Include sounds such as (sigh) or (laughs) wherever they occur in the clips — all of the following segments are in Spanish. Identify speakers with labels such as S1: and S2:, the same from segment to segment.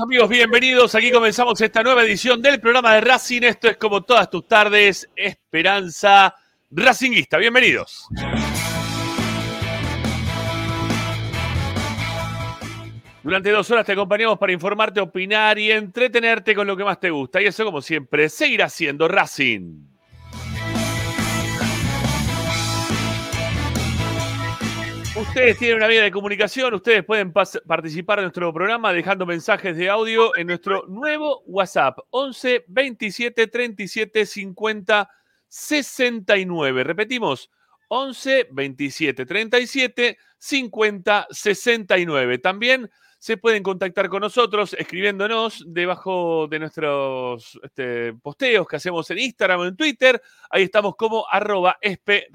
S1: Amigos. Bienvenidos. Aquí comenzamos esta nueva edición del programa de Racing. Esto es como todas tus tardes, Esperanza Racinguista. Bienvenidos. Durante dos horas te acompañamos para informarte, opinar y entretenerte con lo que más te gusta. Y eso, como siempre, seguirá siendo Racing. Ustedes tienen una vía de comunicación, ustedes pueden participar de nuestro programa dejando mensajes de audio en nuestro nuevo WhatsApp 11 27 37 50 69. Repetimos, 11 27 37 50 69. También se pueden contactar con nosotros escribiéndonos debajo de nuestros este, posteos que hacemos en Instagram o en Twitter. Ahí estamos como arroba espe.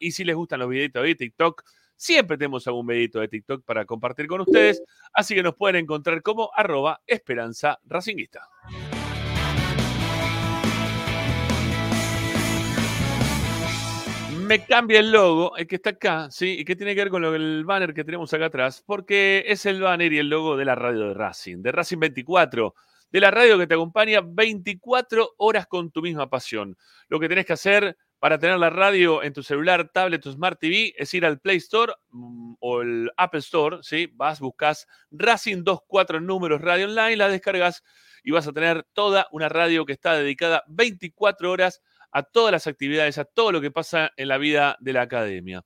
S1: Y si les gustan los videitos de TikTok, Siempre tenemos algún videito de TikTok para compartir con ustedes, así que nos pueden encontrar como arroba esperanza racinguista. Me cambia el logo, el que está acá, ¿sí? Y que tiene que ver con lo, el banner que tenemos acá atrás, porque es el banner y el logo de la radio de Racing, de Racing 24, de la radio que te acompaña 24 horas con tu misma pasión. Lo que tenés que hacer para tener la radio en tu celular, tablet o Smart TV es ir al Play Store mm, o el Apple Store, ¿sí? Vas, buscas Racing 24 números radio online, la descargas y vas a tener toda una radio que está dedicada 24 horas a todas las actividades, a todo lo que pasa en la vida de la academia.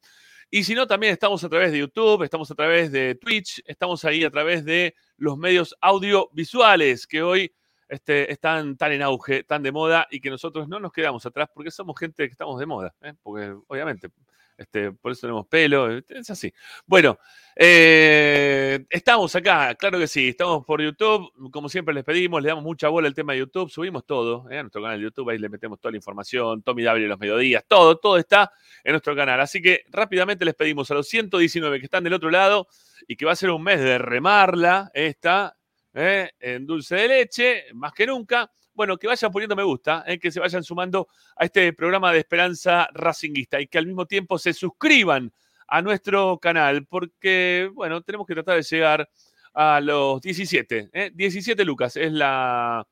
S1: Y si no, también estamos a través de YouTube, estamos a través de Twitch, estamos ahí a través de los medios audiovisuales que hoy este, están tan en auge, tan de moda y que nosotros no nos quedamos atrás porque somos gente que estamos de moda, ¿eh? porque obviamente, este, por eso tenemos pelo, es así. Bueno, eh, estamos acá, claro que sí, estamos por YouTube, como siempre les pedimos, le damos mucha bola al tema de YouTube, subimos todo ¿eh? a nuestro canal de YouTube, ahí le metemos toda la información, Tommy W los mediodías, todo, todo está en nuestro canal. Así que rápidamente les pedimos a los 119 que están del otro lado y que va a ser un mes de remarla esta, ¿eh? en dulce de leche, más que nunca. bueno, que vayan poniendo me gusta, eh, que se vayan sumando a este programa de Esperanza Racinguista y que al mismo tiempo se suscriban a nuestro canal, porque, bueno, tenemos que tratar de llegar a los 17. ¿eh? 17 lucas es la,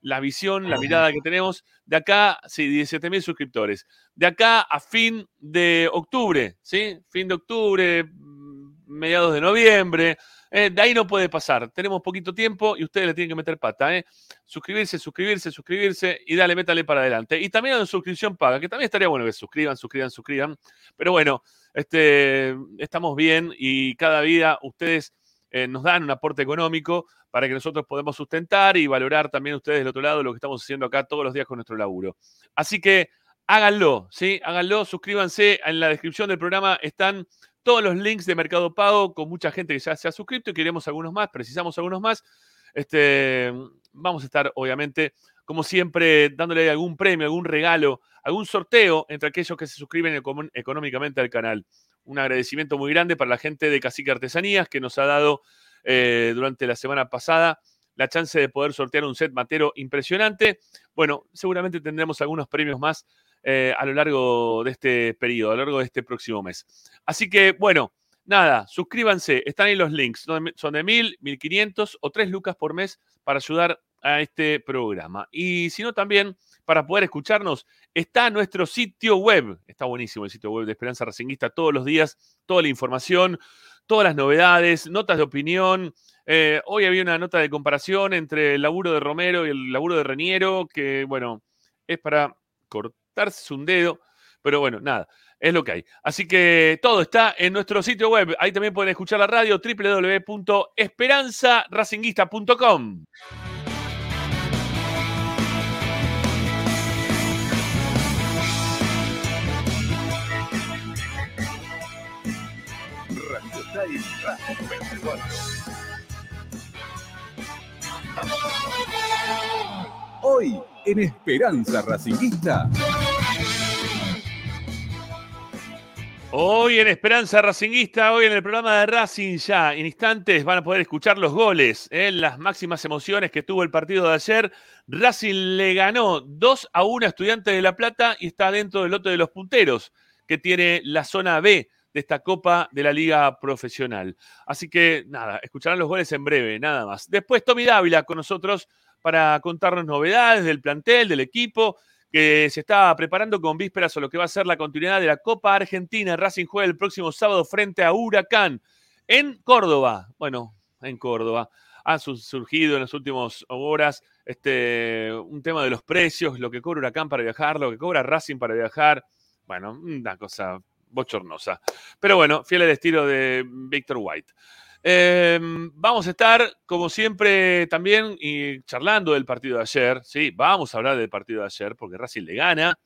S1: la visión, la mirada que tenemos. De acá, sí, 17 mil suscriptores. De acá a fin de octubre, ¿sí? Fin de octubre, mm, mediados de noviembre. Eh, de ahí no puede pasar. Tenemos poquito tiempo y ustedes le tienen que meter pata. ¿eh? Suscribirse, suscribirse, suscribirse y dale, métale para adelante. Y también a la suscripción paga, que también estaría bueno que suscriban, suscriban, suscriban. Pero bueno, este, estamos bien y cada día ustedes eh, nos dan un aporte económico para que nosotros podamos sustentar y valorar también ustedes del otro lado lo que estamos haciendo acá todos los días con nuestro laburo. Así que háganlo, ¿sí? Háganlo, suscríbanse. En la descripción del programa están todos los links de Mercado Pago con mucha gente que ya se ha suscrito y queremos algunos más, precisamos algunos más. Este, vamos a estar, obviamente, como siempre, dándole algún premio, algún regalo, algún sorteo entre aquellos que se suscriben económicamente al canal. Un agradecimiento muy grande para la gente de Cacique Artesanías que nos ha dado eh, durante la semana pasada la chance de poder sortear un set matero impresionante. Bueno, seguramente tendremos algunos premios más eh, a lo largo de este periodo, a lo largo de este próximo mes. Así que, bueno, nada, suscríbanse, están ahí los links, son de, son de 1000, 1500 o 3 lucas por mes para ayudar a este programa. Y si no, también para poder escucharnos, está nuestro sitio web. Está buenísimo el sitio web de Esperanza Racinguista todos los días, toda la información, todas las novedades, notas de opinión. Eh, hoy había una nota de comparación entre el laburo de Romero y el laburo de Reniero, que, bueno, es para cortarse un dedo, pero bueno, nada, es lo que hay. Así que todo está en nuestro sitio web. Ahí también pueden escuchar la radio www.esperanzaracinguista.com.
S2: Radio Time Radio 24.
S3: Hoy en Esperanza Racinguista.
S1: Hoy en Esperanza Racinguista, hoy en el programa de Racing ya, en instantes van a poder escuchar los goles, ¿eh? las máximas emociones que tuvo el partido de ayer. Racing le ganó 2 a 1 a Estudiantes de La Plata y está dentro del lote de los punteros que tiene la zona B de esta Copa de la Liga Profesional. Así que nada, escucharán los goles en breve, nada más. Después Tommy Dávila con nosotros para contarnos novedades del plantel, del equipo, que se está preparando con vísperas a lo que va a ser la continuidad de la Copa Argentina. Racing juega el próximo sábado frente a Huracán en Córdoba. Bueno, en Córdoba. Ha su- surgido en las últimas horas este, un tema de los precios, lo que cobra Huracán para viajar, lo que cobra Racing para viajar. Bueno, una cosa bochornosa. Pero bueno, fiel al estilo de Víctor White. Eh, vamos a estar, como siempre, también y charlando del partido de ayer. Sí, vamos a hablar del partido de ayer porque Racing le gana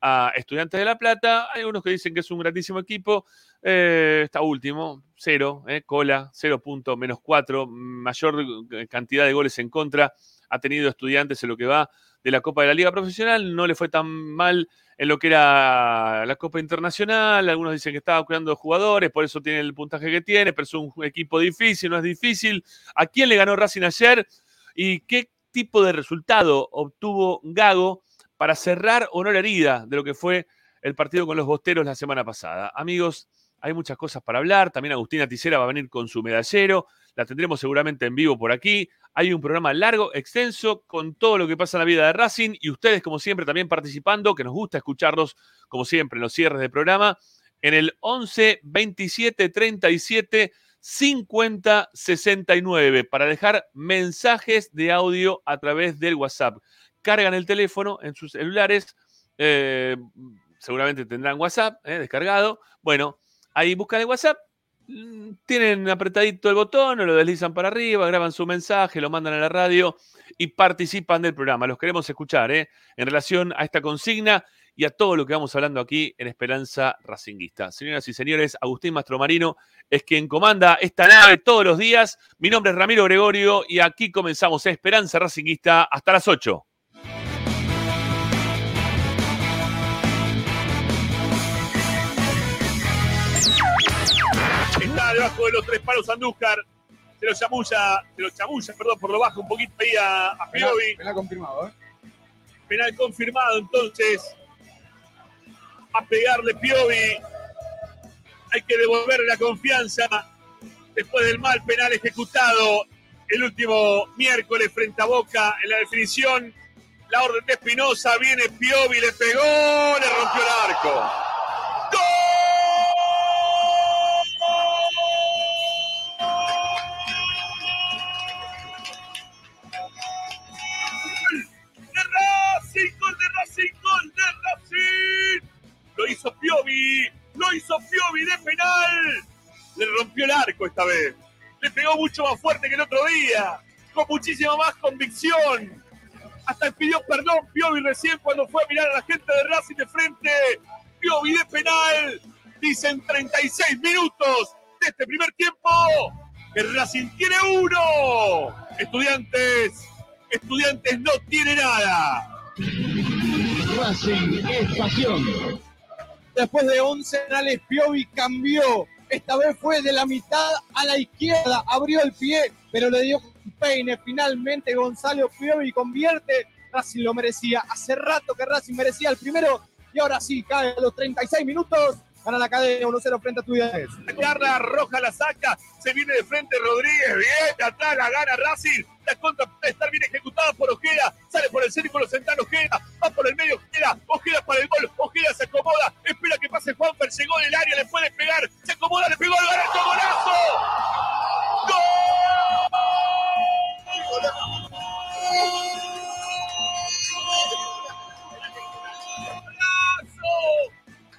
S1: a Estudiantes de La Plata. Hay unos que dicen que es un grandísimo equipo. Eh, está último, cero, eh, cola, cero punto, menos cuatro, mayor cantidad de goles en contra. Ha tenido Estudiantes en lo que va de la Copa de la Liga Profesional. No le fue tan mal en lo que era la Copa Internacional. Algunos dicen que estaba cuidando jugadores, por eso tiene el puntaje que tiene, pero es un equipo difícil, no es difícil. ¿A quién le ganó Racing ayer? ¿Y qué tipo de resultado obtuvo Gago para cerrar o no la herida de lo que fue el partido con los Bosteros la semana pasada? Amigos, hay muchas cosas para hablar. También Agustina Ticera va a venir con su medallero. La tendremos seguramente en vivo por aquí. Hay un programa largo, extenso, con todo lo que pasa en la vida de Racing y ustedes, como siempre, también participando, que nos gusta escucharlos, como siempre, en los cierres de programa, en el 11 27 37 50 69 para dejar mensajes de audio a través del WhatsApp. Cargan el teléfono en sus celulares, eh, seguramente tendrán WhatsApp eh, descargado. Bueno, ahí buscan el WhatsApp, tienen apretadito el botón, o lo deslizan para arriba, graban su mensaje, lo mandan a la radio y participan del programa. Los queremos escuchar ¿eh? en relación a esta consigna y a todo lo que vamos hablando aquí en Esperanza Racinguista. Señoras y señores, Agustín Mastromarino es quien comanda esta nave todos los días. Mi nombre es Ramiro Gregorio y aquí comenzamos Esperanza Racinguista hasta las 8. Está debajo de los tres palos Andújar. Se lo chamulla, se lo chamulla, perdón, por lo bajo un poquito ahí a, a Piovi.
S4: Ha confirmado, ¿eh?
S5: Penal confirmado entonces. A pegarle Piovi. Hay que devolverle la confianza después del mal penal ejecutado el último miércoles frente a Boca en la definición. La orden de Espinosa viene Piovi, le pegó, le rompió el arco. gol de Racing. Lo hizo Piovi, lo hizo Piovi de penal. Le rompió el arco esta vez. Le pegó mucho más fuerte que el otro día, con muchísima más convicción. Hasta pidió perdón Piovi recién cuando fue a mirar a la gente de Racing de frente. Piovi de penal. Dicen 36 minutos de este primer tiempo. Que Racing tiene uno. Estudiantes, estudiantes no tiene nada.
S6: Racing es pasión.
S7: Después de 11 penales, Piovi cambió. Esta vez fue de la mitad a la izquierda, abrió el pie, pero le dio un peine. Finalmente Gonzalo Piovi convierte. Racing lo merecía. Hace rato que Racing merecía el primero y ahora sí, cae a los 36 minutos. Gana la cadena 1-0 frente a Estudiantes.
S5: Garra roja la saca, se viene de frente Rodríguez, bien, atrás la gana Racing. La contra puede estar bien ejecutada por Ojeda, sale por el círculo central Ojeda, va por el medio Ojeda, Ojeda para el gol, Ojeda se acomoda, espera que pase Juanfer, llegó en el área, le puede pegar, se acomoda, le pegó el golazo, golazo. ¡Golazo!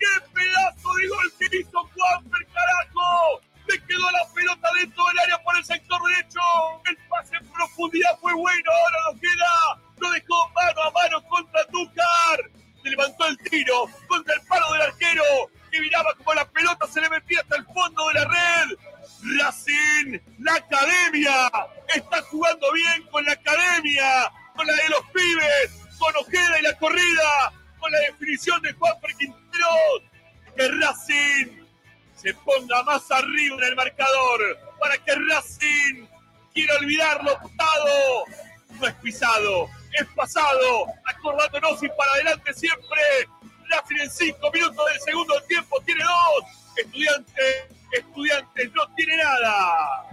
S5: ¡Qué pedazo de gol que hizo Juanfer, carajo! Le quedó la pelota dentro del área por el sector derecho. El pase en profundidad fue bueno. Ahora lo queda. Lo dejó mano a mano contra Tucar. Se levantó el tiro contra el palo del arquero que miraba como la pelota se le metía hasta el fondo de la red. Racing, la academia, está jugando bien con la academia, con la de los pibes, con Ojeda y la corrida, con la definición de Juan Quintero. Que Racing se ponga más arriba en el marcador para que Racing quiera olvidarlo pasado. No es pisado, es pasado, acordándonos y para adelante siempre. Racing en cinco minutos del segundo tiempo tiene dos. Estudiantes, estudiantes no tiene nada.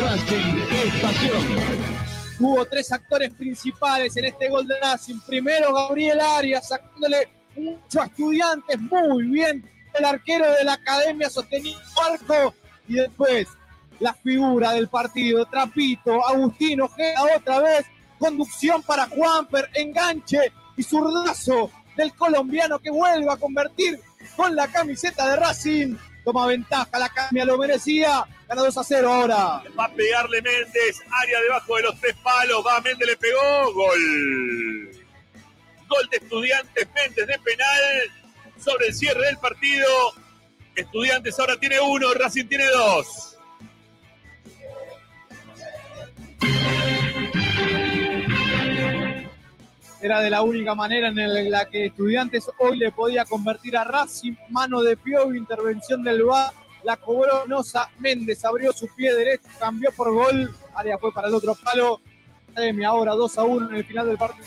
S6: Racing es pasión.
S7: Hubo tres actores principales en este gol de Racing. Primero Gabriel Arias sacándole mucho a estudiantes muy bien el arquero de la academia sosteniendo arco y después la figura del partido, Trapito, Agustino Ojeda otra vez, conducción para Juanper, enganche y zurdazo del colombiano que vuelve a convertir con la camiseta de Racing. Toma ventaja, la academia lo merecía, gana 2 a 0 ahora.
S5: Va a pegarle Méndez, área debajo de los tres palos, va Méndez, le pegó, gol. Gol de estudiantes, Méndez de penal sobre el cierre del partido. Estudiantes ahora tiene uno, Racing tiene dos.
S7: Era de la única manera en la que Estudiantes hoy le podía convertir a Racing. Mano de Piovi, intervención del VAR. La cobró Nosa. Méndez abrió su pie derecho, cambió por gol. Área fue para el otro palo. Academia ahora 2 a 1 en el final del partido.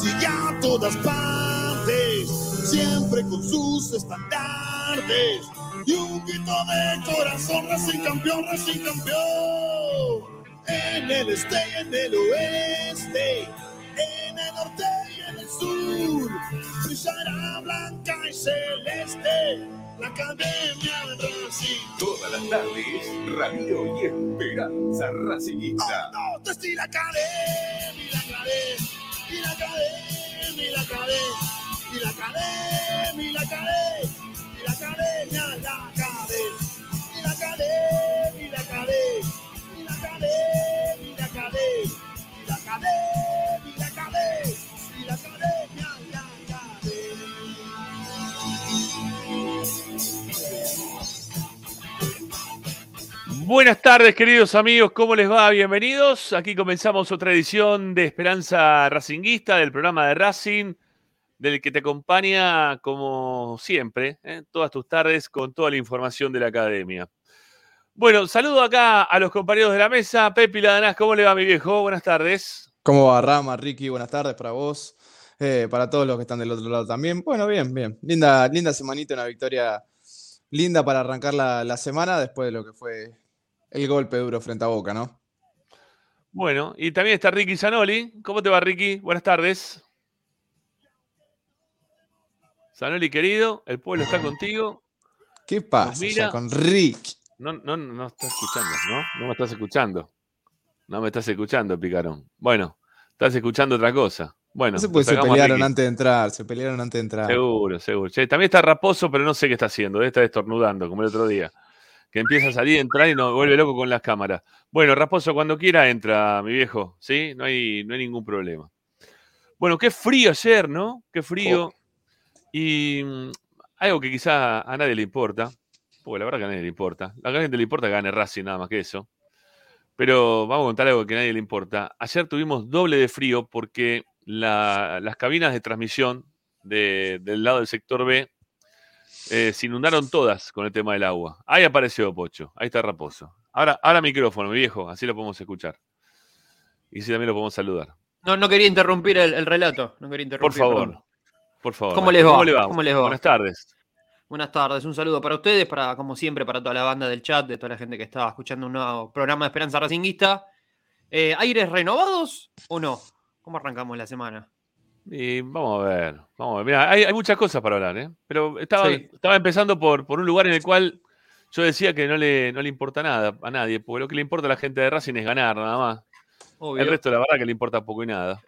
S8: sigue a todas partes, siempre con sus estandartes y un grito de corazón, Racing campeón, Racing campeón. En el este y en el oeste, en el norte y en el sur, brillará blanca y celeste. La academia de Racing.
S2: todas las tardes, Radio y Esperanza Racinguista.
S8: Oh, no, te la academia, la academia, y la academia, y la academia. y la academia, y la academia, y la academia, la y la academia, y la academia, y la academia, y la academia, y la academia, y la academia, y la academia, la
S1: Buenas tardes, queridos amigos, ¿cómo les va? Bienvenidos. Aquí comenzamos otra edición de Esperanza Racinguista del programa de Racing, del que te acompaña, como siempre, ¿eh? todas tus tardes con toda la información de la academia. Bueno, saludo acá a los compañeros de la mesa. Pepi Ladanás, ¿cómo le va, mi viejo? Buenas tardes.
S9: ¿Cómo va, Rama, Ricky? Buenas tardes para vos, eh, para todos los que están del otro lado también. Bueno, bien, bien. Linda, linda semanita, una victoria linda para arrancar la, la semana después de lo que fue el golpe duro frente a Boca, ¿no?
S1: Bueno, y también está Ricky Zanoli. ¿Cómo te va, Ricky? Buenas tardes. Zanoli, querido, el pueblo está contigo.
S9: ¿Qué pasa
S1: mira.
S9: con Rick?
S1: No, no, no estás escuchando, ¿no? No me estás escuchando. No me estás escuchando, Picarón. Bueno, estás escuchando otra cosa. Bueno,
S9: No se puede, se pelearon
S1: Ricky.
S9: antes de entrar, se pelearon antes de entrar.
S1: Seguro, seguro. Che, también está Raposo, pero no sé qué está haciendo. Estar estornudando, como el otro día. Que empieza a salir, entrar y nos vuelve loco con las cámaras. Bueno, Raposo, cuando quiera entra, mi viejo. ¿Sí? No hay, no hay ningún problema. Bueno, qué frío ayer, ¿no? Qué frío. Y mm, algo que quizá a nadie le importa. Porque la verdad que a nadie le importa. A la gente le importa que gane Racing, nada más que eso. Pero vamos a contar algo que a nadie le importa. Ayer tuvimos doble de frío porque la- las cabinas de transmisión de- del lado del sector B eh, se inundaron todas con el tema del agua. Ahí apareció Pocho, ahí está Raposo. Ahora, ahora micrófono, mi viejo, así lo podemos escuchar. Y así también lo podemos saludar.
S10: No, no quería interrumpir el, el relato. No quería
S1: Por
S10: interrumpir.
S1: favor,
S10: perdón.
S1: por favor.
S10: ¿Cómo les va?
S1: ¿Cómo le va?
S10: ¿Cómo les va?
S1: Buenas tardes.
S10: Buenas tardes, un saludo para ustedes, para como siempre, para toda la banda del chat, de toda la gente que está escuchando un nuevo programa de Esperanza Racinguista. Eh, ¿Aires renovados o no? ¿Cómo arrancamos la semana?
S1: Y vamos a ver, vamos a ver. Mira, hay, hay muchas cosas para hablar, ¿eh? Pero estaba,
S10: Sí.
S1: estaba empezando por, por un lugar en el cual yo decía que no le, no le importa nada a nadie, porque lo que le importa a la gente de Racing es ganar, nada más.
S10: Obvio.
S1: El resto, la verdad, que le importa poco y nada.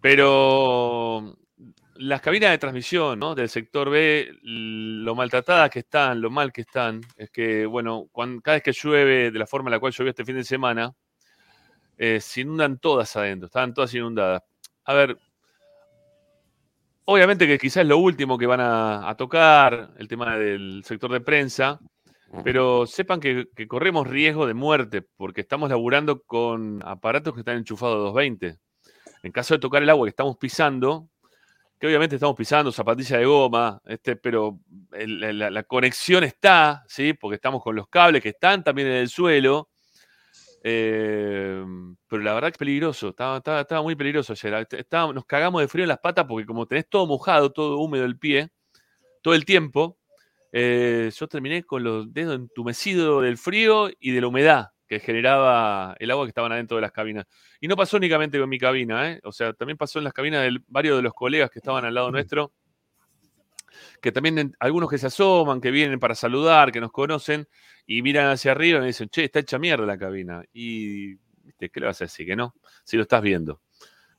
S1: Pero las cabinas de transmisión ¿no? del sector B, lo maltratadas que están, lo mal que están, es que, bueno, cuan- cada vez que llueve, de la forma en la cual llovió este fin de semana, eh, se inundan todas adentro, estaban todas inundadas. A ver, obviamente que quizás es lo último que van a, a tocar, el tema del sector de prensa, pero sepan que, que corremos riesgo de muerte porque estamos laburando con aparatos que están enchufados a 220. En caso de tocar el agua que estamos pisando, que obviamente estamos pisando zapatilla de goma, este, pero el- la, la conexión está, ¿sí? porque estamos con los cables que están también en el suelo. Eh, pero la verdad que es peligroso, estaba, estaba- estaba muy peligroso ayer. Estaba- nos cagamos de frío en las patas porque como tenés todo mojado, todo húmedo el pie, todo el tiempo, eh, yo terminé con los dedos entumecidos del frío y de la humedad que generaba el agua que estaban adentro de las cabinas. Y no pasó únicamente con mi cabina, ¿eh? o sea, también pasó en las cabinas de varios de los colegas que estaban al lado nuestro, que también algunos que se asoman, que vienen para saludar, que nos conocen, y miran hacia arriba y dicen, che, está hecha mierda la cabina. Y, ¿viste? ¿qué le vas a decir? Que no, si lo estás viendo,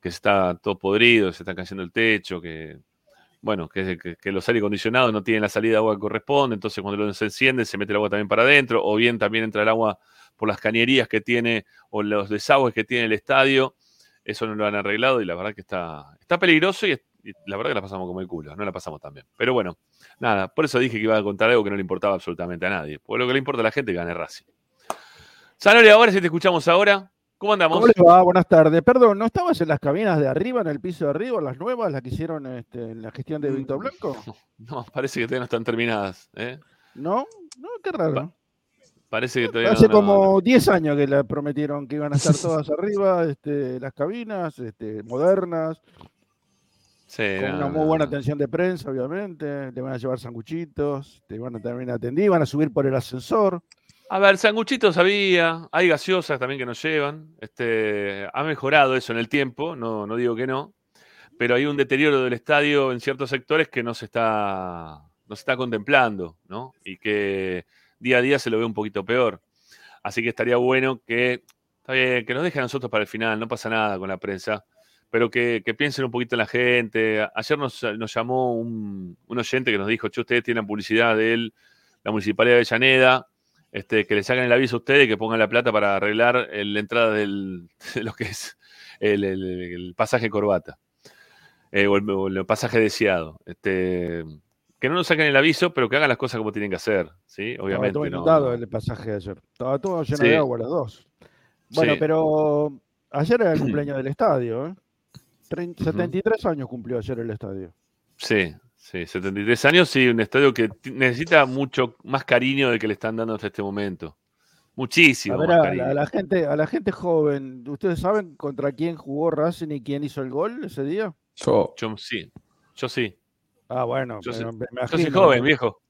S1: que está todo podrido, se está cayendo el techo, que, bueno, que, los aire acondicionados no tienen la salida de agua que corresponde, entonces cuando los enciende se mete el agua también para adentro, o bien también entra el agua por las cañerías que tiene o los desagües que tiene el estadio, eso no lo han arreglado y la verdad que está, está peligroso y, y la verdad que la pasamos como el culo, no la pasamos tan bien. Pero bueno, nada, por eso dije que iba a contar algo que no le importaba absolutamente a nadie, porque lo que le importa a la gente gane Racing. Sanori, ahora si te escuchamos ahora, ¿cómo andamos?
S11: ¿Cómo les va? Buenas tardes. Perdón, ¿no estabas en las cabinas de arriba, en el piso de arriba, las nuevas, las que hicieron este, en la gestión de Víctor Blanco? (laughs)
S1: No, parece que todavía no están terminadas. ¿eh?
S11: ¿No? No, qué raro.
S1: Parece que todavía
S11: Hace
S1: no-
S11: como 10 años que le prometieron que iban a estar (laughs) todas arriba, este, las cabinas, este, modernas,
S1: Sí,
S11: con
S1: no,
S11: una muy
S1: no,
S11: buena
S1: no.
S11: atención de prensa, obviamente. Le van a llevar sanguchitos, te van a también atender, van a subir por el ascensor.
S1: A ver, sanguchitos había, hay gaseosas también que nos llevan. Este, ha mejorado eso en el tiempo, no, no digo que no, pero hay un deterioro del estadio en ciertos sectores que no se está, no se está contemplando, ¿no? Y que día a día se lo ve un poquito peor. Así que estaría bueno que, está bien, que nos dejen a nosotros para el final, no pasa nada con la prensa, pero que, que piensen un poquito en la gente. Ayer nos, nos llamó un, un oyente que nos dijo, che, ustedes tienen publicidad de él, la Municipalidad de Avellaneda, este, que le saquen el aviso a ustedes y que pongan la plata para arreglar el- la entrada del, (laughs) de lo que es el, el- el pasaje corbata. Eh, o, el, o el pasaje deseado. Este, que no nos saquen el aviso, pero que hagan las cosas como tienen que hacer. ¿sí? Obviamente.
S11: Estaba todo
S1: no- no.
S11: el pasaje de ayer. Estaba todo lleno
S1: Sí.
S11: de agua, las dos. Bueno,
S1: Sí.
S11: pero ayer era el (clears throat) cumpleaños del estadio. ¿eh? Trein- 73 años cumplió ayer el estadio.
S1: Sí, sí, 73 años, sí, un estadio que necesita mucho más cariño del que le están dando hasta este momento. Muchísimo
S11: A ver,
S1: más
S11: a,
S1: cariño.
S11: la, a la gente, a la gente joven, ¿ustedes saben contra quién jugó Racing y quién hizo el gol ese día?
S9: Yo.
S1: Yo sí, yo sí.
S11: Ah, bueno,
S1: Yo,
S11: me-
S1: soy-
S11: me
S1: yo soy
S11: imagino.
S1: joven, viejo.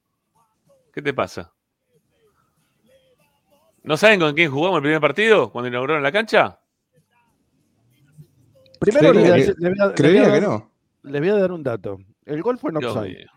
S1: ¿Qué te pasa? ¿No saben con quién jugamos el primer partido cuando inauguraron la cancha?
S11: Primero
S9: Creería
S11: le voy a
S9: que-
S11: decir- le voy a- le voy a
S9: creería
S11: dar-
S9: que no.
S11: Les voy a dar un dato. El gol fue en offside.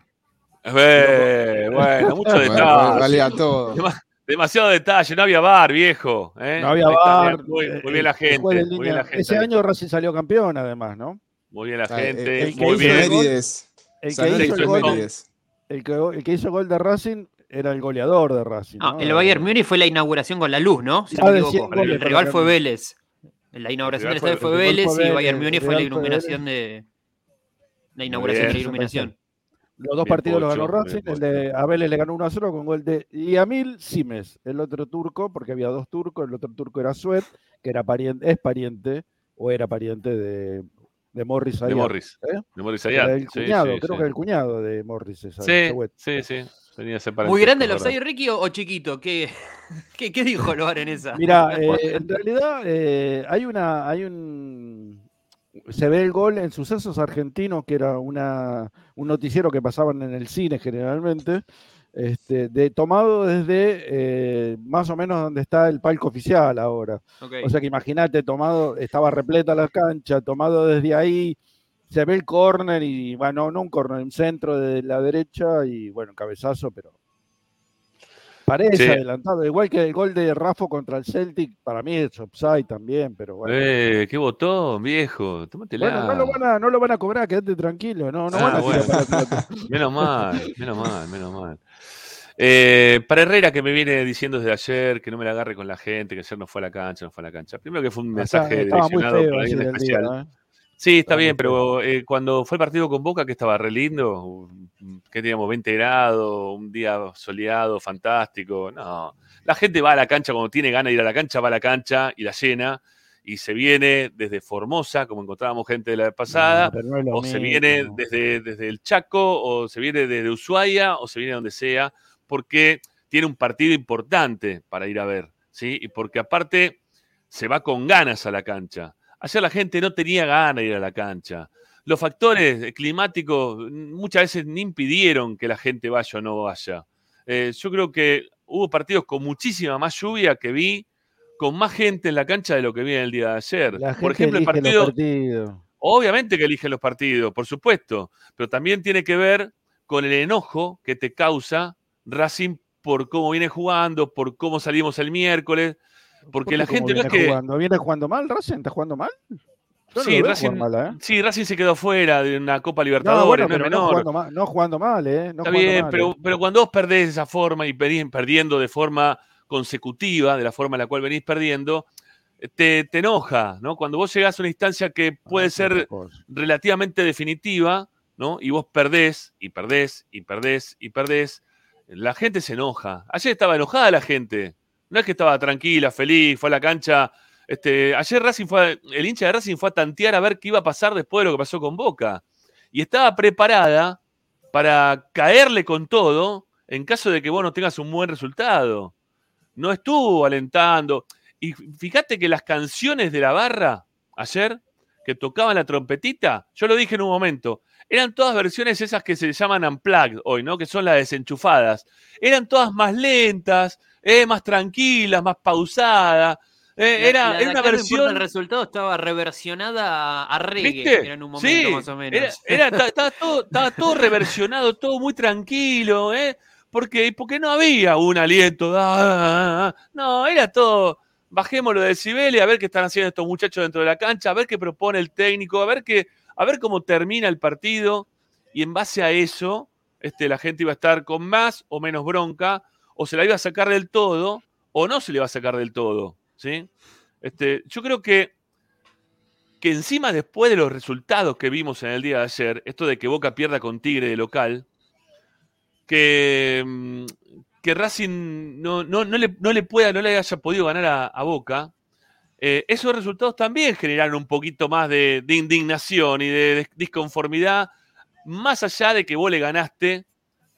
S1: Eh, bueno, (laughs) mucho detalle.
S9: valía todo.
S1: Dema- Demasiado detalle, no había bar, viejo. ¿eh?
S11: No había
S1: Ahí está,
S11: VAR,
S1: Muy,
S11: eh,
S1: muy bien la gente.
S11: de
S1: Muy bien
S11: línea.
S1: la gente.
S11: Ese año Racing salió campeón, además, ¿no?
S1: Muy bien la
S9: Ah, eh,
S1: gente.
S9: el que
S1: muy
S11: hizo
S1: bien.
S11: el gol-
S9: Efemérides.
S11: El que, hizo gol,
S9: efemérides.
S11: el, que, el que hizo gol de Racing era el goleador de Racing.
S10: No,
S11: ¿no?
S10: el Bayern Múnich fue la inauguración con la luz, ¿no? Si no me equivoco.
S11: 100 goles
S10: El rival fue. Vélez. La inauguración del estadio
S1: fue-
S10: Vélez y
S11: Vélez,
S10: Bayern Múnich fue la iluminación de. La inauguración de la iluminación.
S11: Los dos
S1: Bien,
S11: partidos los ganó Racing. El de Abel le ganó 1 a 0 con gol de Liamil Simes, el otro turco, porque había dos turcos. El otro turco era Suet, que era pariente, es pariente o era pariente de, de Morris
S1: De
S11: Ayat,
S1: Morris.
S11: ¿eh?
S1: De Morris
S11: Era
S1: Ayat.
S11: el
S1: Sí,
S11: cuñado,
S1: sí,
S11: creo
S1: sí.
S11: que era el cuñado de Morris. esa-
S1: Sí,
S11: Suet.
S1: sí, sí. Tenía ese
S10: Muy grande el offside, Ricky, o, o chiquito? ¿Qué, (laughs) qué, qué dijo Loar en esa?
S11: Mira, (laughs) eh, en realidad eh, hay una, hay un, se ve el gol en Sucesos Argentinos, que era una, un noticiero que pasaban en el cine generalmente, este, de, tomado desde eh, más o menos donde está el palco oficial ahora. O sea que imagínate, tomado, estaba repleta la cancha, tomado desde ahí, se ve el córner y, bueno, no un córner, un centro de la derecha y, bueno, cabezazo, pero parece
S1: Sí.
S11: adelantado. Igual que el gol de Rafa contra el Celtic, para mí es offside también, pero bueno.
S1: Eh, qué botón, viejo. Tómatela.
S11: Bueno, no lo, van a, no lo van a cobrar, quédate tranquilo, no, no
S1: Ah,
S11: van a
S1: bueno.
S11: para. (laughs)
S1: Menos mal, menos mal, menos mal. Eh, para Herrera, que me viene diciendo desde ayer que no me la agarre con la gente, que ayer no fue a la cancha, no fue a la cancha. Primero que fue un
S11: sea,
S1: mensaje direccionado para alguien. Sí, está bien, pero eh, cuando fue el partido con Boca, que estaba re lindo, que teníamos 20 grados, un día soleado, fantástico. No, la gente va a la cancha cuando tiene ganas de ir a la cancha, va a la cancha y la llena. Y se viene desde Formosa, como encontrábamos gente de la vez pasada,
S11: No, no
S1: o se viene desde, desde el Chaco, o se viene desde Ushuaia, o se viene donde sea, porque tiene un partido importante para ir a ver, ¿sí? Y porque aparte se va con ganas a la cancha. Ayer la gente no tenía ganas de ir a la cancha. Los factores climáticos mm, muchas veces ni impidieron que la gente vaya o no vaya. Eh, yo creo que hubo partidos con muchísima más lluvia que vi, con más gente en la cancha de lo que vi en el día de ayer.
S11: La gente
S1: Por ejemplo, el partido,
S11: partidos.
S1: Obviamente que eligen los partidos, por supuesto, pero también tiene que ver con el enojo que te causa Racing por cómo viene jugando, por cómo salimos el miércoles, porque
S11: ¿Por
S1: la gente no es
S11: viene
S1: que...
S11: Jugando? ¿Viene jugando mal Racing? ¿Está jugando mal? No
S1: Sí, Racing,
S11: mal, ¿eh?
S1: sí, Racing se quedó fuera de una Copa
S11: No,
S1: Libertadores,
S11: bueno,
S1: no, es
S11: no
S1: menor.
S11: jugando, mal, no jugando mal, ¿eh?
S1: Está bien,
S11: mal,
S1: pero,
S11: ¿eh?
S1: pero cuando vos perdés de esa forma y venís perdiendo de forma consecutiva, de la forma en la cual venís perdiendo, te, te enoja, ¿no? Cuando vos llegás a una instancia que puede
S11: Ah, otra
S1: ser relativamente definitiva, ¿no? Y vos perdés, y perdés, y perdés, y perdés, la gente se enoja. Ayer estaba enojada la gente. No es que estaba tranquila, feliz, fue a la cancha. Este, ayer Racing fue, el hincha de Racing fue a tantear a ver qué iba a pasar después de lo que pasó con Boca. Y estaba preparada para caerle con todo en caso de que vos no tengas un buen resultado. No estuvo alentando. Y fíjate que las canciones de la barra ayer, que tocaban la trompetita, yo lo dije en un momento, eran todas versiones esas que se llaman unplugged hoy, ¿no? Que son las desenchufadas. Eran todas más lentas, eh, más tranquilas, más pausadas. Eh,
S10: La-
S1: era,
S10: la de
S1: era una
S10: no
S1: versión.
S10: el resultado estaba reversionada a, reggae, en un momento
S1: Sí,
S10: más o menos.
S1: era- era- ta- estaba, todo, estaba todo reversionado, todo muy tranquilo, ¿eh? Porque, porque no había un aliento. ah, ah, ah. No, era todo bajemos lo de Cibeles, a ver qué están haciendo estos muchachos dentro de la cancha, a ver qué propone el técnico, a ver, qué, a ver cómo termina el partido. Y en base a eso, este, la gente iba a estar con más o menos bronca, o se la iba a sacar del todo, o no se le iba a sacar del todo. ¿sí? Este, yo creo que, que encima después de los resultados que vimos en el día de ayer, esto de que Boca pierda con Tigre de local, que, mm, que Racing no, no, no, le, no le pueda, no le haya podido ganar a, Boca, eh, esos resultados también generaron un poquito más de, de indignación y de, de disconformidad, más allá de que vos le ganaste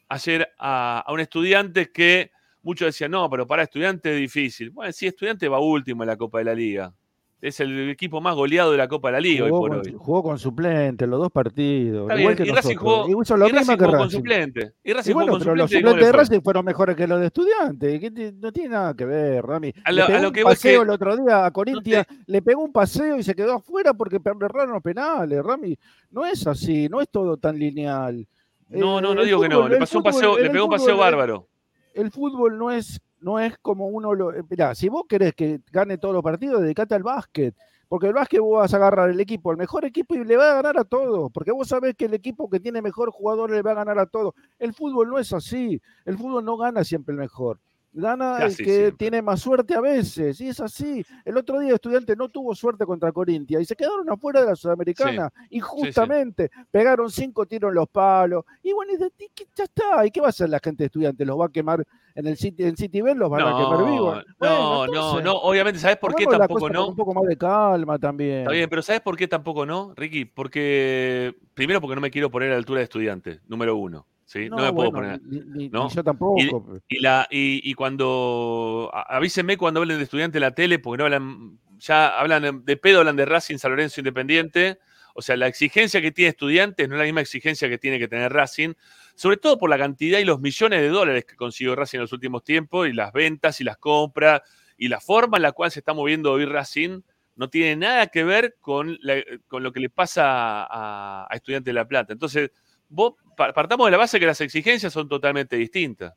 S1: ayer a, a un estudiante que muchos decían, no, pero para estudiante es difícil. Bueno, sí, estudiante va último en la Copa de la Liga. Es el equipo más goleado de la Copa de la Liga
S11: Jugó
S1: hoy por
S11: con,
S1: hoy.
S11: jugó con suplente los dos partidos.
S1: Está
S11: igual
S1: bien,
S11: que
S1: y Racing jugó,
S11: y hizo lo
S1: y
S11: mismo
S1: Racing
S11: que
S1: jugó con
S11: Racing.
S1: suplente. Y Racing
S11: Y bueno,
S1: jugó con
S11: pero los
S1: suplente. ¿y cómo
S11: suplentes
S1: le
S11: de? Racing fueron mejores que los de estudiantes. ¿Qué te- no tiene nada que ver, Rami.
S1: A
S11: Le
S1: a
S11: pegó
S1: lo
S11: un
S1: que
S11: paseo
S1: que
S11: el otro día a Corintia, le pegó un paseo y se quedó afuera porque erraron los penales, Rami. No es así, no es todo tan lineal.
S1: No,
S11: Eh,
S1: no, no
S11: el
S1: digo que no. Le pasó un paseo, le pegó un paseo
S11: eh,
S1: bárbaro.
S11: el fútbol no es, no es como uno lo. eh, Mirá, si vos querés que gane todos los partidos, dedicate al básquet. Porque el básquet vos vas a agarrar el equipo, el mejor equipo, y le va a ganar a todos. Porque vos sabés que el equipo que tiene mejor jugador le va a ganar a todos. El fútbol no es así. El fútbol no gana siempre el mejor. Gana
S1: Casi
S11: el que
S1: siempre.
S11: tiene más suerte a veces. Y es así. El otro día Estudiante no tuvo suerte contra Corintia y se quedaron afuera de la Sudamericana. Y justamente pegaron cinco tiros en los palos. Y bueno, y ya está. ¿Y qué va a hacer la gente de Estudiante? ¿Los va a quemar en el City, en City Bell? ¿Los van a quemar vivos?
S1: No,
S11: Bueno,
S1: no,
S11: entonces,
S1: no. Obviamente, ¿sabes por qué tampoco no?
S11: con Un poco más de calma también.
S1: Está bien, pero ¿sabes por qué tampoco no, Ricky? Porque, primero, porque no me quiero poner a la altura de estudiante, número uno. ¿Sí? No,
S11: No,
S1: me puedo
S11: bueno,
S1: poner.
S11: ni- ni-
S1: ¿no?
S11: ni yo tampoco.
S1: Y, y la, y, y cuando. Avísenme cuando hablen de estudiante en la tele, porque no hablan. Ya hablan de pedo, hablan de Racing, San Lorenzo Independiente. O sea, la exigencia que tiene estudiantes no es la misma exigencia que tiene que tener Racing, sobre todo por la cantidad y los millones de dólares que consiguió Racing en los últimos tiempos, y las ventas y las compras, y la forma en la cual se está moviendo hoy Racing no tiene nada que ver con, la- con lo que le pasa a, a Estudiantes de La Plata. Entonces, vos pa- partamos de la base que las exigencias son totalmente distintas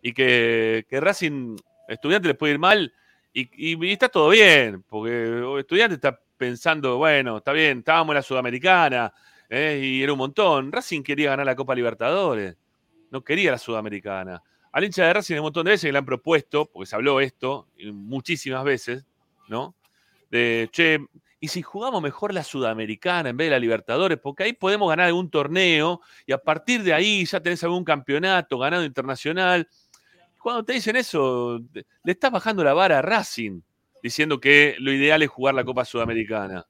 S1: y que, que Racing Estudiante le puede ir mal y, está todo bien, porque Estudiante está pensando, bueno, está bien, estábamos en la Sudamericana eh, y era un montón. Racing quería ganar la Copa Libertadores, no quería la Sudamericana. Al hincha de Racing un montón de veces que le han propuesto, porque se habló esto muchísimas veces, ¿no? De, che, ¿y si jugamos mejor la Sudamericana en vez de la Libertadores? Porque ahí podemos ganar algún torneo y a partir de ahí ya tenés algún campeonato ganado internacional. Cuando te dicen eso, le estás bajando la vara a Racing, diciendo que lo ideal es jugar la Copa Sudamericana.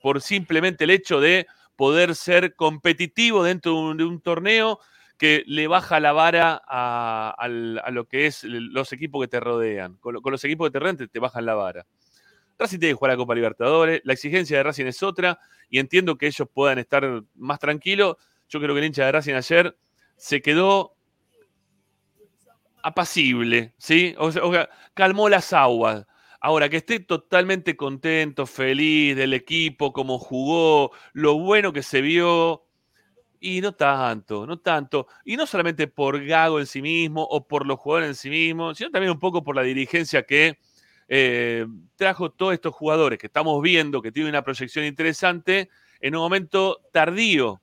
S1: Por simplemente el hecho de poder ser competitivo dentro de un, torneo que le baja la vara a, lo que es los equipos que te rodean. Con, lo- con los equipos que te, te bajan la vara. Racing tiene que jugar la Copa Libertadores, la exigencia de Racing es otra, y entiendo que ellos puedan estar más tranquilos. Yo creo que el hincha de Racing ayer se quedó apacible, ¿sí? O sea, calmó las aguas. Ahora, que esté totalmente contento, feliz del equipo, cómo jugó, lo bueno que se vio, y no tanto, no tanto. Y no solamente por Gago en sí mismo o por los jugadores en sí mismos, sino también un poco por la dirigencia que eh, trajo todos estos jugadores que estamos viendo que tienen una proyección interesante en un momento tardío.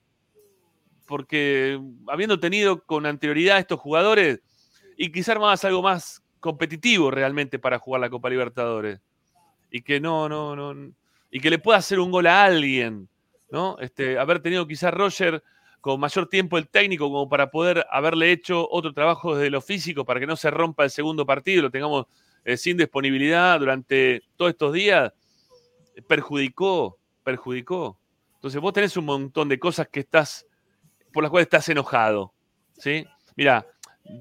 S1: Porque habiendo tenido con anterioridad estos jugadores, y quizá armabas algo más competitivo realmente para jugar la Copa Libertadores. Y que no, no, no. Y que le pueda hacer un gol a alguien, ¿no? Este, haber tenido quizá Roger con mayor tiempo el técnico como para poder haberle hecho otro trabajo desde lo físico para que no se rompa el segundo partido, lo tengamos eh, sin disponibilidad durante todos estos días, perjudicó, perjudicó. Entonces vos tenés un montón de cosas que estás, por las cuales estás enojado, ¿sí? Mira,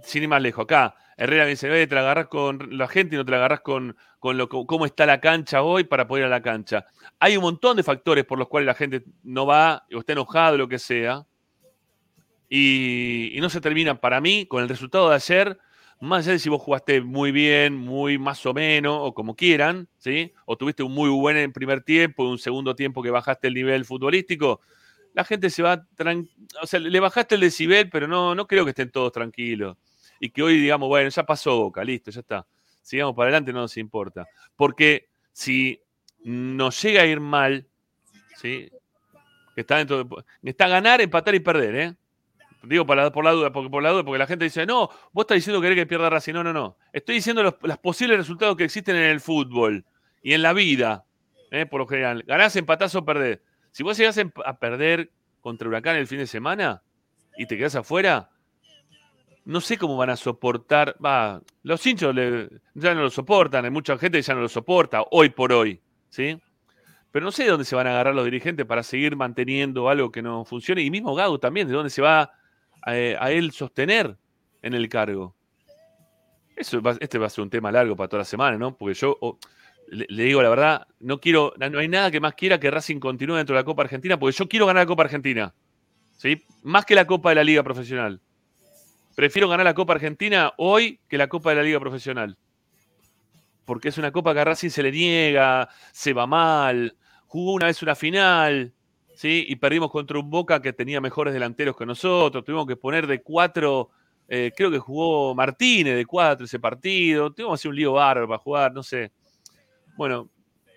S1: sin ir más lejos, acá Herrera me dice, "Eh, te la agarrás con la gente y no te la agarrás con, con lo, cómo está la cancha hoy para poder ir a la cancha. Hay un montón de factores por los cuales la gente no va o está enojado, lo que sea, y, y no se termina para mí con el resultado de ayer, más allá de si vos jugaste muy bien, muy más o menos, o como quieran, ¿sí? O tuviste un muy buen en primer tiempo un segundo tiempo que bajaste el nivel futbolístico, la gente se va, o sea, le bajaste el decibel, pero no, no creo que estén todos tranquilos. Y que hoy digamos, bueno, ya pasó Boca, listo, ya está. sigamos para adelante, no nos importa. Porque si nos llega a ir mal, ¿sí? Está está ganar, empatar y perder, ¿eh? Digo por la, por la duda, porque por la duda, porque la gente dice, no, vos estás diciendo que querés que pierda Racing. No, no, no. Estoy diciendo los, posibles resultados que existen en el fútbol y en la vida, ¿eh? por lo general. Ganás, empatás o perdés. Si vos llegás a perder contra Huracán el fin de semana y te quedás afuera, no sé cómo van a soportar. Va, los hinchos ya no lo soportan, hay mucha gente que ya no lo soporta, hoy por hoy, ¿sí? Pero no sé de dónde se van a agarrar los dirigentes para seguir manteniendo algo que no funcione. Y mismo Gago también, de dónde se va a, él sostener en el cargo. Eso este va a ser un tema largo para toda la semana, ¿no? Porque yo le, digo la verdad, no quiero, no hay nada que más quiera que Racing continúe dentro de la Copa Argentina, porque yo quiero ganar la Copa Argentina. ¿Sí? Más que la Copa de la Liga Profesional. Prefiero ganar la Copa Argentina hoy que la Copa de la Liga Profesional. Porque es una Copa que a Racing se le niega, se va mal, jugó una vez una final, ¿sí? Y perdimos contra un Boca que tenía mejores delanteros que nosotros. Tuvimos que poner de cuatro, eh, creo que jugó Martínez de cuatro ese partido. Tuvimos que hacer un lío bárbaro para jugar, no sé. Bueno,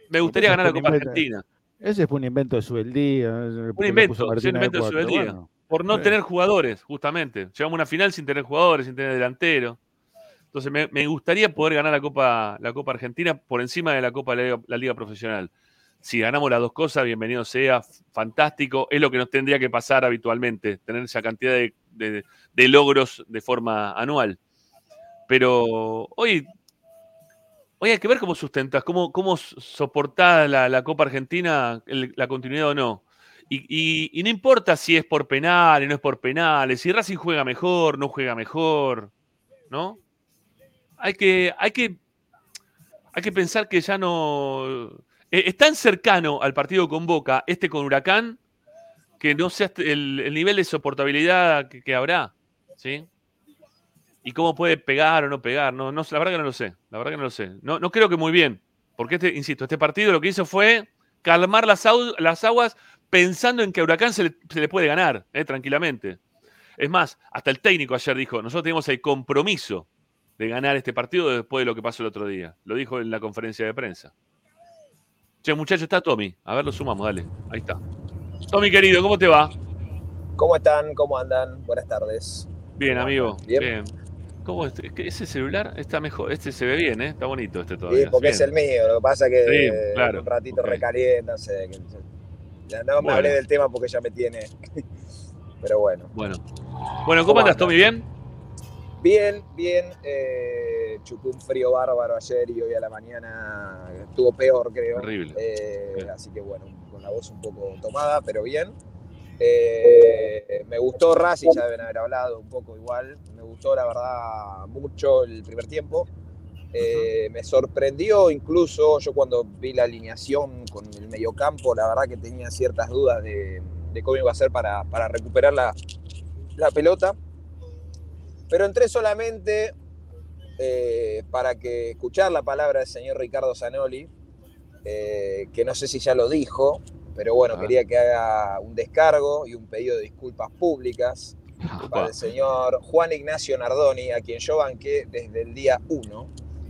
S1: me gustaría ganar la Copa Argentina.
S11: Ese fue un invento de Subeldía.
S1: Un invento, un invento de Subeldía. por no tener jugadores, justamente. Llegamos a una final sin tener jugadores, sin tener delantero. Entonces me, gustaría poder ganar la Copa, la Copa Argentina por encima de la Copa de la Liga Profesional si ganamos las dos cosas, bienvenido sea, fantástico, es lo que nos tendría que pasar habitualmente, tener esa cantidad de, logros de forma anual. Pero hoy, hoy hay que ver cómo sustentas, cómo, cómo soportás la, Copa Argentina, la continuidad o no. Y, no importa si es por penales, no es por penales, si Racing juega mejor, no juega mejor, ¿no? Hay que, hay que, hay que pensar que ya no eh, es tan cercano al partido con Boca, este con Huracán, que no sé el, nivel de soportabilidad que, habrá, ¿sí? Y cómo puede pegar o no pegar, no, no, la verdad que no lo sé, la verdad que no lo sé. No, no creo que muy bien, porque este, insisto, este partido lo que hizo fue calmar las, las aguas pensando en que a Huracán se le, puede ganar, ¿eh? tranquilamente. Es más, hasta el técnico ayer dijo, nosotros tenemos el compromiso de ganar este partido después de lo que pasó el otro día. Lo dijo en la conferencia de prensa. Che, muchacho, está Tommy. A ver, lo sumamos, dale. Ahí está. Tommy, querido, ¿cómo te va?
S12: ¿Cómo están? ¿Cómo andan? Buenas tardes.
S1: Bien, amigo. Bien. ¿Cómo es? ¿Ese celular está mejor? Este se ve bien, ¿eh? Está bonito este todavía.
S12: Sí, porque es el mío. Lo que pasa es que un ratito recalienta. No me hablé del tema porque ya me tiene. (laughs) Pero bueno.
S1: Bueno. Bueno, ¿cómo, andas, Tommy? ¿Bien?
S12: Bien, bien. Eh, chupé un frío bárbaro ayer y hoy a la mañana estuvo peor, creo.
S1: Horrible.
S12: Eh, así que bueno, con la voz un poco tomada, pero bien. Eh, me gustó Racing, ya deben haber hablado un poco igual. Me gustó, la verdad, mucho el primer tiempo. Me sorprendió incluso, yo cuando vi la alineación con el mediocampo, la verdad que tenía ciertas dudas de, cómo iba a ser para, para recuperar la, la pelota pero entré solamente eh, para que escuchar la palabra del señor Ricardo Zanoli, eh, que no sé si ya lo dijo, pero bueno, ah. quería que haga un descargo y un pedido de disculpas públicas para el señor Juan Ignacio Nardoni, a quien yo banqué desde el día 1,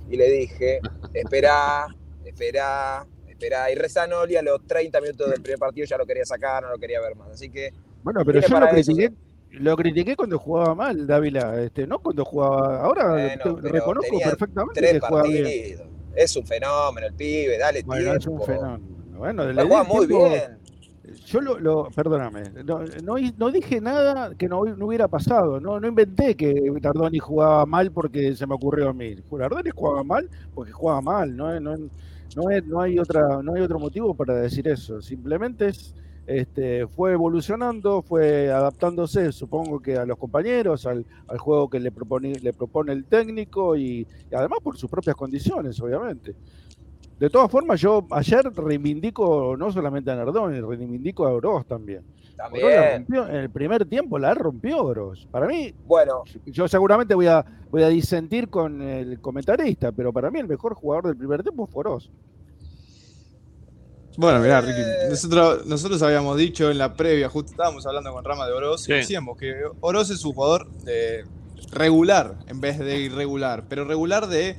S12: y le dije, espera, espera, espera. Y Rezanoli a los 30 minutos del primer partido ya lo quería sacar, no lo quería ver más. Así que...
S11: Bueno, pero yo lo critiqué, lo critiqué cuando jugaba mal, Dávila, este, no cuando jugaba. Ahora reconozco perfectamente que juega bien.
S12: Es un fenómeno el pibe, dale
S11: bueno, Es un fenómeno. Bueno,
S12: le juega muy bien.
S11: Yo lo, lo perdóname, no, no, dije nada que no, no, hubiera pasado, no, no inventé que Tardoni jugaba mal porque se me ocurrió a mí. Tardoni jugaba mal porque jugaba mal, no, no, no, no, hay otra, no hay otro motivo para decir eso. Simplemente es este, fue evolucionando, fue adaptándose, supongo que a los compañeros, al, juego que le propone, le propone el técnico y, además por sus propias condiciones, obviamente. De todas formas, yo ayer reivindico no solamente a Nardoni, reivindico a Oroz también.
S12: También.
S11: en el primer tiempo la rompió Oroz. Para mí,
S12: bueno,
S11: yo seguramente voy a, voy a disentir con el comentarista, pero para mí el mejor jugador del primer tiempo fue Oroz.
S9: Bueno, mirá, Ricky, nosotros, nosotros habíamos dicho en la previa, justo estábamos hablando con Rama de Oroz, y decíamos que Oroz es un jugador de regular en vez de irregular, pero regular de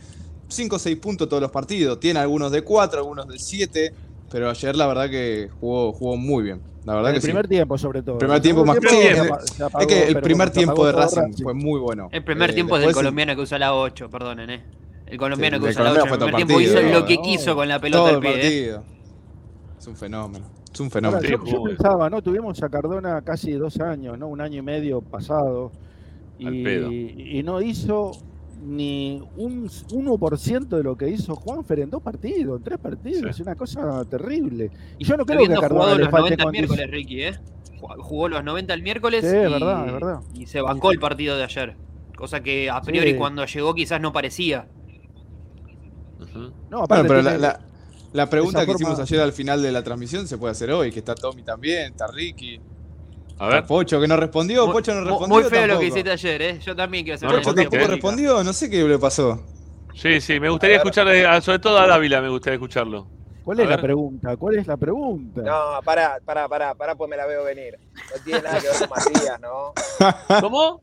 S9: 5 o 6 puntos todos los partidos. Tiene algunos de 4, algunos de 7. Pero ayer la verdad que jugó, jugó muy bien. La verdad
S11: En
S9: que
S11: el
S9: sí.
S11: primer tiempo, sobre todo.
S9: El primer
S11: El
S9: tiempo más sí,
S11: tiempo
S9: es-
S11: se apa- se apagó,
S9: Es que el primer tiempo de Racing fue muy bueno.
S10: El primer
S9: Eh,
S10: tiempo es del colombiano que usa la 8, perdonen, ¿eh? El colombiano
S9: Sí,
S10: que usa la
S9: colombiano
S10: 8 en el primer tiempo hizo lo que
S11: No,
S10: quiso con la pelota
S9: Todo
S10: al
S9: el
S10: pie, ¿eh?
S9: Es un fenómeno. Es un fenómeno.
S11: Ahora, yo, pensaba, ¿no? Tuvimos a Cardona casi dos años, ¿no? Un año y medio pasado.
S1: Al
S11: Y,
S1: pedo.
S11: y no hizo ni un 1% de lo que hizo Juanfer en dos partidos, en tres partidos.
S1: Sí.
S11: Es una cosa terrible. Y yo no creo que a Cardona
S10: jugado
S11: le
S10: los
S11: falte
S10: 90 el
S11: condición.
S10: miércoles, Ricky, ¿eh? Jugó- los 90 el miércoles
S11: Sí,
S10: y,
S11: es verdad, es verdad.
S10: y se bancó el partido de ayer. Cosa que a priori
S11: Sí.
S10: cuando llegó quizás no parecía.
S11: No,
S9: Bueno, pero
S11: tiene-
S9: la- la pregunta
S11: esa
S9: que
S11: forma-
S9: hicimos ayer al final de la transmisión se puede hacer hoy, que está Tommy también, está Ricky,
S1: A
S9: está
S1: ver.
S9: Pocho que no respondió, Pocho no respondió.
S10: Muy feo lo que hiciste ayer, ¿eh? Yo también quiero hacer
S1: No
S10: una
S9: Pocho tampoco respondió, no sé qué le pasó.
S1: Sí, sí, me gustaría escuchar, a- sobre todo a Dávila, me gustaría escucharlo.
S11: ¿Cuál es la pregunta? ¿Cuál es la pregunta?
S12: No, pará, pará, pará, pará, pues me la veo venir. No tiene nada que ver con Matías, ¿no?
S1: ¿Cómo?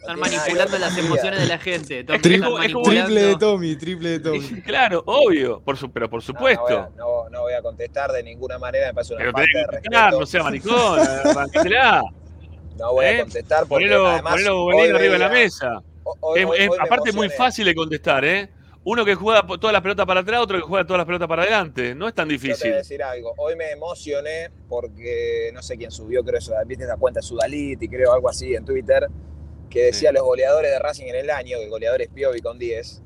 S10: Están
S12: No
S10: manipulando las emociones de la gente. Tommy,
S9: Tri- triple de Tommy, triple de Tommy. (laughs)
S1: Claro, obvio, por su, pero por
S12: No,
S1: supuesto.
S12: No, voy a, no- no voy a contestar de ninguna manera, me parece una
S1: pero
S12: falta
S1: tenés
S12: de respeto.
S1: no sea maricón.
S12: No voy
S1: ¿Eh?
S12: a contestar porque
S1: Ponelo,
S12: además
S1: ponelo arriba de la mesa.
S12: hoy-
S1: Es-
S12: hoy-
S1: es-
S12: hoy
S1: aparte es muy fácil de contestar, ¿eh? Uno que juega todas las pelotas para atrás, otro que juega todas las pelotas para adelante. No es tan
S12: Yo te voy
S1: difícil.
S12: a decir algo. Hoy me emocioné porque no sé quién subió, creo eso, viste esa cuenta Sudaliti, creo algo así en Twitter, que decía
S1: Sí.
S12: los goleadores de Racing en el año, que el goleador es Piovi con 10.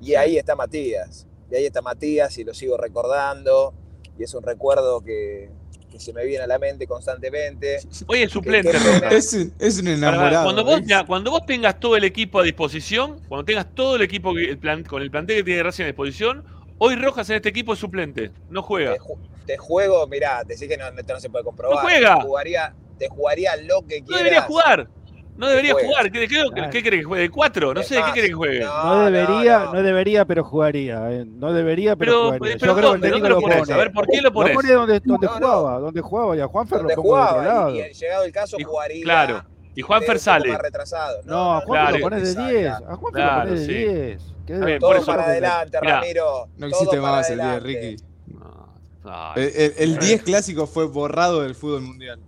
S12: Y ahí está Matías. Y ahí está Matías y lo sigo recordando. Y es un recuerdo que, que se me viene a la mente constantemente.
S1: Hoy es suplente,
S12: pena.
S9: Es un, es un
S1: Para-
S9: enamorado.
S1: cuando, vos,
S9: ¿ves?
S1: mira, cuando vos tengas todo el equipo a disposición, cuando tengas todo el equipo que- el plan- con el plantel que tiene Racing a disposición, hoy Rojas en este equipo es suplente, no juega.
S12: Te, ju- te juego, mirá, te decís que no, esto no se puede comprobar.
S1: No juega.
S12: Te jugaría, te jugaría lo que
S1: No
S12: quieras.
S1: debería jugar. No debería
S12: juega.
S1: jugar. ¿Qué, qué,
S11: Claro.
S1: qué quiere que juegue? ¿De cuatro? No
S12: Es
S1: sé, ¿qué
S12: más,
S1: quiere que juegue?
S11: No debería, no,
S12: no.
S11: debería, pero jugaría. eh. No debería, pero,
S1: Pero,
S11: jugaría.
S1: pero
S11: Yo creo que
S1: ¿dónde?
S11: el
S1: ¿Dónde
S11: técnico
S1: lo
S11: lo
S1: pones?
S11: pone.
S1: A ver, ¿por qué lo
S11: Lo
S1: pones?
S11: pone donde, donde
S12: No, no.
S11: jugaba, donde jugaba y a Juanfer
S12: Donde
S11: lo pongo de otro
S12: jugaba
S11: lado.
S12: y, y llegado el caso
S1: Y-
S12: jugaría.
S1: claro. Y Juanfer sale.
S12: Retrasado.
S11: No, a Juanfer
S1: claro.
S11: lo pones de
S12: Salga.
S11: 10. A Juanfer
S1: Claro,
S11: lo pones de
S1: sí.
S11: 10. ¿Qué
S1: Está bien,
S12: Todo
S1: por eso-
S12: para adelante, Ramiro.
S9: No existe más el 10,
S12: adelante.
S9: Ricky. El 10 clásico fue borrado del fútbol mundial.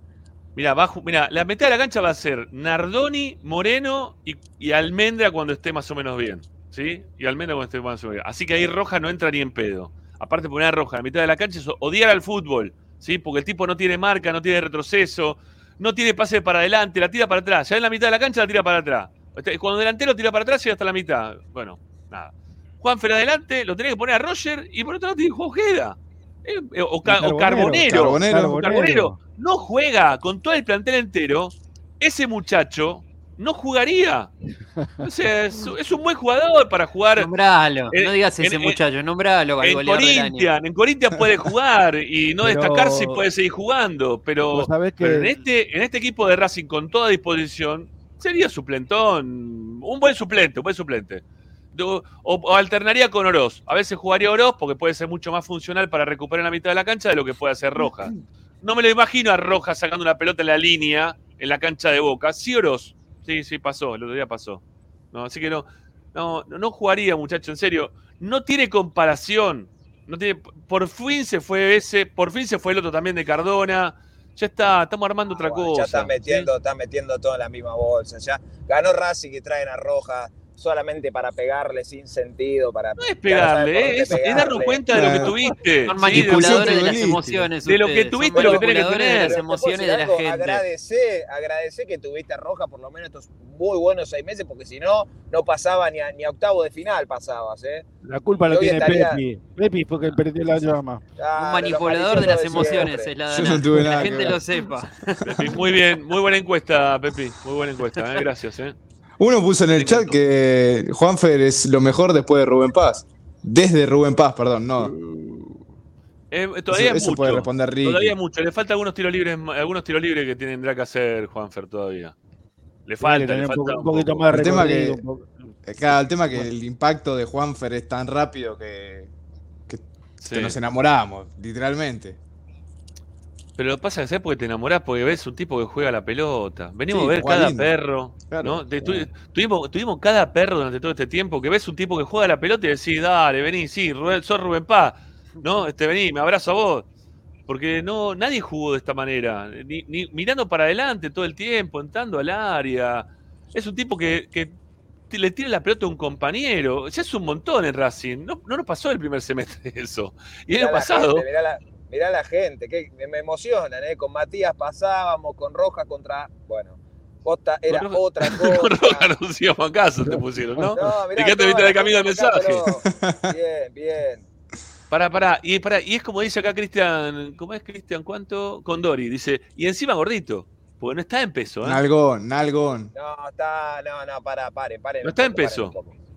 S1: Mira, va a ju- mirá, la mitad de la cancha va a ser Nardoni, Moreno y, y Almendra cuando esté más o menos bien. ¿Sí? Y Almendra cuando esté más o menos bien. Así que ahí Roja no entra ni en pedo. Aparte, poner a Roja en la mitad de la cancha es odiar al fútbol. ¿Sí? Porque el tipo no tiene marca, no tiene retroceso, no tiene pase para adelante, la tira para atrás. Ya en la mitad de la cancha la tira para atrás. Este, Cuando delantero tira para atrás y hasta la mitad. Bueno, nada. Juanfer adelante, lo tenés que poner a Roger y por otro lado tiene Ojeda. Eh, eh, o, Ca- o
S11: Carbonero.
S1: Carbonero.
S9: Carbonero.
S1: No juega con todo el plantel entero, ese muchacho no jugaría. O sea, es, es un buen jugador para jugar.
S10: Nombralo.
S1: En-
S10: no digas ese
S1: en-
S10: muchacho, nombralo al
S1: En. Corinthians, en Corinthians puede jugar y no
S11: Pero-
S1: destacarse y puede seguir jugando, pero,
S11: que
S1: pero en, este, en este equipo de Racing con toda disposición sería suplentón, un buen suplente, un buen suplente. O, alternaría con Oroz. A veces jugaría Oroz porque puede ser mucho más funcional para recuperar la mitad de la cancha de lo que puede hacer Rojas. No me lo imagino a Rojas sacando una pelota en la línea en la cancha de Boca. Sí, Oroz. Sí, sí, pasó, el otro día pasó. No, así que no, no, no jugaría, muchacho, en serio. No tiene comparación. No tiene, por fin se fue ese, por fin se fue el otro también de Cardona. Ya está, estamos armando otra
S12: Ah, Bueno,
S1: cosa.
S12: Ya están metiendo, están metiendo todo en la misma bolsa. Ya ganó Racing y traen a Roja solamente para pegarle sin sentido. Para,
S1: No es pegarle, es, es darnos cuenta de lo que tuviste.
S10: Son
S1: Sí,
S10: manipuladores de las emociones.
S1: De lo que tuviste, lo que tenés que
S10: manipuladores de
S1: tener.
S10: las emociones de la gente.
S12: Agradecé, agradecé que tuviste a Roja por lo menos estos muy buenos seis meses, porque si no, no pasaba ni a, ni a octavo de final pasabas, ¿eh?
S11: la culpa la tiene
S12: estaría-
S11: Pepi. Pepi fue que perdió la llama.
S12: Claro,
S10: Un manipulador de las emociones es la
S9: Yo no tuve nada
S10: la
S9: que
S10: gente lo sepa.
S1: Pepi, muy bien, muy buena encuesta, Pepi. Muy buena encuesta, eh, gracias. Eh.
S9: Uno puso en el chat que Juanfer es lo mejor después de Rubén Paz. Desde Rubén Paz, perdón, no.
S1: Eh, todavía
S9: Eso-
S1: es
S9: eso
S1: mucho.
S9: puede responder Ricky.
S1: Todavía mucho. Le falta algunos tiros libres, algunos tiros libres que tendrá que hacer Juanfer todavía. Le falta, le
S11: un,
S1: falta un
S11: un poquito
S1: poco.
S11: más de
S9: El tema que- Eh, Claro, el tema que el impacto de Juanfer es tan rápido que, que,
S1: Sí.
S9: que nos enamoramos, literalmente.
S1: Pero lo que pasa es que porque te enamorás, porque ves un tipo que juega la pelota. Venimos
S9: Sí,
S1: a ver cada
S9: lindo.
S1: perro.
S9: Claro.
S1: ¿no? Tu- tuvimos, tuvimos cada perro durante todo este tiempo que ves un tipo que juega la pelota y decís, dale, vení, sí, Rubén, sos Rubén Paz. ¿No? Este, vení, me abrazo a vos. Porque no, nadie jugó de esta manera. Ni, ni mirando para adelante todo el tiempo, entrando al área. Es un tipo que, le tira la pelota a un compañero. Ya es un montón en Racing. No, no nos pasó el primer semestre (laughs) eso. Y el año pasado.
S12: gente, mirá, la, gente, que me, emocionan, ¿eh? Con Matías pasábamos, con Roja contra. Bueno, Posta era
S1: Con Roja-
S12: otra (laughs)
S1: Con
S12: cosa.
S1: Roja no nos íbamos a casa, te pusieron, ¿no?
S12: No, mirá,
S1: Te
S12: toda
S1: mitad
S12: la
S1: de camino
S12: acá,
S1: mensaje.
S12: pero- (laughs) Bien, bien.
S1: Pará, pará. Y, pará, y es como dice acá Cristian, ¿cómo es Cristian? ¿Cuánto? Condori. Dice, y encima gordito. Porque no está en peso, ¿eh?
S9: Nalgón, nalgón.
S12: No, está, no, no, para, pare, pare.
S1: No está en peso.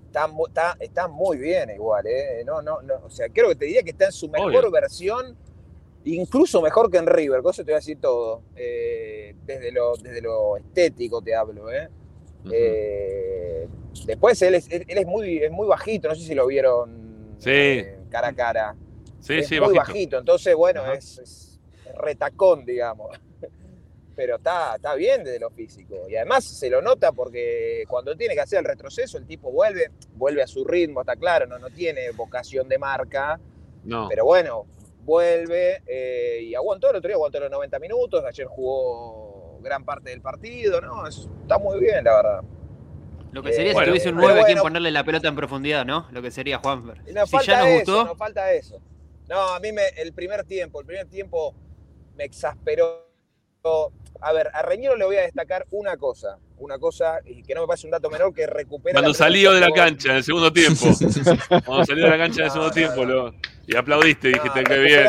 S12: Está, está, está muy bien igual, ¿eh? No, no, no. O sea, creo que te diría que está en su mejor
S1: Obvio.
S12: versión, incluso mejor que en River, con eso te voy a decir todo. Eh, desde, lo, desde lo estético te hablo, ¿eh? Eh, después él es, él él es muy, es muy bajito, no sé si lo vieron
S1: Sí.
S12: eh, cara a cara.
S1: Sí,
S12: es
S1: sí,
S12: muy
S1: bajito.
S12: bajito. entonces bueno, es, es retacón, digamos. (laughs) Pero está, está bien desde lo físico. Y además se lo nota porque cuando tiene que hacer el retroceso, el tipo vuelve, vuelve a su ritmo, está claro, no, no tiene vocación de marca.
S1: No.
S12: Pero bueno, vuelve eh, y aguantó el otro día, aguantó los 90 minutos, ayer jugó gran parte del partido, ¿no? Es- está muy bien, la verdad.
S10: Lo que sería
S12: Bueno,
S10: si tuviese un
S12: pero
S10: 9 a quien
S12: bueno.
S10: ponerle la pelota en profundidad, ¿no? Lo que sería Juanfer. Si ya nos
S12: eso,
S10: gustó,
S12: nos falta eso. No, a mí me, el primer tiempo, el primer tiempo me exasperó. A ver, a Reñero le voy a destacar una cosa, una cosa, y que no me parece un dato menor, que recupera.
S1: Cuando salió de la cancha en el segundo tiempo. Cuando salió de la cancha en el segundo tiempo lo- y aplaudiste, dijiste que bien.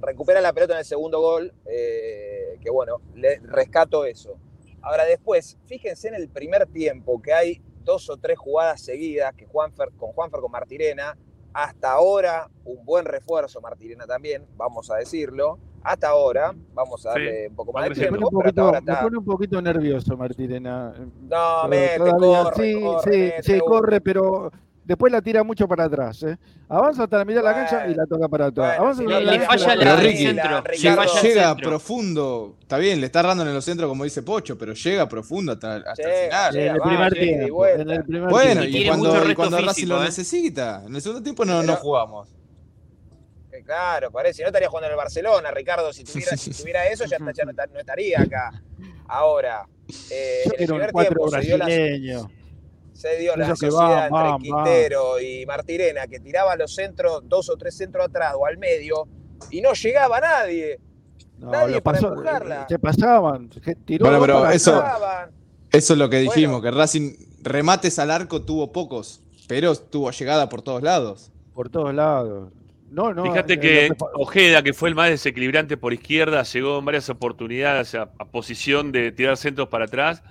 S12: recupera la pelota en el segundo gol, eh, que bueno, le rescato eso. Ahora después, fíjense en el primer tiempo que hay dos o tres jugadas seguidas que Juanfer, con Juanfer con Martirena, hasta ahora un buen refuerzo Martirena también, vamos a decirlo. Hasta ahora, vamos a darle un poco más de
S11: Me pone,
S12: tiempo,
S11: un poquito, me
S12: está.
S11: pone un poquito nervioso Martirena.
S12: No,
S11: Eh,
S12: mete,
S11: todavía-
S12: corre,
S11: sí,
S12: corre,
S11: sí,
S12: mete,
S11: sí,
S12: uno.
S11: corre, pero después la tira mucho para atrás. ¿eh? Avanza hasta la mitad de la cancha y la toca para atrás.
S12: Bueno,
S11: Avanza
S12: le-
S11: la
S12: le falla
S11: la
S9: Ricky.
S12: Ricardo.
S9: llega,
S12: centro.
S9: profundo. Está bien, le está errando en el centro, como dice Pocho, pero llega profundo hasta, hasta el final.
S11: En el primer tiempo. En el primer
S9: Bueno,
S11: tiempo.
S9: y cuando, y cuando Racing lo necesita. En el segundo tiempo no, no jugamos.
S12: Eh, Claro, parece. Si no estaría jugando en el Barcelona, Ricardo. Si tuviera, si tuviera eso, ya, está- ya no, está- no estaría acá. Ahora, eh, en el primer tiempo se dio la, se dio la sociedad entre Quintero y Martirena, que tiraba los centros, dos o tres centros atrás o al medio, y no llegaba nadie.
S11: No,
S12: nadie para
S11: pasó,
S12: empujarla.
S11: se pasaban. que Tiró
S9: Bueno, pero
S11: para
S9: eso-. Eso es lo que dijimos, que Racing remates al arco tuvo pocos, pero tuvo llegada por todos lados.
S11: Por todos lados. No, no.
S1: Fíjate
S11: eh,
S1: que Ojeda, que fue el más desequilibrante por izquierda, llegó en varias oportunidades a, a posición de tirar centros para atrás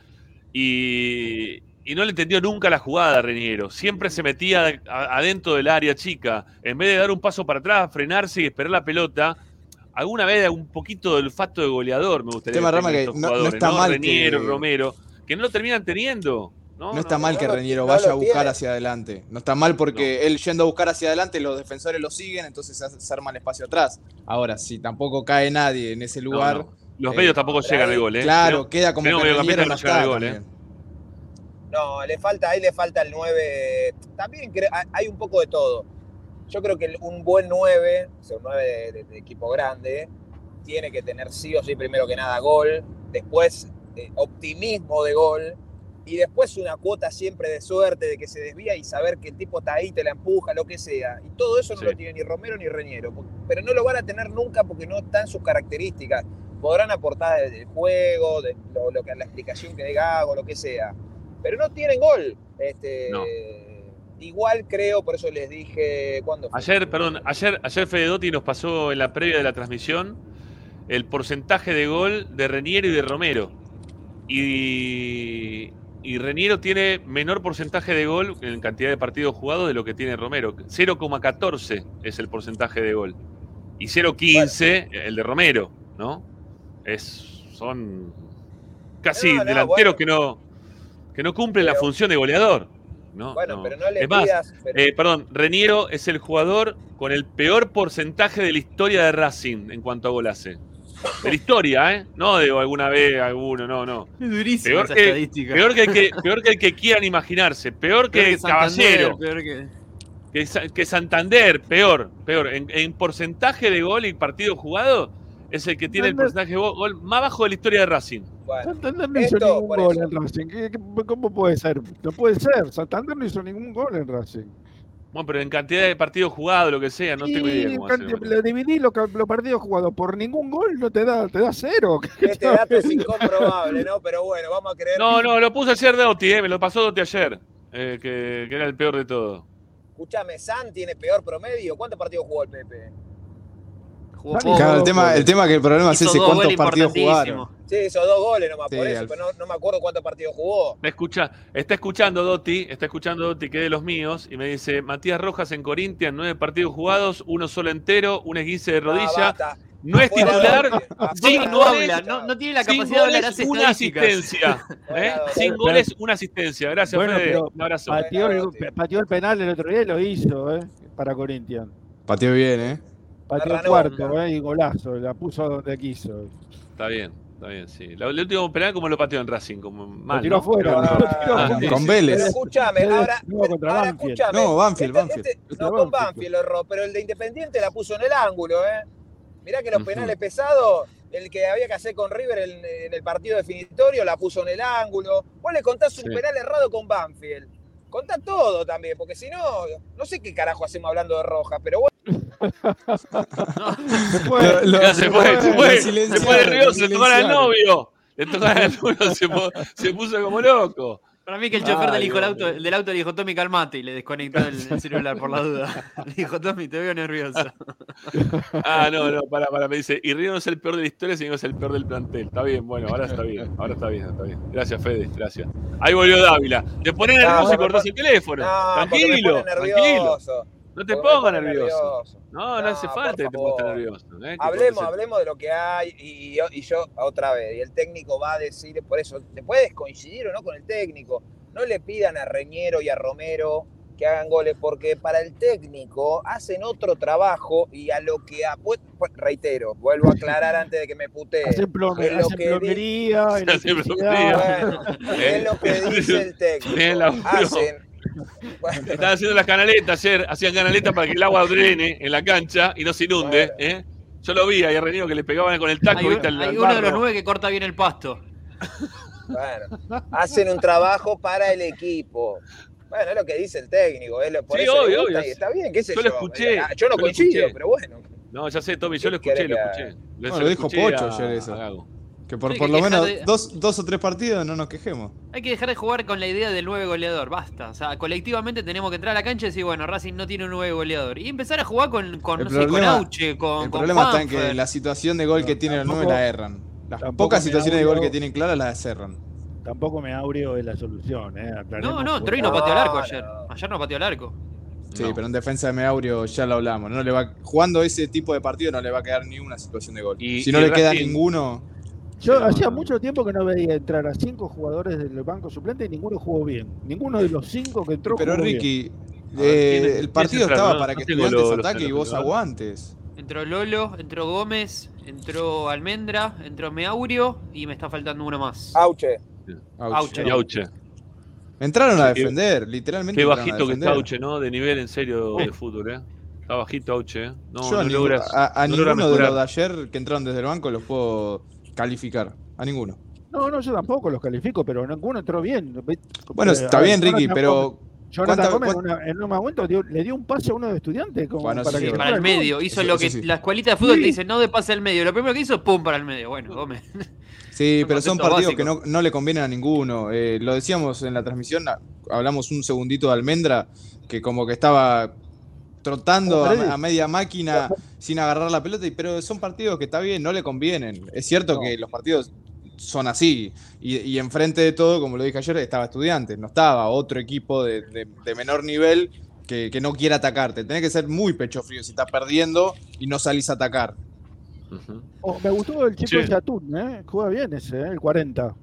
S1: y, y no le entendió nunca la jugada a Reniero. Siempre se metía adentro del área chica. En vez de dar un paso para atrás, frenarse y esperar la pelota, alguna vez un poquito del olfato de goleador me gustaría
S9: Tema, Rama, que no- está mal
S1: Reniero,
S9: que-
S1: Romero, que no lo terminan teniendo. No,
S9: No, está
S1: no,
S9: mal
S1: no,
S9: que Reñero
S1: no
S9: vaya a buscar
S1: tiene.
S9: hacia adelante. No está mal porque él yendo a buscar hacia adelante, los defensores lo siguen, entonces se, arma el espacio atrás. Ahora, si tampoco cae nadie en ese lugar.
S1: no. Los
S9: eh,
S1: medios tampoco llegan al gol, ¿eh?
S9: Claro, queda como que Reñero no
S1: al gol, ¿eh?
S9: también.
S12: No, le falta, ahí le falta el 9. También creo- hay- un poco de todo. Yo creo que un buen 9, o sea, un 9 de, de- de equipo grande, tiene que tener sí o sí, primero que nada, gol, después eh, optimismo de gol, y después una cuota siempre de suerte, de que se desvía y saber que el tipo está ahí, te la empuja, lo que sea. Y todo eso no
S1: Sí.
S12: lo tiene ni Romero ni Reñero, pero no lo van a tener nunca porque no están sus características. Podrán aportar desde el juego, de lo, lo que, la explicación que dé Gago, lo que sea, pero no tienen gol. Este,
S1: No.
S12: Igual creo, por eso les dije, ¿cuándo fue?
S1: Ayer, perdón, ayer, ayer Fededotti nos pasó en la previa de la transmisión el porcentaje de gol de Reniero y de Romero. Y, y Reniero tiene menor porcentaje de gol en cantidad de partidos jugados de lo que tiene Romero. 0,14 es el porcentaje de gol. Y 0,15 el de Romero, ¿no? Es, son casi
S12: No, no,
S1: delanteros
S12: bueno.
S1: que no que no cumplen la función de goleador. No,
S12: Bueno, pero no le
S1: es más,
S12: pidas- pero-
S1: eh, perdón, Reniero es el jugador con el peor porcentaje de la historia de Racing en cuanto a gol hace. De la historia, ¿eh? No de alguna vez alguno, no, no.
S10: Es durísima
S1: Peor
S10: esa
S1: que,
S10: estadística.
S1: peor, que el que, peor que el que quieran imaginarse, peor que,
S10: Peor que
S1: Caballero,
S10: peor que-
S1: que, Sa- que Santander, peor, peor. En, en porcentaje de gol y partido jugado, es el que tiene el porcentaje de go- gol más bajo de la historia de Racing.
S11: Santander no hizo ningún gol
S12: eso.
S11: en Racing. ¿Qué- qué- ¿Cómo puede ser? No puede ser. Santander no hizo ningún gol en Racing.
S1: Bueno, pero en cantidad de partidos jugados, lo que sea, no tengo idea cómo hacer,
S11: le dividí los, partidos jugados por ningún gol, no te da, te da cero. (laughs)
S12: Este dato es incomprobable, ¿no? Pero bueno, vamos a creer.
S1: No, no, lo puse ayer Dotti, eh, me lo pasó Dotti ayer, eh, que, que era el peor de todo.
S12: Escúchame, San tiene peor promedio. ¿Cuántos partidos jugó el Pepe?
S10: Jugó
S11: Claro,
S9: el tema, el tema que el problema es ese cuántos partidos jugaron.
S12: Sí, hizo dos goles nomás
S9: Sí,
S12: por eso,
S9: al-
S12: pero no, no me acuerdo cuántos partidos jugó.
S1: Me escucha, está escuchando Dotti, está escuchando Dotti, que es de los míos, y me dice, Matías Rojas en Corinthians, nueve partidos jugados, uno solo entero, un esguince de
S12: Ah,
S1: rodilla, no es titular, sin
S10: no
S1: goles,
S10: habla, no, no tiene la
S1: sin
S10: capacidad de hablar,
S1: una asistencia. (laughs) ¿eh? Sin goles, una asistencia. Gracias,
S11: Bueno,
S1: Fede.
S11: pero
S1: Un abrazo.
S11: Pateó el,
S12: Dotti.
S11: pateó el penal el otro día y lo hizo, ¿eh? Para Corinthians.
S9: Pateó bien, ¿eh?
S11: Pateó el cuarto, ¿eh? Y golazo. La puso donde quiso.
S1: Está bien, está bien, sí. La- El último penal, como lo pateó en Racing? Como mal,
S11: lo tiró
S12: Ah,
S11: afuera.
S9: Con Vélez.
S12: Pero escúchame, ahora,
S11: no, contra
S12: ahora
S11: Banfield.
S12: escúchame.
S9: No, Banfield,
S12: Este-
S9: Banfield.
S12: este- no, con
S11: Banfield.
S12: Lo erró, pero el de Independiente la puso en el ángulo, ¿eh? Mirá que los penales pesados, el que había que hacer con River en, en el partido definitorio, la puso en el ángulo. Vos le contás un
S1: Sí.
S12: penal errado con Banfield. Contá todo también, porque si no, no sé qué carajo hacemos hablando de Roja, pero bueno.
S11: Se fue.
S9: Lo- lo-
S1: se fue, se
S9: lo
S1: fue, se nervioso, le tocaron al novio. Le tocaron al novio, se, po- se puso como loco.
S10: Para mí que el chofer del, hijo
S1: Dios
S10: auto, del auto le dijo, Tommy, calmate, y le desconectó el, el (laughs) celular por la duda. (laughs) Le dijo, Tommy, te veo nervioso. (laughs)
S1: Ah, no, no, para, para, me dice, y Río no es el peor de la historia, sino es el peor del plantel. Está bien, bueno, ahora está bien, ahora está bien, está bien. Gracias, Fede, gracias. Ahí volvió Dávila. Te pones nervioso
S12: No,
S1: y cortás el teléfono.
S12: No,
S1: tranquilo,
S12: pone
S1: tranquilo. No te pongas nervioso. No, no,
S12: No,
S1: hace falta que te pongas nervioso. ¿eh?
S12: Hablemos, hablemos de lo que hay y, yo- y yo otra vez, y el técnico va a decir, por eso, te puedes coincidir o no con el técnico, no le pidan a Reñero y a Romero que hagan goles, porque para el técnico hacen otro trabajo y a lo que, a- pues, reitero, vuelvo a aclarar (laughs) antes de que me putee,
S11: Hacen plomería,
S1: Hacen (laughs)
S12: bueno, es lo que dice el (laughs) técnico, hacen, bueno,
S1: Estaban haciendo las canaletas ayer, hacían canaletas para que el agua drene en la cancha y no se inunde.
S12: Bueno.
S1: ¿eh? Yo lo vi ahí a que le pegaban con el taco,
S10: Hay, un-
S1: ¿viste? al-
S10: hay
S1: al
S10: uno de los nueve que corta bien el pasto.
S12: Bueno, hacen un trabajo para el equipo. Bueno, es lo que dice el técnico, es lo, por
S1: Sí,
S12: eso
S1: obvio, obvio.
S12: y está bien, qué sé
S1: Yo
S12: yo.
S1: lo escuché,
S12: Ah, Yo no
S1: yo lo
S12: coincido,
S1: escuché.
S12: pero bueno.
S1: No, ya sé, Tommy, yo lo
S12: ¿Qué
S1: escuché, lo escuché.
S9: No, lo dijo Pocho
S1: a-
S9: ayer eso. Que por,
S10: Hay
S9: por
S10: que
S9: lo menos
S10: de-
S9: dos, dos o tres partidos no nos quejemos.
S10: Hay que dejar de jugar con la idea del nueve goleador, basta. O sea, colectivamente tenemos que entrar a la cancha y decir, bueno, Racing no tiene un nueve goleador. Y empezar a jugar con, con,
S9: El
S10: no sé, con
S9: problema-
S10: Auche, con,
S9: El
S10: con
S9: problema está en que la situación de gol que tienen los nueve
S11: tampoco-
S9: la erran. Las pocas situaciones de gol que tienen claras las cerran.
S11: Tampoco me aureo es la solución, ¿eh?
S10: No,
S11: Aclaremos
S10: no, no pateó el arco ayer. Ayer no pateó el arco.
S9: Sí,
S1: No.
S9: pero en defensa de Meaurio ya lo hablamos. No le va, jugando ese tipo de partido no le va a quedar ni una situación de gol.
S1: Y-
S9: si no
S1: y
S9: le queda ninguno,
S11: Yo hacía
S1: no.
S11: mucho tiempo que no veía entrar a cinco jugadores del banco suplente y ninguno jugó bien. Ninguno de los cinco que entró
S9: pero
S11: jugó.
S9: Ricky,
S1: A
S9: eh,
S1: ¿quiénes-
S9: el partido estaba
S1: No,
S9: para
S1: no
S9: que estudiantes
S1: los- los
S9: ataque y vos aguantes.
S10: Entró Lolo, entró Gómez, entró Almendra, entró Meaurio y me está faltando uno más.
S12: Auche.
S9: Auche.
S10: Auche.
S1: Y Auche.
S9: Entraron a defender, literalmente.
S1: Qué
S9: a
S1: bajito que está Auche, ¿no? De nivel en serio de fútbol, ¿eh? Está bajito Auche, ¿eh? No,
S9: Yo a,
S1: no
S9: ningún-
S1: logras.
S9: a- a
S1: no
S9: ninguno de los de ayer que entraron desde el banco los puedo calificar. A ninguno.
S11: No, no, yo tampoco los califico, pero ninguno entró bien.
S9: Bueno,
S11: Eh,
S9: está bien, Ricky, pero
S11: Jonathan
S9: ¿cuánta-
S11: Gómez en, una- en un momento dio- le dio un pase a uno de estudiantes como
S9: Bueno,
S11: para
S9: sí,
S11: que
S9: sí,
S10: Para
S11: fuera
S10: el medio, hizo
S9: Eso-
S10: lo que
S9: sí.
S10: la escuelita de fútbol
S11: Sí.
S10: te dice, no de pase al medio. Lo primero que hizo, pum, para el medio. Bueno, Gómez.
S9: Sí, pero son partidos que no, no le convienen a ninguno. Eh, lo decíamos en la transmisión, hablamos un segundito de Almendra, que como que estaba trotando a, media máquina sin agarrar la pelota, y- pero son partidos que está bien, no le convienen. Es cierto
S11: No.
S9: que los partidos son así, y, y enfrente de todo, como lo dije ayer, estaba Estudiantes, no estaba otro equipo de, de- de menor nivel que, que no quiera atacarte. Tenés que ser muy pecho frío si estás perdiendo y no salís a atacar.
S11: Oh, me gustó el chico
S1: Sí.
S11: de Atún, ¿eh? Juega bien ese, ¿eh? el 40.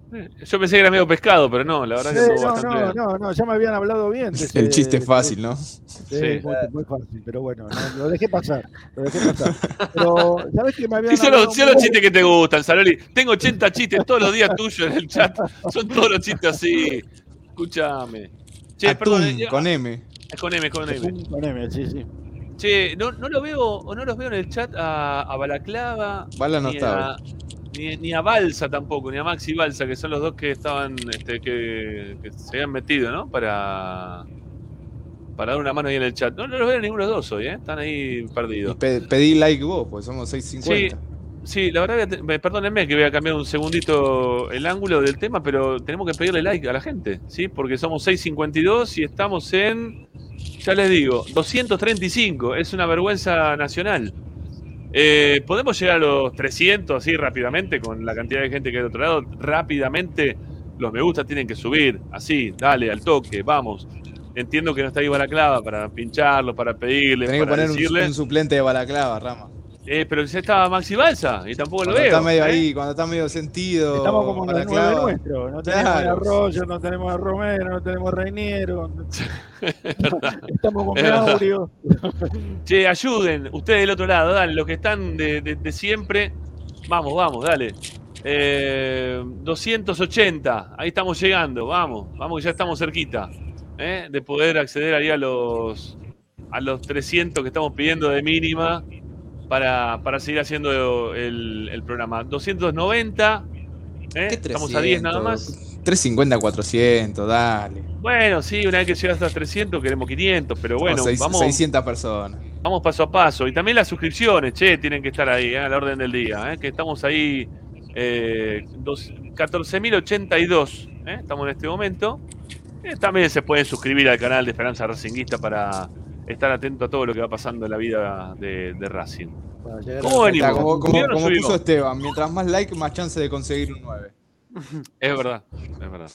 S1: Yo pensé que era medio pescado, pero no, la verdad que
S11: Sí,
S1: estuvo
S11: no,
S1: bastante
S11: no,
S1: bien.
S11: no, no, ya me habían hablado bien. de (laughs) ese-
S9: El chiste
S11: de-
S9: fácil, ¿no?
S11: Sí,
S1: Sí.
S11: Muy, muy fácil, pero bueno, no, lo dejé pasar. Lo dejé pasar. Pero, ¿sabes qué me habían (laughs)
S1: Sí, son los, son los chistes que te gustan, Saloli. Tengo 80 chistes todos los días tuyos en el chat. Son todos los chistes así. Escúchame. Che,
S9: Atún,
S1: perdón, eh,
S9: con M.
S1: es con M, con M.
S11: Atún con M, sí, sí.
S1: Che, no, no lo veo, o no los veo en el chat a, a Balaclava.
S9: Bala no
S1: ni
S9: estaba.
S1: a, ni, ni a Balsa tampoco, ni a Maxi Balsa, que son los dos que estaban, este, que, que se habían metido, ¿no? Para, para dar una mano ahí en el chat. No, no los veo ninguno de los dos hoy, ¿eh? Están ahí perdidos.
S9: Pe- pedí like vos, porque somos
S1: Sí,
S9: 650.
S1: sí, la verdad, que perdónenme que voy a cambiar un segundito el ángulo del tema, pero tenemos que pedirle like a la gente, ¿sí? Porque somos 652 y estamos en, ya les digo, 235. Es una vergüenza nacional. Eh, ¿Podemos llegar a los 300 así rápidamente con la cantidad de gente que hay del otro lado? Rápidamente, los me gusta tienen que subir, así, dale, al toque, vamos. Entiendo que no está ahí Balaclava para pincharlo, para pedirle,
S9: Tenés que
S1: para
S9: poner un, un suplente de balaclava, Rama.
S1: Eh, pero ya estaba Maxi Balsa y tampoco lo
S9: Cuando
S1: veo.
S9: está medio
S1: ¿eh?
S9: ahí, cuando está medio sentido.
S11: Estamos como en el
S9: balaclava.
S11: nuestro. No tenemos
S9: Claro.
S11: a Arroyo, no tenemos a Romero, no tenemos a Reiniero. (laughs) Estamos con. Gaurio.
S1: Che, ayuden, ustedes del otro lado, dale, los que están de, de- de siempre. Vamos, vamos, dale. Eh, 280, ahí estamos llegando, vamos, vamos que ya estamos cerquita ¿eh? de poder acceder ahí a los a los 300 que estamos pidiendo de mínima para, para seguir haciendo el, el programa. 290, ¿eh?
S9: ¿Qué
S1: estamos a 10 nada más.
S9: 350, 400, dale.
S1: Bueno, sí, una vez que llegas a 300 queremos 500, pero bueno,
S9: seis-
S1: vamos,
S9: 600 personas.
S1: vamos paso a paso. Y también las suscripciones, che, tienen que estar ahí, eh, a la orden del día, eh, que estamos ahí, eh, dos- 14.082, eh, estamos en este momento. Eh, también se pueden suscribir al canal de Esperanza Racinguista para estar atento a todo lo que va pasando en la vida de, de Racing. ¿Cómo venimos?
S9: Está, como puso Esteban, mientras más like, más chance de conseguir un 9.
S1: Es verdad, es verdad.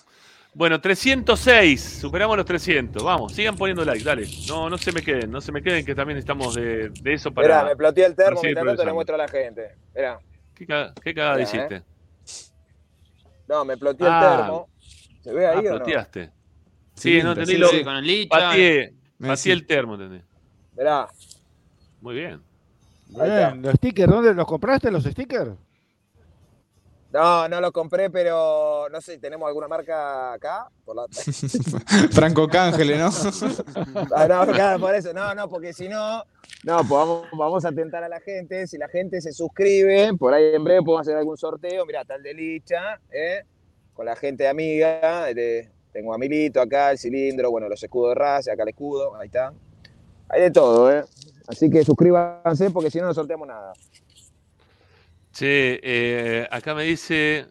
S1: Bueno, 306, superamos los 300. Vamos, sigan poniendo like, dale. No, no se me queden, no se me queden que también estamos de, de eso para.
S12: Mirá, me ploteé el termo, mientras tanto le muestro a la gente. Mirá.
S1: ¿Qué, caga- qué cagada
S12: Mirá,
S1: hiciste?
S12: eh. No, me ploteé el
S1: Ah.
S12: termo. ¿Se ve ahí
S1: Ah,
S12: o no?
S1: ploteaste. Sí, no entendí
S9: sí,
S1: lo.
S9: sí.
S10: Con el Licha.
S1: Pateé, Pateé el termo, entendí.
S12: Mirá.
S1: Muy bien.
S11: Bien, los stickers, ¿dónde los compraste los stickers?
S12: No, no lo compré, pero no sé, ¿tenemos alguna marca acá? Por la... (laughs)
S9: Franco Cángele, ¿no? (laughs)
S12: Ah, no, claro, por eso. No, no, porque si no, no, pues vamos, vamos a tentar a la gente. Si la gente se suscribe, por ahí en breve podemos hacer algún sorteo. Mirá, tal de Licha, ¿eh? con la gente amiga. de- tengo a Milito acá, el cilindro, bueno, los escudos de raza, acá el escudo, ahí está. Hay de todo, ¿eh? Así que suscríbanse porque si no, no sorteamos nada.
S1: Che, eh, acá me dice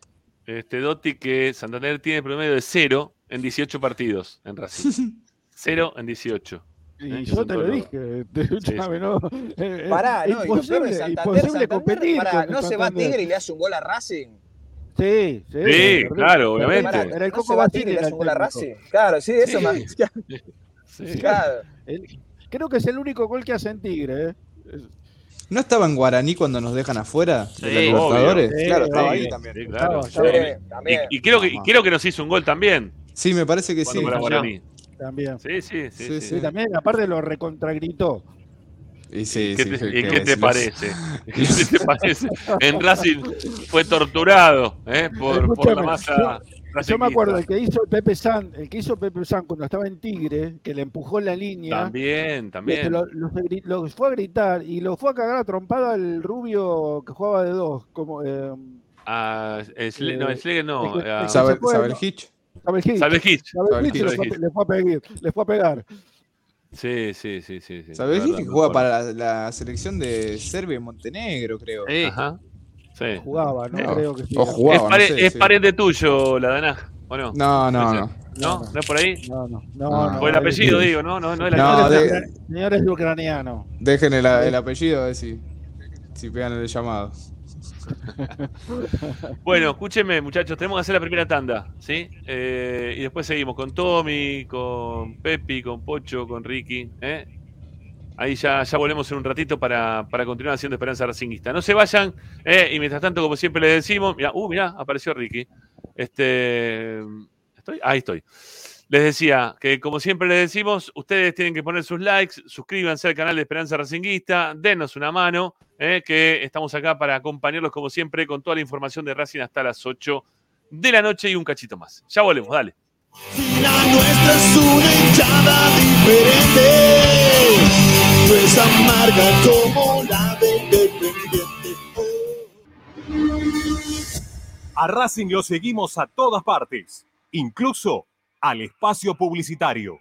S1: este Dotti que Santander tiene promedio de 0 en 18 partidos en Racing. (laughs) 0 en 18.
S11: Y
S1: Eh,
S11: yo te lo dije. te- escúchame, no.
S12: Pará, no, y lo peor de
S11: imposible,
S12: Santander,
S11: imposible
S12: Santander,
S11: competir.
S12: pará, ¿no se va. Tigre y le hace un gol a Racing?
S11: Sí, sí.
S1: Sí, claro, obviamente.
S11: Era el
S12: ¿no
S11: Coco Basile era el?
S12: Claro, sí, eso
S1: Sí.
S12: más.
S1: Sí.
S12: Claro.
S11: El- creo que es el único gol que hace en Tigre. ¿eh?
S9: ¿No estaba en Guaraní cuando nos dejan afuera de
S10: Sí,
S9: la Libertadores?
S11: obvio.
S9: claro,
S11: Sí,
S9: estaba
S11: sí.
S9: ahí también.
S1: Sí, claro.
S11: Estaba,
S12: Sí,
S11: estaba.
S12: también.
S1: Y, y creo que, y creo que nos hizo un gol también.
S9: Sí, me parece que sí.
S1: cuando para Guaraní.
S11: También.
S1: Sí, sí, sí.
S9: Sí,
S1: sí.
S9: sí.
S11: Sí, también, aparte lo recontragritó.
S9: Y sí,
S1: ¿Qué
S9: sí,
S1: te, y qué te
S9: los-
S1: parece? (laughs) ¿Qué te parece? En Racing fue torturado ¿eh? por, por la masa.
S11: Yo me acuerdo, el que hizo Pepe San, el que hizo Pepe San cuando estaba en Tigre, que le empujó en la línea.
S1: También,
S11: este,
S1: también.
S11: Lo, lo lo fue a gritar y lo fue a cagar a trompada el rubio que jugaba de dos, como eh,
S1: Ah, el Sle- no, no.
S11: que-
S1: ah,
S11: fue,
S9: Sabel
S11: ¿no?
S9: Hitch.
S11: Sabel Hitch.
S1: Sabel Hitch.
S11: Hitch
S9: Hitch.
S11: le fue,
S1: Hitch.
S11: le fue a pegar, le fue a pegar.
S1: Sí, sí, sí, sí. sí, verdad,
S9: que juega para la, la selección de Serbia y Montenegro, creo.
S10: Sí.
S1: Ajá. Sí.
S11: Jugaba, ¿no?
S9: No,
S11: Creo que sí.
S9: o jugaba,
S1: es
S9: no
S1: pare-
S9: sé,
S1: es
S9: sí.
S1: pariente tuyo, la Danaj, ¿o no?
S9: No, no, no.
S1: ¿No? ¿No es por ahí?
S11: No, no,
S9: No,
S11: no. no
S1: Por el apellido, digo, ¿no? No, no es la
S9: de-
S11: es, señor es ucraniano.
S9: Dejen el, el apellido a ver si, si pegan el llamado. (laughs)
S1: Bueno, escúcheme, muchachos, tenemos que hacer la primera tanda, ¿sí? Eh, y después seguimos con Tommy, con Pepi, con Pocho, con Ricky, ¿eh? Ahí ya, ya volvemos en un ratito para, para continuar haciendo Esperanza Racingista. No se vayan, eh, y mientras tanto, como siempre les decimos, mira, uh, mirá, apareció Ricky. Este, ¿Estoy? Ahí estoy. Les decía que, como siempre les decimos, ustedes tienen que poner sus likes, suscríbanse al canal de Esperanza Racinguista, denos una mano, eh, que estamos acá para acompañarlos, como siempre, con toda la información de Racing hasta las 8 de la noche y un cachito más. Ya volvemos, dale.
S8: La nuestra es una hinchada diferente, no es amarga como la de Independiente.
S3: A Racing lo seguimos a todas partes, incluso al espacio publicitario.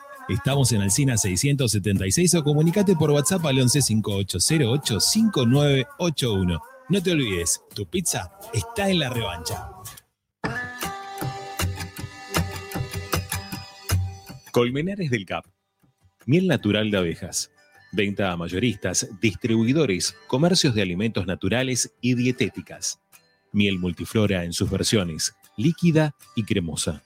S13: Estamos en Alcina 676 o comunicate por WhatsApp al 11 5808 5981. No te olvides, tu pizza está en la revancha. Colmenares del Cap. Miel natural de abejas. Venta a mayoristas, distribuidores, comercios de alimentos naturales y dietéticas. Miel multiflora en sus versiones, líquida y cremosa.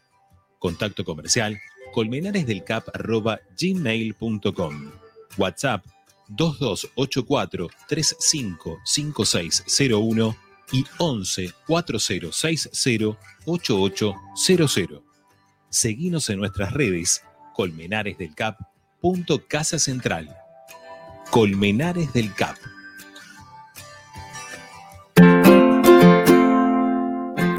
S13: Contacto comercial colmenaresdelcap.gmail.com WhatsApp 2284 355601 y 11 4060 8800. Seguinos en nuestras redes Colmenares del Cap. Casa Central. Colmenares del Cap.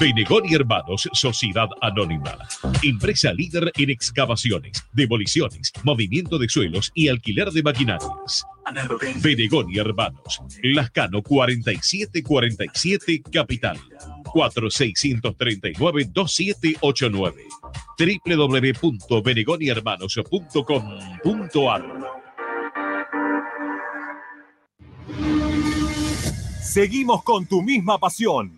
S14: Benegón y Hermanos, Sociedad Anónima. Empresa líder en excavaciones, demoliciones, movimiento de suelos y alquiler de maquinarias. Benegón y Hermanos, Lascano 4747 Capital. 4639-2789 www.benegonihermanos.com.ar
S3: Seguimos con tu misma pasión.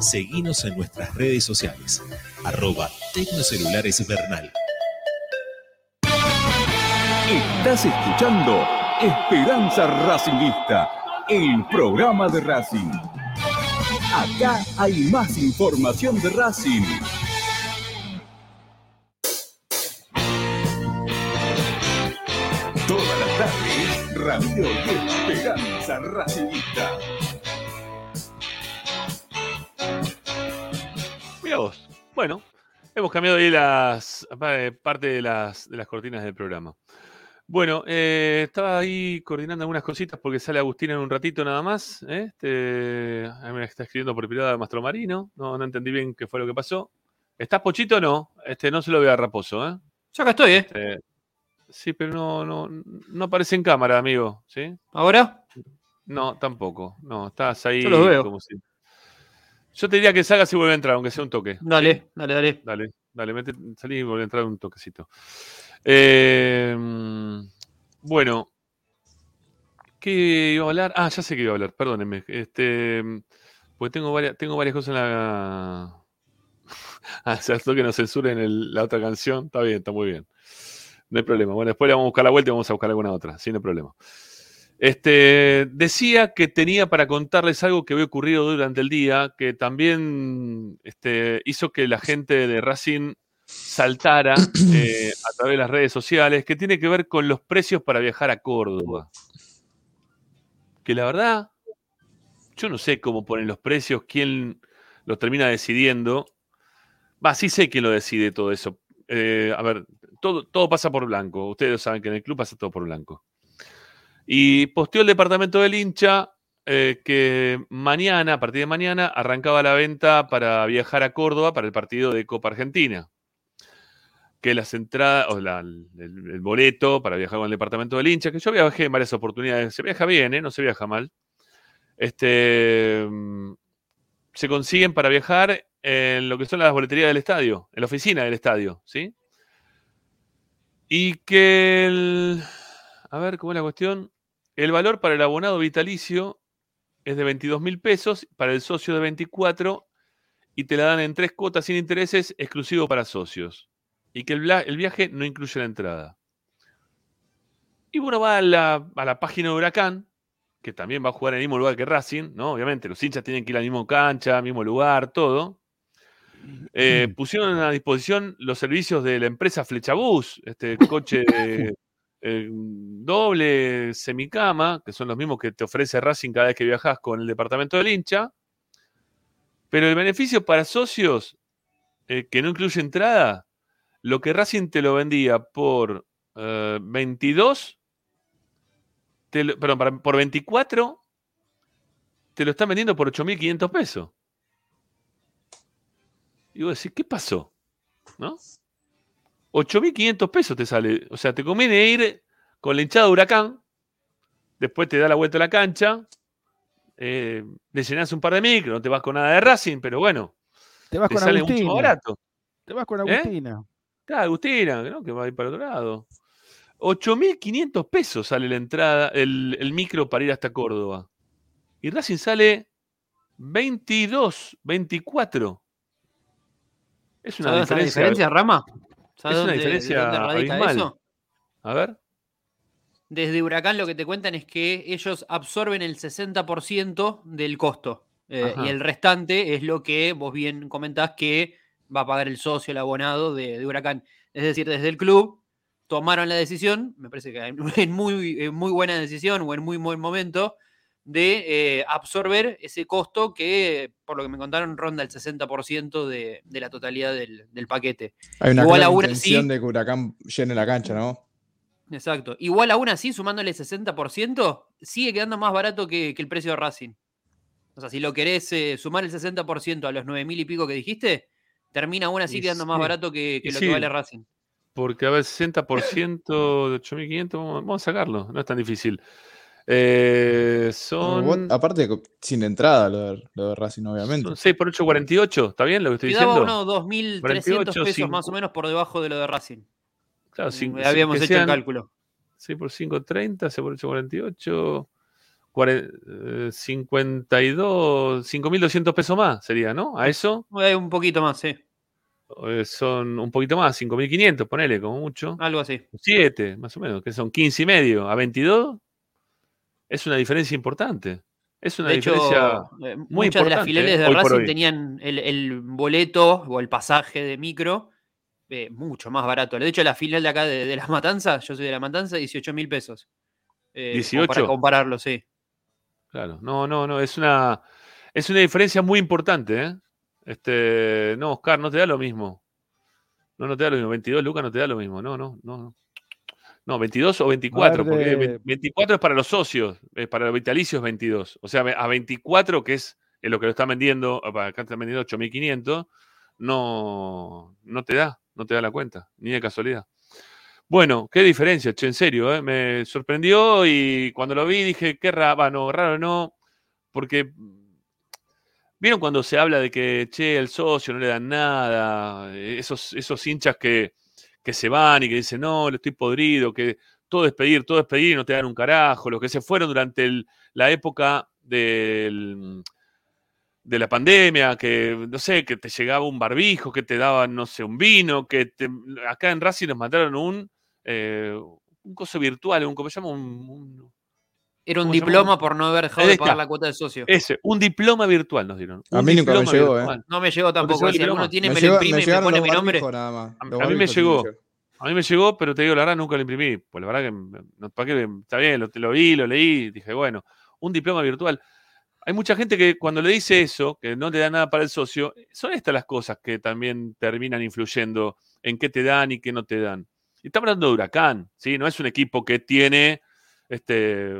S13: Seguinos en nuestras redes sociales. Arroba Tecnocelulares Bernal.
S2: Estás escuchando Esperanza Racingista, el programa de Racing. Acá hay más información de Racing. Todas las tardes, Radio y Esperanza Racingista.
S1: Vos. Bueno, hemos cambiado ahí las eh, parte de las, de las cortinas del programa. Bueno, eh, estaba ahí coordinando algunas cositas porque sale Agustín en un ratito nada más. ¿eh? Este, ahí me está escribiendo por privado de Mastro Marino. No, no entendí bien qué fue lo que pasó. ¿Estás Pochito o no? Este, no se lo veo a Raposo, ¿eh?
S10: Yo acá estoy, ¿eh?
S1: Este, sí, pero no, no, no aparece en cámara, amigo. ¿sí?
S10: ¿Ahora?
S1: No, tampoco. No, estás ahí
S10: Yo lo veo.
S1: como si- Yo te diría que salgas y vuelve a entrar, aunque sea un toque.
S10: Dale, dale, dale.
S1: Dale, dale, mete, salí y vuelve a entrar un toquecito. Eh, bueno, ¿qué iba a hablar? Ah, ya sé que iba a hablar, perdónenme. Este, pues tengo varias, tengo varias cosas en la. (laughs) Ah, cierto que nos censuren el- la otra canción. Está bien, está muy bien. No hay problema. Bueno, después le vamos a buscar la vuelta y vamos a buscar alguna otra, sin problema. Este, decía que tenía para contarles algo que había ocurrido durante el día, que también este, hizo que la gente de Racing saltara (clears throat) eh, a través de las redes sociales, que tiene que ver con los precios para viajar a Córdoba. Que la verdad, yo no sé cómo ponen los precios, quién los termina decidiendo. Va, sí sé quién lo decide todo eso. Eh, a ver, todo, todo pasa por blanco. Ustedes saben que en el club pasa todo por blanco. Y posteó el departamento del hincha eh, que mañana, a partir de mañana, arrancaba la venta para viajar a Córdoba para el partido de Copa Argentina. Que las entradas, o el boleto para viajar con el departamento del hincha, que yo viajé en varias oportunidades, se viaja bien, ¿eh? no se viaja mal. Este, mm, se consiguen para viajar en lo que son las boleterías del estadio, en la oficina del estadio, ¿sí? Y que el, a ver, ¿cómo es la cuestión? El valor para el abonado vitalicio es de 22 mil pesos, para el socio de 24 y te la dan en tres cuotas sin intereses exclusivo para socios. Y que el, viaje no incluye la entrada. Y bueno, va a la, a la página de Huracán, que también va a jugar en el mismo lugar que Racing, ¿no? Obviamente, los hinchas tienen que ir al mismo cancha, al mismo lugar, todo. Eh, (clears throat) pusieron a disposición los servicios de la empresa Flechabús, este coche (clears throat) eh, doble semicama, que son los mismos que te ofrece Racing cada vez que viajas con el departamento del hincha. Pero el beneficio para socios, eh, que no incluye entrada, lo que Racing te lo vendía por eh, 22, te lo- perdón, por 24, te lo están vendiendo por 8.500 pesos. Y vos decís, ¿qué pasó? ¿No? 8.500 pesos te sale. O sea, te conviene ir con la hinchada de huracán, después te da la vuelta a la cancha, eh, le llenás un par de micros, no te vas con nada de Racing, pero bueno,
S11: Te vas
S1: te
S11: con
S1: sale mucho
S11: Agustina.
S1: más barato.
S11: Te vas con
S1: ¿Eh?
S11: Agustina.
S1: Claro, Agustina, ¿no? que va a ir para otro lado. 8.500 pesos sale la entrada, el, el micro para ir hasta Córdoba. Y Racing sale 22, 24. Es una
S10: ¿Sabes la
S1: diferencia.
S10: diferencia, Rama?
S1: Es
S10: ¿Sabes
S1: una
S10: dónde- de
S1: diferencia
S10: dónde radica eso?
S1: A ver.
S10: Desde Huracán lo que te cuentan es que ellos absorben el 60% del costo. eh, y el restante es lo que vos bien comentás que va a pagar el socio, el abonado de, de Huracán. Es decir, desde el club tomaron la decisión, me parece que (laughs) en muy, en muy buena decisión o en muy buen momento, de eh, absorber ese costo que, por lo que me contaron, ronda el 60% de, de la totalidad del, del paquete.
S9: Hay una
S10: Igual aún
S9: intención
S10: así,
S9: de que Huracán llene la cancha, ¿no?
S10: Exacto. Igual aún así, sumándole 60%, sigue quedando más barato que, que el precio de Racing. O sea, si lo querés eh, sumar el 60% a los 9 mil y pico que dijiste, termina aún así
S1: Y
S10: quedando más barato que, lo
S1: sí.
S10: que vale Racing.
S1: Porque, a ver, 60% de 8.500, vamos, vamos a sacarlo, no es tan difícil. Eh,
S9: Bueno, vos-
S1: son,
S9: aparte, sin entrada lo de, lo de Racing, obviamente.
S1: son 6 por 8, 48. ¿Está bien lo que estoy
S10: Quedaba
S1: diciendo?
S10: unos 2.300
S1: 48,
S10: pesos
S1: cinco-
S10: más o menos por debajo de lo de Racing.
S1: Claro, cinco-
S10: Habíamos hecho el
S1: sean
S10: cálculo.
S1: 6 por 5, 30, 6 por 8, 48. cuare- eh, 52, 5.200 pesos más sería, ¿no? A eso
S10: Eh, un poquito más, sí.
S1: eh, son un poquito más, 5.500, ponele como mucho.
S10: Algo así.
S1: 7, más o menos, que son 15 y medio a 22. Es una diferencia importante. Es una
S10: de hecho,
S1: diferencia
S10: eh,
S1: muy
S10: muchas de las filiales
S1: eh,
S10: de Racing tenían el, el boleto o el pasaje de micro eh, mucho más barato. De hecho, la filial de acá de, de Las Matanzas, yo soy de La Matanza, 18 mil pesos. Eh, Para
S1: 18.
S10: compararlo, sí.
S1: Claro, no, no, no, es una, es una diferencia muy importante, ¿eh? Este, no, Oscar, no te da lo mismo. No, no te da lo mismo. 22 lucas no te da lo mismo. No, no, no. no. No, 22 o 24,
S11: ver,
S1: porque
S11: de-
S1: ve- 24 es para los socios, eh, para los vitalicios 22. O sea, a 24, que es lo que lo están vendiendo, acá están vendiendo 8.500, no, no te da, no te da la cuenta, ni de casualidad. Bueno, qué diferencia, che, en serio, eh, me sorprendió y cuando lo vi dije, qué raro, no, raro no, porque vieron cuando se habla de que, che, el socio no le dan nada, esos, esos hinchas que, que se van y que dicen, no, le estoy podrido, que todo es pedir, todo es pedir y no te dan un carajo, los que se fueron durante la época de la pandemia, que, no sé, que te llegaba un barbijo, que te daban, no sé, un vino, que te- acá en Racing nos mandaron un, eh, un coso virtual, un, ¿cómo se llama? Un-
S10: Era un diploma por no haber dejado de pagar la cuota de socio.
S1: ese, un diploma virtual nos dieron.
S9: A mí nunca me llegó, ¿eh?
S1: virtual.
S10: No me llegó
S1: ¿No te
S10: tampoco. Si alguno tiene,
S9: Me
S10: me,
S9: llegó-
S10: lo
S9: me
S10: imprime y me pone mi nombre.
S9: barbijos nada más.
S1: A, mí me llegó. A mí me llegó, pero te digo la verdad, nunca lo imprimí. Pues la verdad que, no, ¿para qué? Está bien, lo, lo vi, lo leí, dije, bueno, un diploma virtual. Hay mucha gente que cuando le dice eso, que no te da nada para el socio, son estas las cosas que también terminan influyendo en qué te dan y qué no te dan. Y estamos hablando de Huracán, ¿sí? No es un equipo que tiene este,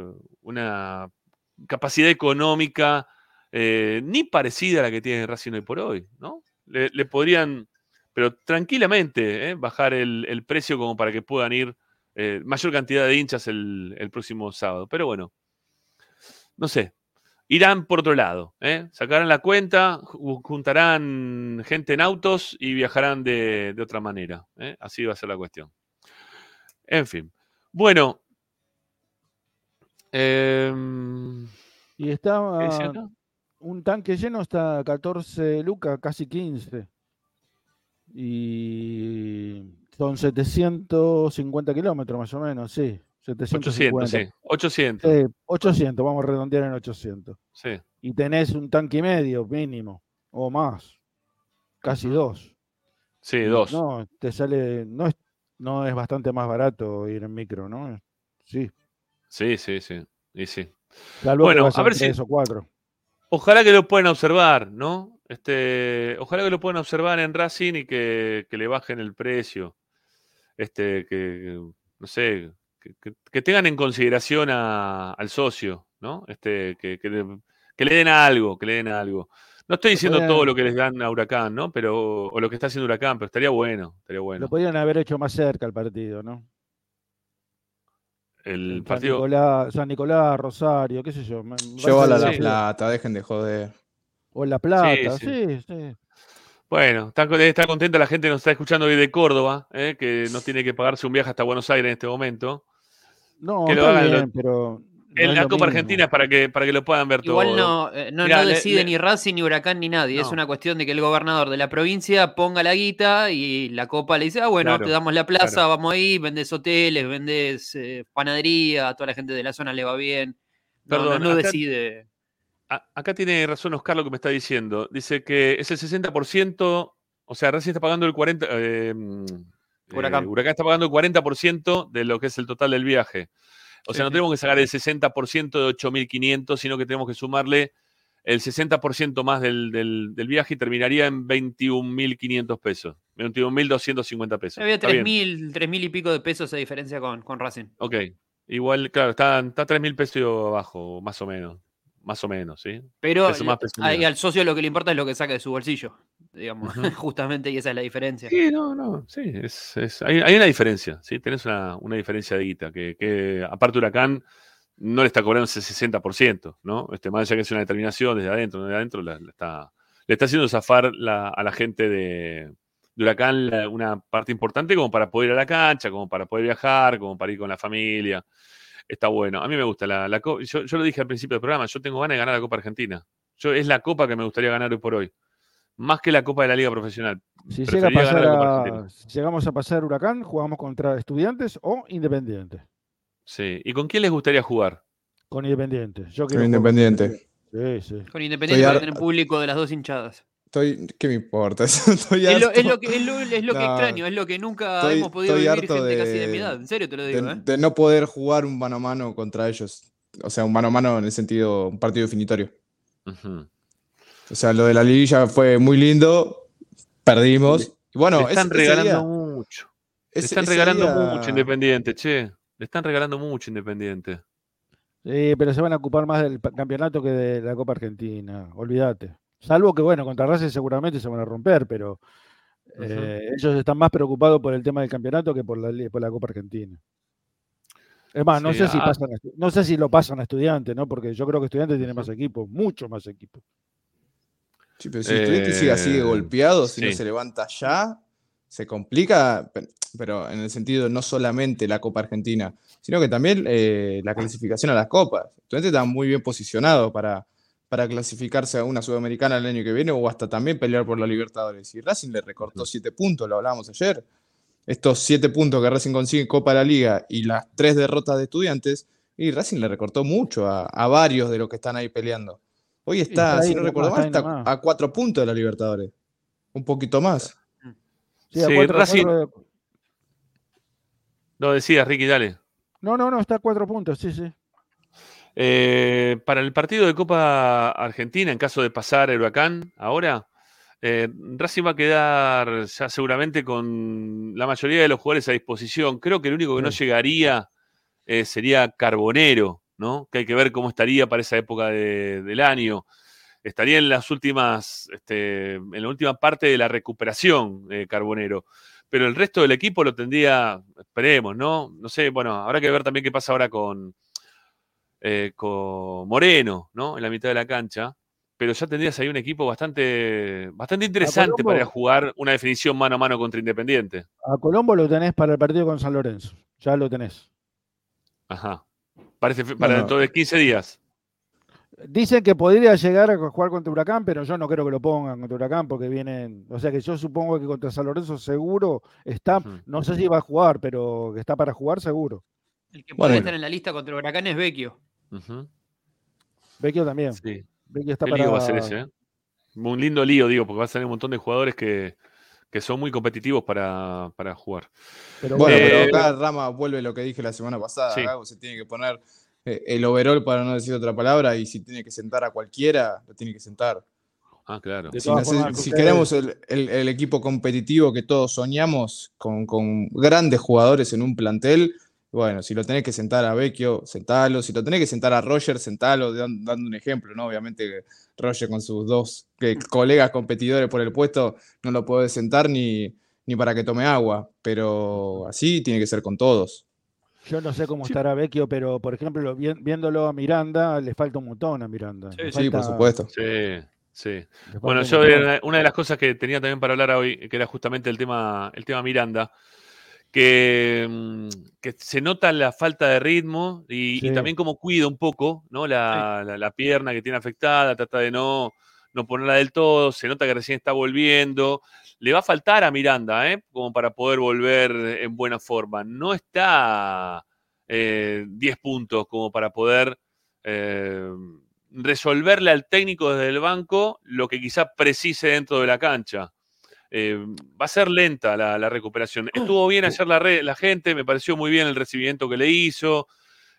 S1: una capacidad económica eh, ni parecida a la que tiene Racing hoy por hoy, ¿no? Le, podrían, pero tranquilamente, ¿eh? bajar el, precio como para que puedan ir eh, mayor cantidad de hinchas el, próximo sábado. Pero bueno, no sé. Irán por otro lado, sacarán la cuenta, ju- juntarán gente en autos y viajarán de, otra manera. Así va a ser la cuestión. En fin. Bueno. Em,
S11: Y está
S1: ¿qué decía acá?
S11: un tanque lleno está a 14 lucas, casi 15. Y son 750 kilómetros más o menos, sí.
S1: 800,
S11: 750.
S1: sí. 800.
S11: Sí, 800, vamos a redondear en 800.
S1: Sí.
S11: Y tenés un tanque y medio mínimo, o más. Casi dos.
S1: Sí, dos.
S11: No, te sale, no es, no es bastante más barato ir en micro, ¿no? Sí.
S1: Sí, sí, sí. Y sí. Bueno, a ver si.
S11: o cuatro.
S1: Ojalá que lo puedan observar, ¿no? Este, ojalá que lo puedan observar en Racing y que, que le bajen el precio. Este, que, no sé, que, que- que tengan en consideración a- al socio, ¿no? Este, que, que le, que le den algo, que le den algo. No estoy diciendo todo lo que les dan a Huracán, ¿no? Pero, o lo que está haciendo Huracán, pero estaría bueno, estaría bueno.
S11: Lo podrían haber hecho más cerca el partido, ¿no?
S1: El
S11: San
S1: partido.
S11: Nicolás, San Nicolás, Rosario, qué sé yo.
S9: Llévala a La Plata, dejen de joder.
S11: O en La Plata,
S1: sí.
S11: sí, sí.
S1: Bueno, está, está contenta la gente que nos está escuchando hoy de Córdoba, ¿eh? que no tiene que pagarse un viaje hasta Buenos Aires en este momento.
S11: No,
S1: Que lo
S11: está
S1: hagan
S11: bien,
S1: lo-
S11: pero. No
S1: En la Copa
S11: mismo.
S1: Argentina es para que, para que lo puedan ver
S10: Igual
S1: todo.
S10: no, eh, no,
S1: Mirá,
S10: no
S1: le-
S10: decide
S1: le-
S10: ni Racing, ni Huracán, ni nadie. Es
S1: No.
S10: una cuestión de que el gobernador de la provincia ponga la guita y la Copa le dice, ah, bueno,
S1: Claro,
S10: te damos la plaza,
S1: claro.
S10: vamos ahí, vendes hoteles, vendes eh, panadería, a toda la gente de la zona le va bien. No,
S1: Perdón,
S10: no, no
S1: acá-
S10: decide.
S1: A- acá tiene razón Oscar lo que me está diciendo. Dice que es el 60%, o sea, Racing está pagando el 40%. eh, mm,
S10: Huracán.
S1: eh, Huracán está pagando el 40% de lo que es el total del viaje. O sea,
S10: Sí,
S1: no tenemos que sacar el 60% de 8.500, sino que tenemos que sumarle el 60% más del, del- del viaje y terminaría en 21.500 pesos. 21.250 pesos.
S10: Había
S1: Está bien.
S10: 3.000, 3.000 y pico de pesos de diferencia con, con Racing.
S1: Ok. Igual, claro, está, está 3.000 pesos abajo, más o menos. Más o menos, ¿sí?
S10: Pero
S1: Peso más, peso
S10: ahí al socio lo que le importa es lo que saca de su bolsillo, digamos, (laughs) justamente, y esa es la diferencia.
S1: Sí, no, no, sí, es, es- hay, hay una diferencia, ¿sí? Tenés una, una diferencia de guita, que, que aparte Huracán no le está cobrando ese 60%, ¿no? Este, más allá que es una determinación desde adentro, desde adentro la- la está, le está haciendo zafar la- a la gente de, de Huracán la- una parte importante como para poder ir a la cancha, como para poder viajar, como para ir con la familia. Está bueno. A mí me gusta la, la co- yo, yo lo dije al principio del programa, yo tengo ganas de ganar la Copa Argentina. Yo, es la copa que me gustaría ganar hoy por hoy. Más que la Copa de la Liga Profesional.
S11: Si llega a pasar a- si llegamos a pasar Huracán, jugamos contra Estudiantes o Independiente.
S1: Sí. ¿Y con quién les gustaría jugar?
S11: Con Independiente. Yo
S9: Con Independiente.
S11: Sí, sí.
S10: Con Independiente va a tener público de las dos hinchadas.
S9: Estoy, ¿Qué me importa? (laughs) Estoy
S10: Es lo,
S9: harto.
S10: es lo que, es lo, es lo que
S9: No,
S10: extraño, es lo que nunca
S9: estoy-
S10: hemos podido
S9: estoy
S10: vivir
S9: harto
S10: gente
S9: de-
S10: casi de mi edad. En serio te lo
S9: de,
S10: digo, ¿eh?
S9: de no poder jugar un mano a mano contra ellos. O sea, un mano a mano en el sentido, un partido definitorio.
S1: Ujú.
S9: O sea, lo de la liguilla fue muy lindo, perdimos. Y bueno,
S1: le están regalando
S9: día-
S1: mucho. le están
S9: ese
S1: regalando
S9: día-
S1: mucho Independiente, che. Le están regalando mucho Independiente.
S11: Sí, pero se van a ocupar más del campeonato que de la Copa Argentina. Olvídate. Salvo que, bueno, contra Racing seguramente se van a romper, pero eh, ellos están más preocupados por el tema del campeonato que por la, por la Copa Argentina. Es más, no
S1: Sí,
S11: sé si
S1: ah.
S11: pasan no sé si lo pasan a estudiantes, ¿no? Porque yo creo que estudiantes tiene más equipos, mucho más equipos.
S9: Sí, pero si Estudiantes sigue así de
S1: Eh,
S9: golpeado, si no se levanta ya, se complica, pe- pero en el sentido no solamente la Copa Argentina, sino que también eh, la clasificación a las copas. Estudiantes está muy bien posicionado para, para clasificarse a una Sudamericana el año que viene o hasta también pelear por la Libertadores. Y Racing le recortó siete puntos, lo hablábamos ayer. Estos siete puntos que Racing consigue en Copa de la Liga y las tres derrotas de Estudiantes, y Racing le recortó mucho a, a varios de los que están ahí peleando. Hoy está,
S11: está ahí
S9: si no recuerdo mal, está a cuatro puntos de la Libertadores. Un poquito más.
S11: Sí, a
S1: Sí,
S11: cuatro- a
S1: Racing-
S11: cuatro-
S1: No decías, Ricky, dale.
S11: No, no, no, está a cuatro puntos, sí, sí.
S1: Eh, para el partido de Copa Argentina, en caso de pasar el huracán ahora, eh, Racing va a quedar ya seguramente con la mayoría de los jugadores a disposición. Creo que el único que no llegaría eh, sería Carbonero, ¿no? Que hay que ver cómo estaría para esa época de- del año. Estaría en las últimas, este, en la última parte de la recuperación, eh, Carbonero. Pero el resto del equipo lo tendría, esperemos, ¿no? No sé, bueno, habrá que ver también qué pasa ahora con, eh, con Moreno, ¿no? En la mitad de la cancha. Pero ya tendrías ahí un equipo bastante, bastante interesante para jugar una definición mano a mano contra Independiente.
S11: A Colombo lo tenés para el partido con San Lorenzo. Ya lo tenés.
S1: Ajá. Parece para
S11: no.
S1: dentro de 15 días.
S11: Dicen que podría llegar a jugar contra Huracán, pero yo no creo que lo pongan contra Huracán porque vienen. O sea que yo supongo que contra San Lorenzo seguro está. No sé si va a jugar, pero que está para jugar seguro.
S10: El que
S11: Bueno.
S10: puede estar en la lista contra Huracán es Vecchio.
S11: Vecchio también.
S1: Sí.
S11: Vecchio está
S1: Qué
S11: para.
S1: lío va a ser ese, ¿eh? Un lindo lío, digo, porque va a salir un montón de jugadores que, que son muy competitivos para, para jugar.
S11: Pero
S9: bueno,
S1: Eh,
S9: pero acá Rama vuelve lo que dije la semana pasada.
S1: Sí.
S9: Gago se tiene que poner eh, el overall para no decir otra palabra y si tiene que sentar a cualquiera, lo tiene que sentar.
S1: Ah, claro.
S9: Si, queremos el, el- el equipo competitivo que todos soñamos, con, con grandes jugadores en un plantel, bueno, si lo tenés que sentar a Vecchio, sentalo. Si lo tenés que sentar a Roger, sentalo, dan- dando un ejemplo, ¿no? Obviamente que Roger con sus dos que- colegas competidores por el puesto no lo puede sentar ni, ni para que tome agua, pero así tiene que ser con todos.
S11: Yo no sé cómo estará Vecchio, pero por ejemplo, lo- vi- viéndolo a Miranda, le falta un montón a Miranda. Le
S9: sí, por supuesto.
S1: Sí, sí. Bueno, yo era una de las cosas que tenía también para hablar hoy, que era justamente el tema, el tema Miranda, que, mm, que se nota la falta de ritmo y, también como cuida un poco, ¿no? La, la- la pierna que tiene afectada, trata de no, no ponerla del todo, se nota que recién está volviendo. Le va a faltar a Miranda, ¿eh? Como para poder volver en buena forma. No está eh, 10 puntos como para poder eh, resolverle al técnico desde el banco lo que quizá precise dentro de la cancha. Eh, va a ser lenta la, la recuperación. (clears throat) Estuvo bien ayer la, gente, me pareció muy bien el recibimiento que le hizo.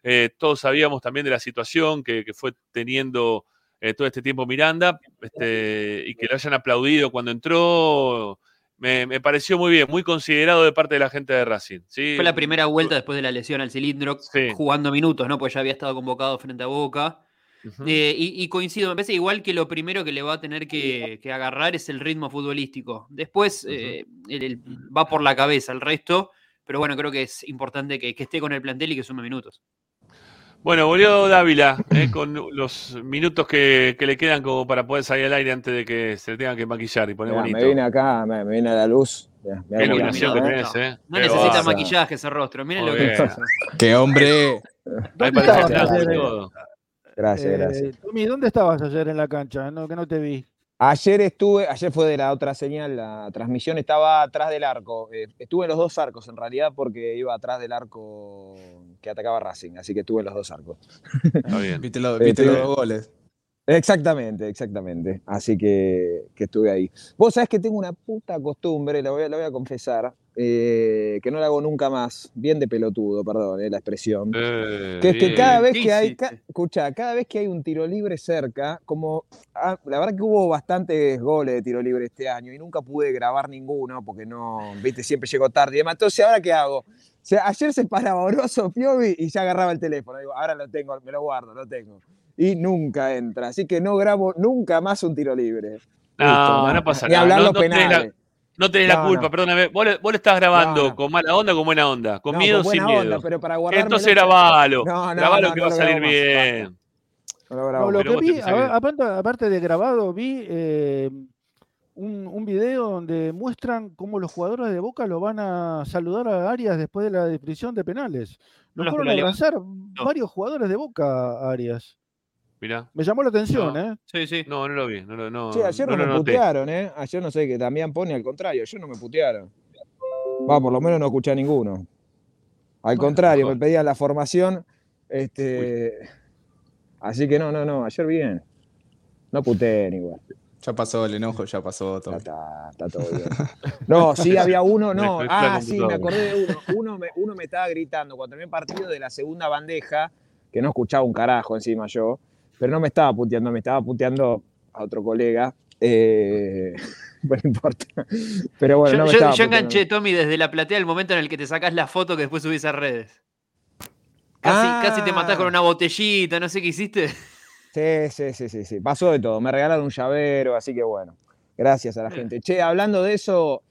S1: Eh, todos sabíamos también de la situación que, que fue teniendo eh, todo este tiempo Miranda este, y que lo hayan aplaudido cuando entró. Me, me pareció muy bien, muy considerado de parte de la gente de Racing. ¿sí?
S10: Fue la primera vuelta después de la lesión al cilindro, jugando minutos, ¿no? Pues ya había estado convocado frente a Boca. Eh, y, y coincido, me parece igual que lo primero que le va a tener que, que agarrar es el ritmo futbolístico. Después eh, el- el- va por la cabeza el resto, pero bueno, creo que es importante que, que esté con el plantel y que sume minutos.
S1: Bueno, volvió Dávila eh, con los minutos que, que le quedan como para poder salir al aire antes de que se le tenga que maquillar y poner bonito.
S12: me vine acá, me, me vine a la luz.
S1: Qué iluminación que tenés, ¿eh?
S10: No
S1: Qué
S10: necesita maquillaje ese rostro. Miren lo que.
S9: ¡Qué hombre!
S1: Todo.
S12: Gracias,
S11: Eh,
S12: gracias.
S11: Tommy, ¿dónde estabas ayer en la cancha? No, que no te vi.
S12: Ayer estuve, ayer fue de la otra señal, la transmisión estaba atrás del arco. Eh, estuve en los dos arcos en realidad porque iba atrás del arco que atacaba Racing, así que estuve en los dos arcos.
S1: Está bien.
S9: Viste, lo-
S12: Eh,
S9: viste los dos goles.
S12: Exactamente, exactamente. Así que, que estuve ahí. Vos sabés que tengo una puta costumbre, la voy a, la voy a confesar, eh, que no la hago nunca más. Bien de pelotudo, perdón, eh, la expresión.
S1: Eh,
S12: Que es que cada vez
S10: ¿Qué
S12: que hay, ca- escuchá, cada vez que hay un tiro libre cerca, como ah, la verdad que hubo bastantes goles de tiro libre este año y nunca pude grabar ninguno porque no, viste, siempre llego tarde y demás. Entonces, ¿ahora qué hago? O sea, ayer se paraba Oroso Piovi y ya agarraba el teléfono. Digo, ahora lo tengo, me lo guardo, lo tengo. Y nunca entra. Así que no grabo nunca más un tiro libre.
S1: No,
S12: Listo,
S1: no pasa
S12: Ni
S1: nada.
S12: hablar
S1: No,
S12: los
S1: no tenés la-
S12: penales.
S1: No tenés la culpa,
S12: no.
S1: perdóname. Vos le, vos le estás grabando con mala onda o con buena onda. Con
S12: No,
S1: miedo o
S12: con
S1: sin miedo.
S12: onda, pero para
S1: Entonces grabalo.
S12: No, no,
S1: grabalo
S12: no,
S1: que
S12: no
S1: va a
S12: lo
S1: salir
S12: más,
S1: bien.
S12: Lo
S11: lo que vi, aparte, aparte de grabado, vi eh, un, un video donde muestran cómo los jugadores de Boca lo van a saludar a Arias después de la definición de penales. Lo fueron
S10: lo
S11: a abrazar varios jugadores de Boca a Arias.
S1: Mirá.
S11: Me llamó la atención,
S1: No.
S11: ¿eh?
S10: Sí, sí.
S1: No, no lo vi. No, lo- no,
S12: Che, ayer
S1: no
S12: me
S1: noté.
S12: putearon, ¿eh? Ayer no sé que Damián pone al contrario, ayer no me putearon. Va, por lo menos no escuché a ninguno. Al contrario, me pedían la formación. Este. Así que no, no, no, ayer bien. No puteen igual.
S9: Ya pasó el enojo, ya pasó
S12: Ya
S9: todo.
S12: está, está todo bien. No, sí (laughs) había uno, no. Ah, sí, me acordé de uno. Uno me, uno me estaba gritando cuando terminé partido de la segunda bandeja, que no escuchaba un carajo encima yo, pero no me estaba puteando, me estaba puteando a otro colega. Eh, (laughs) bueno, no importa. Pero bueno,
S10: yo,
S12: no me
S10: yo-
S12: estaba
S10: yo
S12: puteando.
S10: enganché, Tommy, desde la platea el momento en el que te sacás la foto que después subís a redes. Casi,
S12: Ah.
S10: casi te matás con una botellita, no sé qué hiciste.
S12: Sí, sí, sí, sí, sí. Pasó de todo. Me regalaron un llavero, así que bueno. Gracias a la gente. Che, hablando de eso,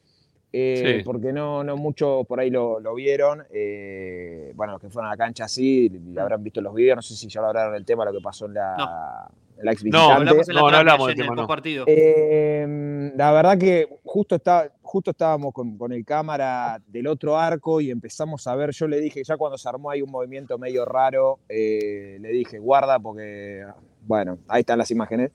S12: eh,
S1: Sí.
S12: porque no, no muchos por ahí lo, lo vieron. eh, bueno, los que fueron a la cancha sí, y habrán visto los videos. No sé si ya lo hablaron del tema, lo que pasó en la, en la ex
S1: No.
S10: Hablamos en la
S1: No, no hablamos del
S10: el
S1: tema, no.
S10: partido.
S12: Eh, la verdad que justo, está, justo estábamos con, con el cámara del otro arco y empezamos a ver, yo le dije, ya cuando se armó ahí un movimiento medio raro, eh, le dije, guarda porque, bueno, ahí están las imágenes.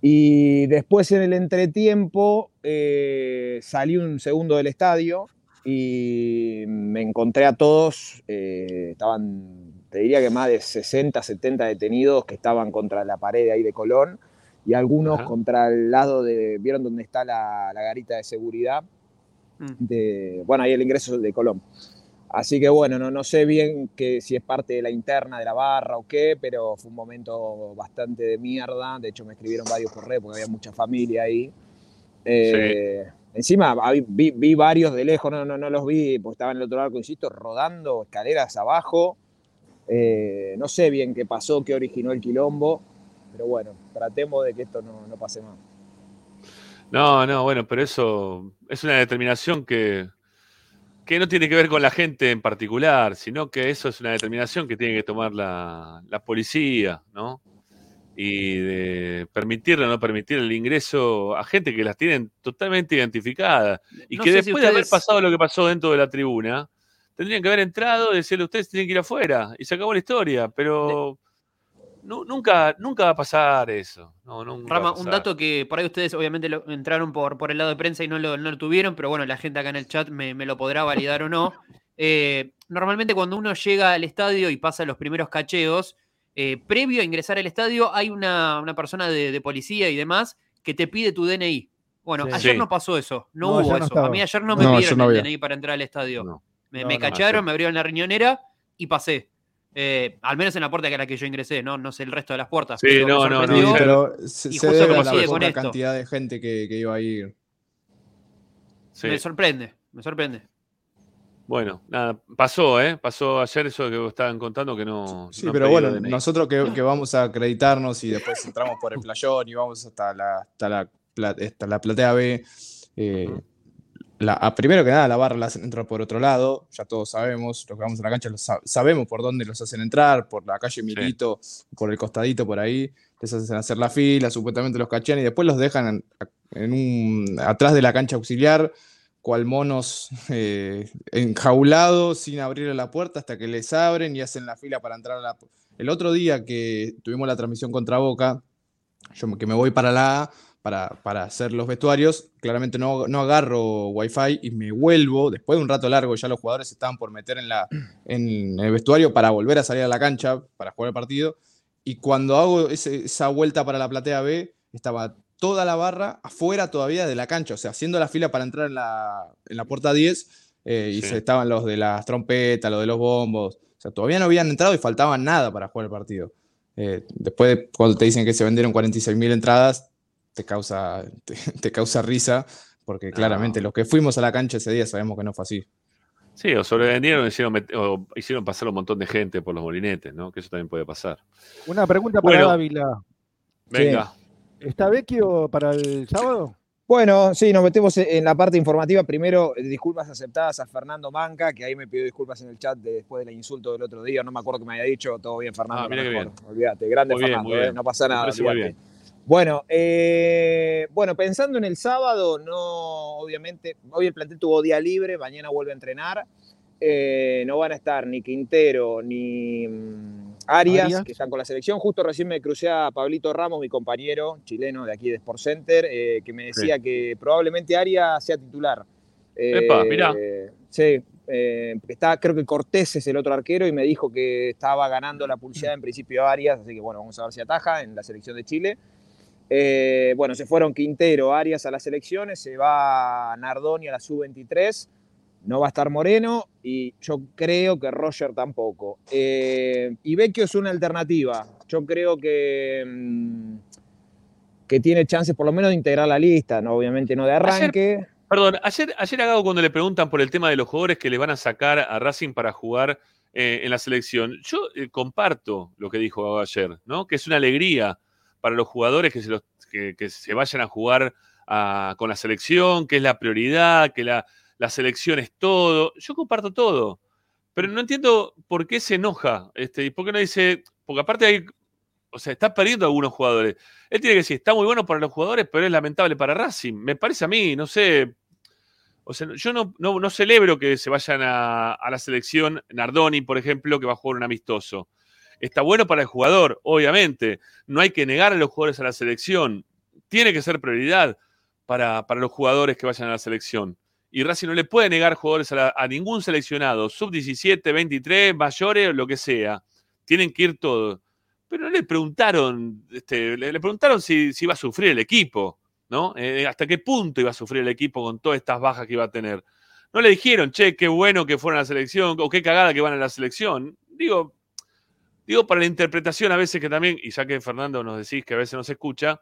S12: Y después en el entretiempo eh, salí un segundo del estadio y me encontré a todos, eh, estaban, te diría que más de 60, 70 detenidos que estaban contra la pared de ahí de Colón y algunos
S1: Ajá.
S12: contra el lado de, ¿vieron dónde está la, la garita de seguridad?
S10: Mm.
S12: De, bueno, ahí el ingreso de Colón. Así que bueno, no, no sé bien que, si es parte de la interna de la barra o qué, pero fue un momento bastante de mierda. De hecho, me escribieron varios correos porque había mucha familia ahí. Eh, Encima vi, varios de lejos, no, no, no los vi porque estaban en el otro arco, insisto, rodando escaleras abajo. Eh, no sé bien qué pasó, qué originó el quilombo, pero bueno, tratemos de que esto no, no pase más.
S1: No, no, bueno, pero eso es una determinación que, que no tiene que ver con la gente en particular, sino que eso es una determinación que tiene que tomar la, la policía, ¿no? Y de permitirle o no permitir el ingreso a gente que las tienen totalmente identificadas y
S10: No
S1: que
S10: si
S1: después de haber pasado lo que pasó dentro de la tribuna, tendrían que haber entrado y decirle ustedes tienen que ir afuera y se acabó la historia, pero nu- nunca, nunca va a pasar eso. No, nunca
S10: Rama, un dato que por ahí ustedes obviamente lo- entraron por, por el lado de prensa y no lo, no lo tuvieron, pero bueno, la gente acá en el chat me, me lo podrá validar o no. (laughs) Eh, normalmente cuando uno llega al estadio y pasa los primeros cacheos, eh, previo a ingresar al estadio hay una, una persona de, de policía y demás que te pide tu DNI. Bueno,
S11: Sí.
S10: ayer
S1: Sí.
S10: no pasó eso, no,
S11: No,
S10: hubo eso. a mí ayer no me pidieron
S9: no
S10: el. DNI para entrar al estadio.
S1: No.
S10: Me,
S11: No,
S10: me
S11: no,
S10: cacharon, me abrieron la riñonera y pasé. Eh, al menos en la puerta que era que yo ingresé, no, no sé el resto de las puertas.
S1: Sí, no, no, no,
S9: pero se,
S10: y
S9: se debe a la poca cantidad de gente que, que iba a ir.
S1: Sí.
S10: Me sorprende, me sorprende.
S1: Bueno, nada, pasó, ¿eh? Pasó ayer eso que estaban contando que no.
S9: Sí,
S1: no
S9: pero bueno,
S1: DNI.
S9: nosotros que, que vamos a acreditarnos y después entramos por el playón y vamos hasta la, hasta la, hasta la platea B, eh, la, a- primero que nada, la barra la hacen entrar por otro lado, ya todos sabemos, los que vamos a la cancha lo sa- sabemos por dónde los hacen entrar, por la calle Milito, por el costadito por ahí, les hacen hacer la fila, supuestamente los cachean y después los dejan en, en un, atrás de la cancha auxiliar, cual monos (laughs) eh, enjaulados sin abrirle la puerta hasta que les abren y hacen la fila para entrar a la... El otro día que tuvimos la transmisión contra Boca, yo que me voy para la A para, para hacer los vestuarios, claramente no, no agarro wifi y me vuelvo, después de un rato largo, ya los jugadores estaban por meter en, la, en el vestuario para volver a salir a la cancha para jugar el partido, y cuando hago ese- esa vuelta para la platea B, estaba toda la barra afuera todavía de la cancha, o sea, haciendo la fila para entrar en la, en la puerta 10, eh, y se estaban los de las trompetas, los de los bombos, o sea, todavía no habían entrado y faltaban nada para jugar el partido. Eh, después, de- cuando te dicen que se vendieron 46.000 entradas, te causa, te, (laughs) te causa risa, porque claramente los que fuimos a la cancha ese día sabemos que no fue así.
S1: Sí, o sobrevendieron hicieron, o hicieron pasar un montón de gente por los molinetes, ¿no? Que eso también puede pasar.
S11: Una pregunta para
S1: Bueno.
S11: Ávila.
S1: Venga.
S11: ¿Está Vecchio para el sábado?
S12: Bueno, sí, nos metemos en la parte informativa. Primero, eh, disculpas aceptadas a Fernando Manca, que ahí me pidió disculpas en el chat de- después del insulto del otro día. No me acuerdo que me había dicho. Todo bien, Fernando.
S1: Ah, mira
S12: lo
S1: qué
S12: mejor. Olvídate, grande
S1: Muy bien,
S12: Fernando, eh, no pasa nada. Bueno, eh, bueno, pensando en el sábado, no, obviamente, hoy el plantel tuvo día libre, mañana vuelve a entrenar. Eh, no van a estar ni Quintero ni mm, Arias,
S11: Arias.
S12: que están con la selección. Justo recién me crucé a Pablito Ramos, mi compañero chileno de aquí de Sport Center, eh, que me decía que probablemente Arias sea titular.
S1: Epa, mirá.
S12: Sí, eh, está, creo que Cortés es el otro arquero y me dijo que estaba ganando la pulseada en principio Arias, así que bueno, vamos a ver si ataja en la selección de Chile. Eh, bueno, se fueron Quintero, Arias a las selecciones, se va Nardoni a la sub-23, no va a estar Moreno y yo creo que Roger tampoco. Eh, y Vecchio es una alternativa. Yo creo que, mm, que tiene chances por lo menos de integrar la lista, ¿no? obviamente no de arranque.
S1: Perdón, ayer, ayer a Gago cuando le preguntan por el tema de los jugadores que le van a sacar a Racing para jugar eh, en la selección, yo eh, comparto lo que dijo Gago ayer, ¿no? Que es una alegría para los jugadores que se, los- que, se vayan a jugar a- con la selección, que es la prioridad, que la, la selección es todo. Yo comparto todo, pero no entiendo por qué se enoja, este, y por qué no dice, porque aparte hay, o sea, está perdiendo algunos jugadores. Él tiene que decir, está muy bueno para los jugadores, pero es lamentable para Racing. Me parece a mí, no sé. O sea, yo no, no, celebro que se vayan a, a la selección Nardoni, por ejemplo, que va a jugar un amistoso. Está bueno para el jugador, obviamente. No hay que negar a los jugadores a la selección. Tiene que ser prioridad para, para los jugadores que vayan a la selección. Y Racing no le puede negar jugadores a, ningún seleccionado, sub-17, 23, mayores, lo que sea. Tienen que ir todos. Pero no le preguntaron, este, le, le preguntaron si, si iba a sufrir el equipo, ¿no? Eh, ¿Hasta qué punto iba a sufrir el equipo con todas estas bajas que iba a tener? No le dijeron, che, qué bueno que fueron a la selección, o qué cagada que van a la selección. Digo, digo para la interpretación a veces que también, y ya que Fernando nos decís que a veces no se escucha,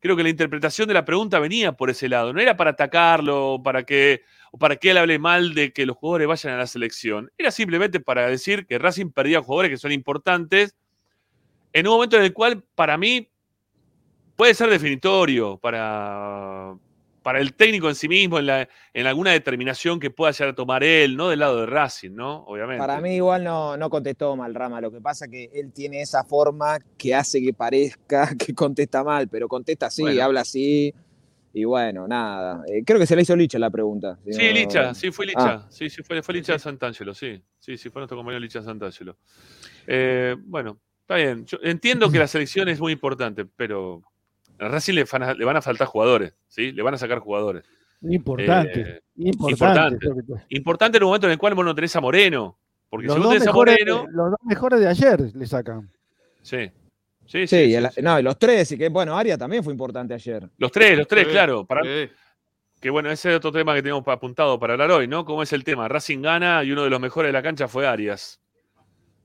S1: creo que la interpretación de la pregunta venía por ese lado. No era para atacarlo, para que, o para que él hable mal de que los jugadores vayan a la selección. Era simplemente para decir que Racing perdía jugadores que son importantes en un momento en el cual, para mí, puede ser definitorio para, para el técnico en sí mismo, en, la- en alguna determinación que pueda llegar a tomar él, no del lado de Racing, ¿no? Obviamente.
S12: Para mí igual no, no contestó mal Rama, lo que pasa que él tiene esa forma que hace que parezca (laughs) que contesta mal, pero contesta así,
S1: Bueno.
S12: habla así, y bueno, nada. Eh, creo que se le hizo Licha la pregunta. si
S1: Sí,
S12: no-
S1: Licha, sí, fue Licha.
S12: Ah.
S1: Sí, sí, fue, fue Licha Santangelo, sí. Sí, sí, fue nuestro compañero Licha Santangelo. Eh, bueno, está bien. Yo entiendo que la selección es muy importante, pero a Racing le van a, le van a faltar jugadores, ¿sí? Le van a sacar jugadores.
S11: Importante.
S1: Eh,
S11: importante.
S1: importante. Importante en un momento en el cual vos no tenés a Moreno. Porque
S11: Los
S1: si vos
S11: dos,
S1: tenés a
S11: mejores,
S1: Moreno.
S11: los dos mejores de ayer le sacan.
S1: Sí. Sí,
S12: Sí,
S1: sí,
S12: y
S1: sí,
S12: el-
S1: sí.
S12: no, y los tres, y que bueno, Aria también fue importante ayer.
S1: Los tres, los tres,
S12: Sí,
S1: claro. Para,
S12: sí.
S1: Que bueno, ese es otro tema que tenemos apuntado para hablar hoy, ¿no? ¿Cómo es el tema? Racing gana y uno de los mejores de la cancha fue Arias.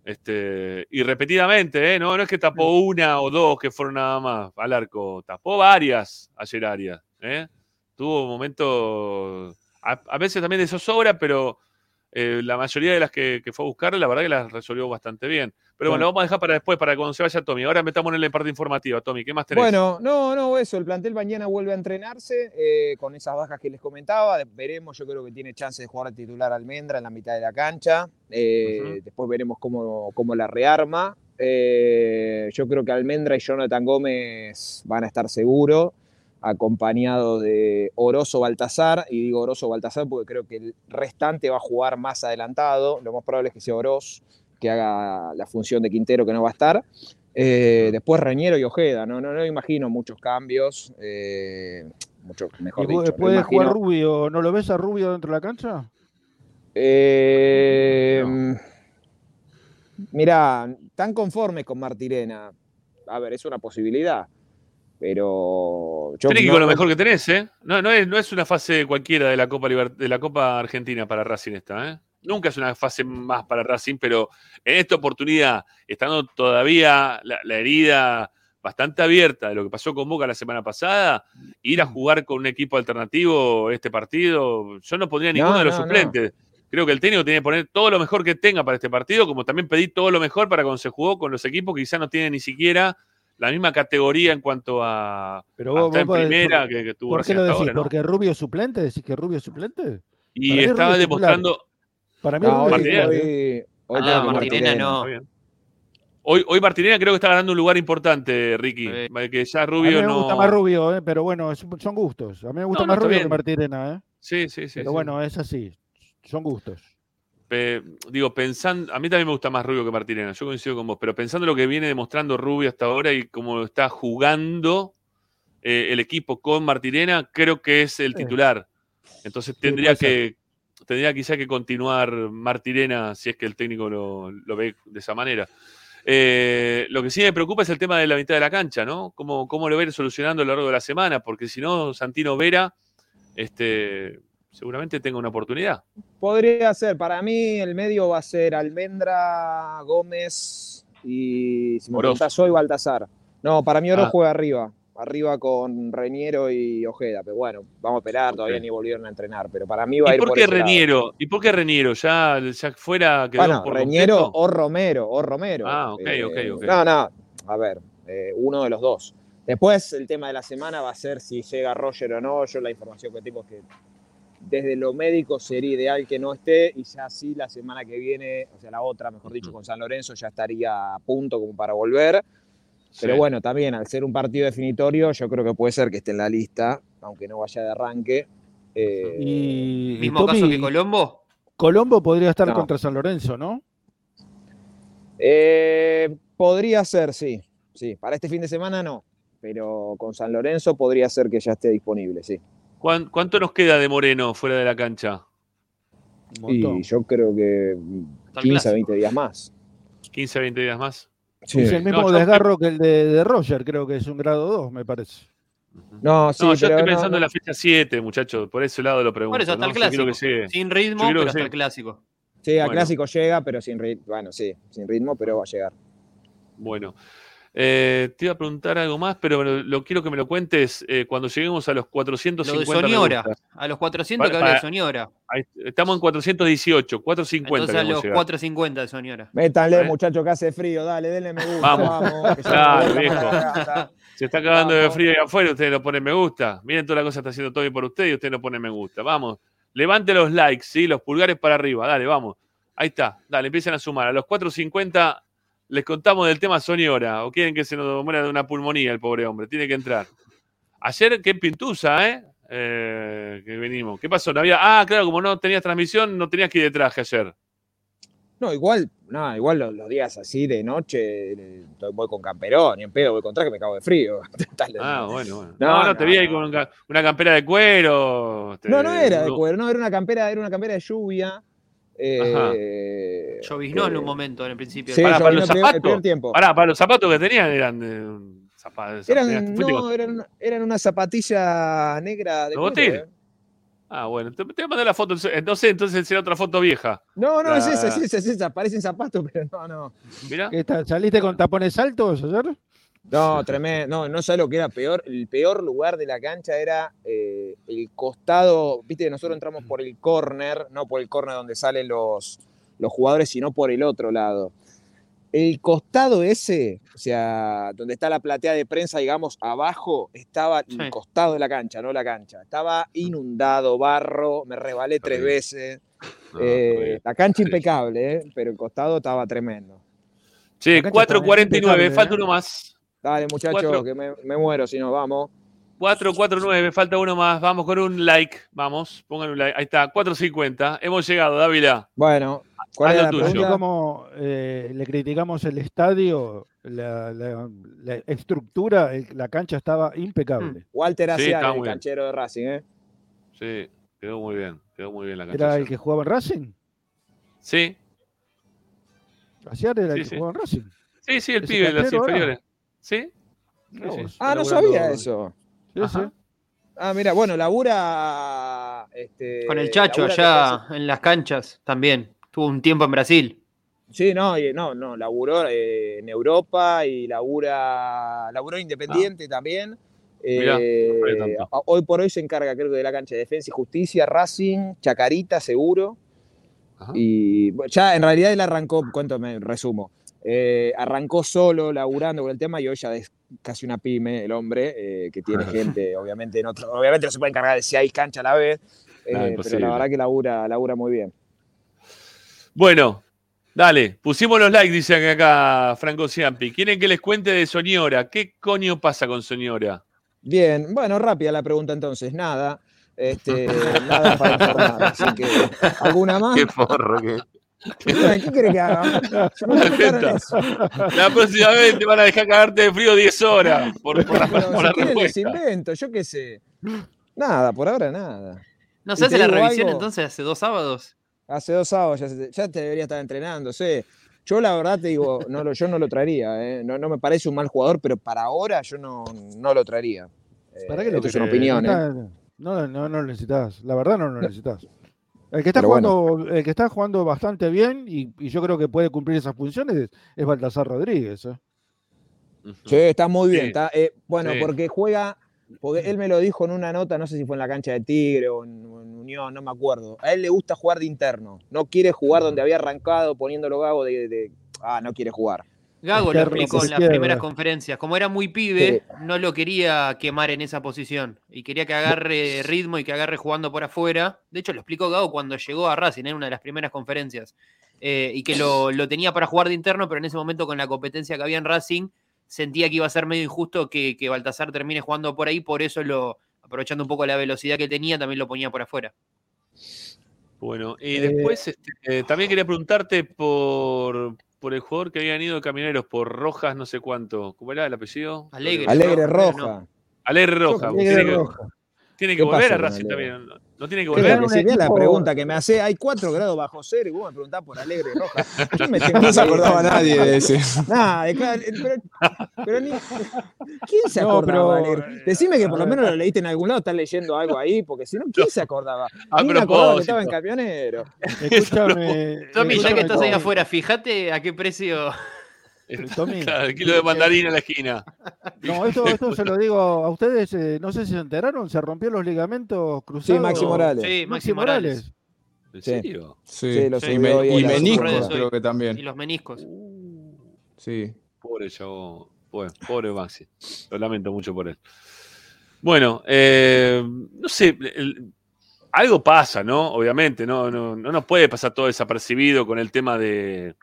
S1: Este, y repetidamente, ¿eh? No, no es que tapó una o dos que fueron nada más al arco. Tapó varias ayer Arias. ¿eh? Tuvo momentos, a, a veces también de zozobra, pero eh, la mayoría de las que, que fue a buscar, la verdad que las resolvió bastante bien. Pero bueno, vamos a dejar para después, para cuando se vaya Tommy. Ahora metamos en la parte informativa, Tommy. ¿Qué más tenés?
S12: Bueno, no, no, eso. El plantel mañana vuelve a entrenarse eh, con esas bajas que les comentaba. Veremos, yo creo que tiene chance de jugar titular Almendra en la mitad de la cancha. Eh, Después veremos cómo, cómo la rearma. Eh, yo creo que Almendra y Jonathan Gómez van a estar seguros, acompañados de Oroso Baltasar. Y digo Oroso Baltasar porque creo que el restante va a jugar más adelantado. Lo más probable es que sea Oroz que haga la función de Quintero que no va a estar. Eh, después Reñero y Ojeda, no, no, no imagino muchos cambios, eh, mucho, mejor
S11: ¿Y
S12: dicho.
S11: pu-
S12: no
S11: ¿Puede jugar Rubio? ¿No lo ves a Rubio dentro de la cancha?
S12: Eh, Mirá, tan conformes con Martirena. A ver, es una posibilidad, pero yo
S1: Tenés que ir
S12: no-
S1: con lo mejor que tenés, ¿eh? No, no, es, no es una fase cualquiera de la Copa Liber- de la Copa Argentina para Racing esta, ¿eh? Nunca es una fase más para Racing, pero en esta oportunidad, estando todavía la, la herida bastante abierta de lo que pasó con Boca la semana pasada, ir a
S12: Mm.
S1: jugar con un equipo alternativo este partido, yo no pondría
S12: No,
S1: ninguno de los
S12: no, no.
S1: suplentes. Creo que el técnico tiene que poner todo lo mejor que tenga para este partido, como también pedí todo lo mejor para cuando se jugó con los equipos que quizás no tienen ni siquiera la misma categoría en cuanto a,
S11: Pero vos,
S1: en
S11: vos
S1: primera
S11: por-
S1: que, que tuvo
S11: ¿Por qué lo decís?
S1: ahora.
S11: ¿Porque Rubio suplente? ¿Decís que Rubio es suplente?
S1: Y estaba demostrando.
S11: Para mí
S12: No,
S11: Rubio
S12: hoy- hoy
S10: Ah, Martirena
S12: Martirena.
S10: no.
S1: Hoy, hoy Martinelli creo que está ganando un lugar importante, Ricky. Que ya
S11: a mí
S1: Rubio
S11: me
S1: no.
S11: gusta más Rubio, eh, pero bueno, son gustos. A mí me gusta
S1: No, no,
S11: más Rubio
S1: bien.
S11: que Martirena, ¿eh?
S1: Sí, sí, sí.
S11: pero
S1: sí.
S11: bueno, es así. Son gustos.
S1: Digo, pensando. A mí también me gusta más Rubio que Martinelli. Yo coincido con vos. Pero pensando lo que viene demostrando Rubio hasta ahora y cómo está jugando eh, el equipo con Martirena, creo que es el titular. Entonces tendría que. Tendría quizá que continuar Martirena si es que el técnico lo, lo ve de esa manera. Eh, lo que sí me preocupa es el tema de la mitad de la cancha, ¿no? ¿Cómo, cómo lo va a ir solucionando a lo largo de la semana? Porque si no, Santino Vera, este, seguramente tenga una oportunidad.
S12: Podría ser, para mí el medio va a ser Almendra, Gómez y si me hoy Baltasar. No, para mí Oro
S1: Ah.
S12: juega arriba, arriba con Reñero y Ojeda, pero bueno, vamos a esperar, todavía ni volvieron a entrenar, pero para mí va a
S1: ¿Y
S12: ir
S1: por
S12: por
S1: qué
S12: lado.
S1: Reñero? ¿Y por qué Reñero? ¿Ya, ya fuera quedó
S12: Bueno,
S1: por
S12: Reñero
S1: completo?
S12: o Romero, o Romero.
S1: Ah, ok,
S12: Eh,
S1: ok, ok.
S12: No, no, a ver, eh, uno de los dos. Después el tema de la semana va a ser si llega Roger o no. Yo la información que tengo es que desde lo médico sería ideal que no esté y ya sí la semana que viene, o sea, la otra, mejor dicho, con San Lorenzo ya estaría a punto como para volver. Pero
S1: Sí.
S12: bueno, también al ser un partido definitorio, yo creo que puede ser que esté en la lista, aunque no vaya de arranque. Eh,
S11: Y, y
S10: Mismo caso que Colombo.
S11: Colombo podría estar
S12: No.
S11: contra San Lorenzo, ¿no?
S12: Eh, podría ser, sí. Sí, para este fin de semana no. Pero con San Lorenzo podría ser que ya esté disponible, sí.
S1: ¿Cuán- ¿Cuánto nos queda de Moreno fuera de la cancha?
S11: Un
S12: Y
S11: montón.
S12: yo creo que
S10: Hasta el
S12: 15 a
S10: clásico.
S12: 20 días más.
S1: ¿15, 20 días más?
S12: Sí.
S11: Es el mismo
S1: No,
S11: desgarro que el de, de Roger, creo que es un grado 2, me parece.
S12: No, sí,
S1: no, yo estoy pensando
S12: no.
S1: en la fecha 7, muchachos. Por ese lado lo pregunto.
S10: Por eso, hasta
S1: ¿no?
S10: el clásico.
S1: que.
S10: Sin ritmo, pero hasta el clásico.
S12: Sí, a
S1: Bueno.
S12: clásico llega, pero sin ritmo. Bueno, sí, sin ritmo, pero va a llegar.
S1: Bueno. Eh, te iba a preguntar algo más, pero lo, lo quiero que me lo cuentes eh, cuando lleguemos a los
S10: Lo de
S1: 450
S10: Soñora. A los 400 que
S1: Para-
S10: habla de Soñora.
S1: Ahí- estamos en 418, 450
S10: Entonces a los
S1: llegar.
S10: 450 de Soñora.
S12: Métanle,
S1: ¿Eh?
S12: muchachos, que hace frío. Dale, denle me gusta.
S1: Vamos.
S12: Vamos. que
S1: Claro, (laughs) viejo. Se está cagando de
S12: Vamos.
S1: frío ahí afuera, ustedes lo ponen me gusta. Miren toda la cosa que está haciendo Tommy por usted y usted no pone me gusta. Vamos, levante los likes, ¿sí? los pulgares para arriba. Dale, vamos. Ahí está. Dale, empiecen a sumar. A los 4.50 les contamos del tema Soñora. ¿O quieren que se nos muera de una pulmonía el pobre hombre? Tiene que entrar. Ayer, qué pintusa, ¿eh? Eh, que venimos. ¿Qué pasó? No había... Ah, claro, como no tenías transmisión, no tenías que ir de traje ayer.
S12: No, igual, no, igual los, los días así de noche voy con camperón, ni en pedo voy con traje, me cago de frío. (laughs)
S1: Ah, bueno, bueno.
S12: No,
S1: No, te vi ahí con una campera de cuero. este,
S12: No, no era de cuero, no, era una campera, era una campera de lluvia. Eh,
S10: Lloviznó en
S12: que-
S10: un momento, en el principio.
S12: Sí,
S1: para los zapatos. Pará, para los zapatos que tenían eran de zapatos.
S12: Eran, no, eran, eran una zapatilla negra de cuero, eh.
S1: Ah, bueno, te, te voy a mandar la foto. eh, No sé, entonces será otra foto vieja.
S12: No, no, es
S1: La-
S12: esa, es esa, es esa. Parecen zapatos, (laughs) pero no, no.
S1: Mirá.
S11: ¿Qué tal? ¿Saliste con tapones altos ayer?
S12: No, tremendo. No, no sabes lo que era peor. El peor lugar de la cancha era eh, el costado. Viste que nosotros entramos por el córner, no por el córner donde salen los, los jugadores, sino por el otro lado. El costado ese, o sea, donde está la platea de prensa, digamos, abajo, estaba el costado de la cancha, no la cancha. Estaba inundado, barro, me rebalé tres veces. Eh, la cancha impecable, eh, pero el costado estaba tremendo.
S1: Sí, 4.49, falta uno más.
S12: Dale, muchachos,
S1: Cuatro.
S12: que me, me muero si no, vamos.
S1: 449, falta uno más. Vamos con un like. Vamos, pongan un like. Ahí está, 450. Hemos llegado, Dávila.
S12: Bueno,
S11: ¿Cuál es la
S1: tuyo.
S11: pregunta? Como eh, le criticamos el estadio, la, la- la estructura, el- la cancha estaba impecable.
S12: Walter
S1: Sí,
S12: el
S1: bien.
S12: canchero de Racing, ¿eh?
S1: Sí, quedó muy bien. Quedó muy bien la cancha.
S11: ¿Era el que jugaba en Racing?
S1: Sí,
S11: Aciar era
S1: Sí,
S11: el que
S1: sí.
S11: jugaba en Racing.
S1: sí, sí, el
S11: ¿Ese
S1: pibe de las inferiores. ¿Sí?
S12: Ah, no sabía eso.
S11: Sí, sí.
S12: Ah, mira, bueno, labura. Este,
S10: Con el Chacho allá en las canchas también. Tuvo un tiempo en Brasil.
S12: Sí, no, no, no, laburó eh, en Europa y labura, laburó independiente también.
S1: Mirá,
S12: Eh,
S1: no
S12: hoy por hoy se encarga, creo que de la cancha de defensa y justicia, Racing, Chacarita, seguro.
S1: Ajá.
S12: Y ya en realidad él arrancó, cuento, me resumo. Eh, arrancó solo, laburando con el tema y hoy ya es casi una pyme el hombre, eh, que tiene (laughs) gente, obviamente, en otro, obviamente no se puede encargar de seis canchas a la vez, eh, pero la verdad que labura, labura muy bien.
S1: Bueno, dale. Pusimos los likes, dice acá Franco Ciampi. ¿Quieren que les cuente de Soñora? ¿Qué coño pasa con Soñora?
S12: Bien, bueno, rápida la pregunta entonces, nada. Este, (laughs) nada para informar, así que, ¿alguna más?
S1: Qué forro que.
S12: ¿Qué querés que haga?
S1: La próxima vez te van a dejar cagarte de frío 10 horas por, por la,
S12: Pero
S1: por
S12: si
S1: respuesta.
S12: invento, yo qué sé. Nada, por ahora nada.
S10: ¿No se hace la revisión
S12: algo,
S10: entonces hace dos sábados?
S12: Hace dos sábados ya, te debería estar entrenando, sé. Yo la verdad te digo, no lo, yo no lo traería, ¿eh? no, no me parece un mal jugador, pero para ahora yo no, no lo traería. Eh,
S11: ¿Para qué lo
S12: esto es una opinión,
S11: no,
S12: ¿eh?
S11: no, no, no lo necesitas. La verdad no lo necesitas. El que está
S12: Pero bueno.
S11: jugando, el que está jugando bastante bien y, y yo creo que puede cumplir esas funciones es, es Baltasar Rodríguez. ¿eh?
S12: Sí, está muy bien.
S11: Sí.
S12: está, eh, bueno,
S11: Sí.
S12: porque juega, porque él me lo dijo en una nota, no sé si fue en la cancha de Tigre o en, Unión, no me acuerdo. A él le gusta jugar de interno. No quiere jugar donde había arrancado poniéndolo gago de, de- ah, no quiere jugar.
S10: Gago lo explicó en las primeras conferencias. Como era muy pibe, no lo quería quemar en esa posición. Y quería que agarre ritmo y que agarre jugando por afuera. De hecho, lo explicó Gago cuando llegó a Racing en una de las primeras conferencias. Eh, y que lo, lo tenía para jugar de interno, pero en ese momento con la competencia que había en Racing, sentía que iba a ser medio injusto que, que Baltasar termine jugando por ahí. Por eso, lo, aprovechando un poco la velocidad que tenía, también lo ponía por afuera.
S1: Bueno, y después este, eh, también quería preguntarte por, por el jugador que habían ido de Camineros, por Rojas, no sé cuánto. ¿Cómo era el apellido?
S10: Alegre.
S12: Alegre
S10: Roja.
S1: Alegre Roja.
S12: Alegre
S1: tiene que,
S12: Roja.
S1: tiene que
S12: ¿Qué
S1: volver
S12: pasa
S1: a Racing también. ¿No, no tiene que
S12: ¿Qué es
S1: volver?
S12: que se vea la pregunta que me hace? Hay 4 grados bajo cero y vos me preguntás por Alegre Roja. Yo me tengo (laughs)
S9: No se acordaba nadie de ese.
S12: Nada, de claro, pero, pero ni- ¿quién se
S11: No,
S12: acordaba?
S11: pero,
S12: Alegre? Decime que por lo menos lo leíste en algún lado, estás leyendo algo ahí, porque si no, ¿quién se acordaba?
S1: A
S12: Ni me acordaba que estaba en camionero.
S11: Escúchame.
S10: Tommy, ya que estás ahí afuera, fíjate a qué precio. (laughs)
S11: Tommy.
S1: Claro, el kilo de mandarina en la esquina. (laughs)
S11: No, esto, esto se lo digo a ustedes, eh, no sé si se enteraron, se rompió los ligamentos cruzados.
S12: Maxi Morales.
S10: Sí,
S11: Maxi Morales.
S1: ¿En
S12: Sí.
S1: serio?
S9: Sí,
S12: Sí, lo
S9: y,
S12: subió
S9: me-
S12: hoy
S9: y
S12: en las
S9: meniscos creo que también.
S10: Y los meniscos.
S9: Sí.
S1: Pobre chavo. Pobre, pobre Maxi. Lo lamento mucho por él. Bueno, eh, no sé. el- algo pasa, ¿no? Obviamente, no, no, no nos puede pasar todo desapercibido con el tema de,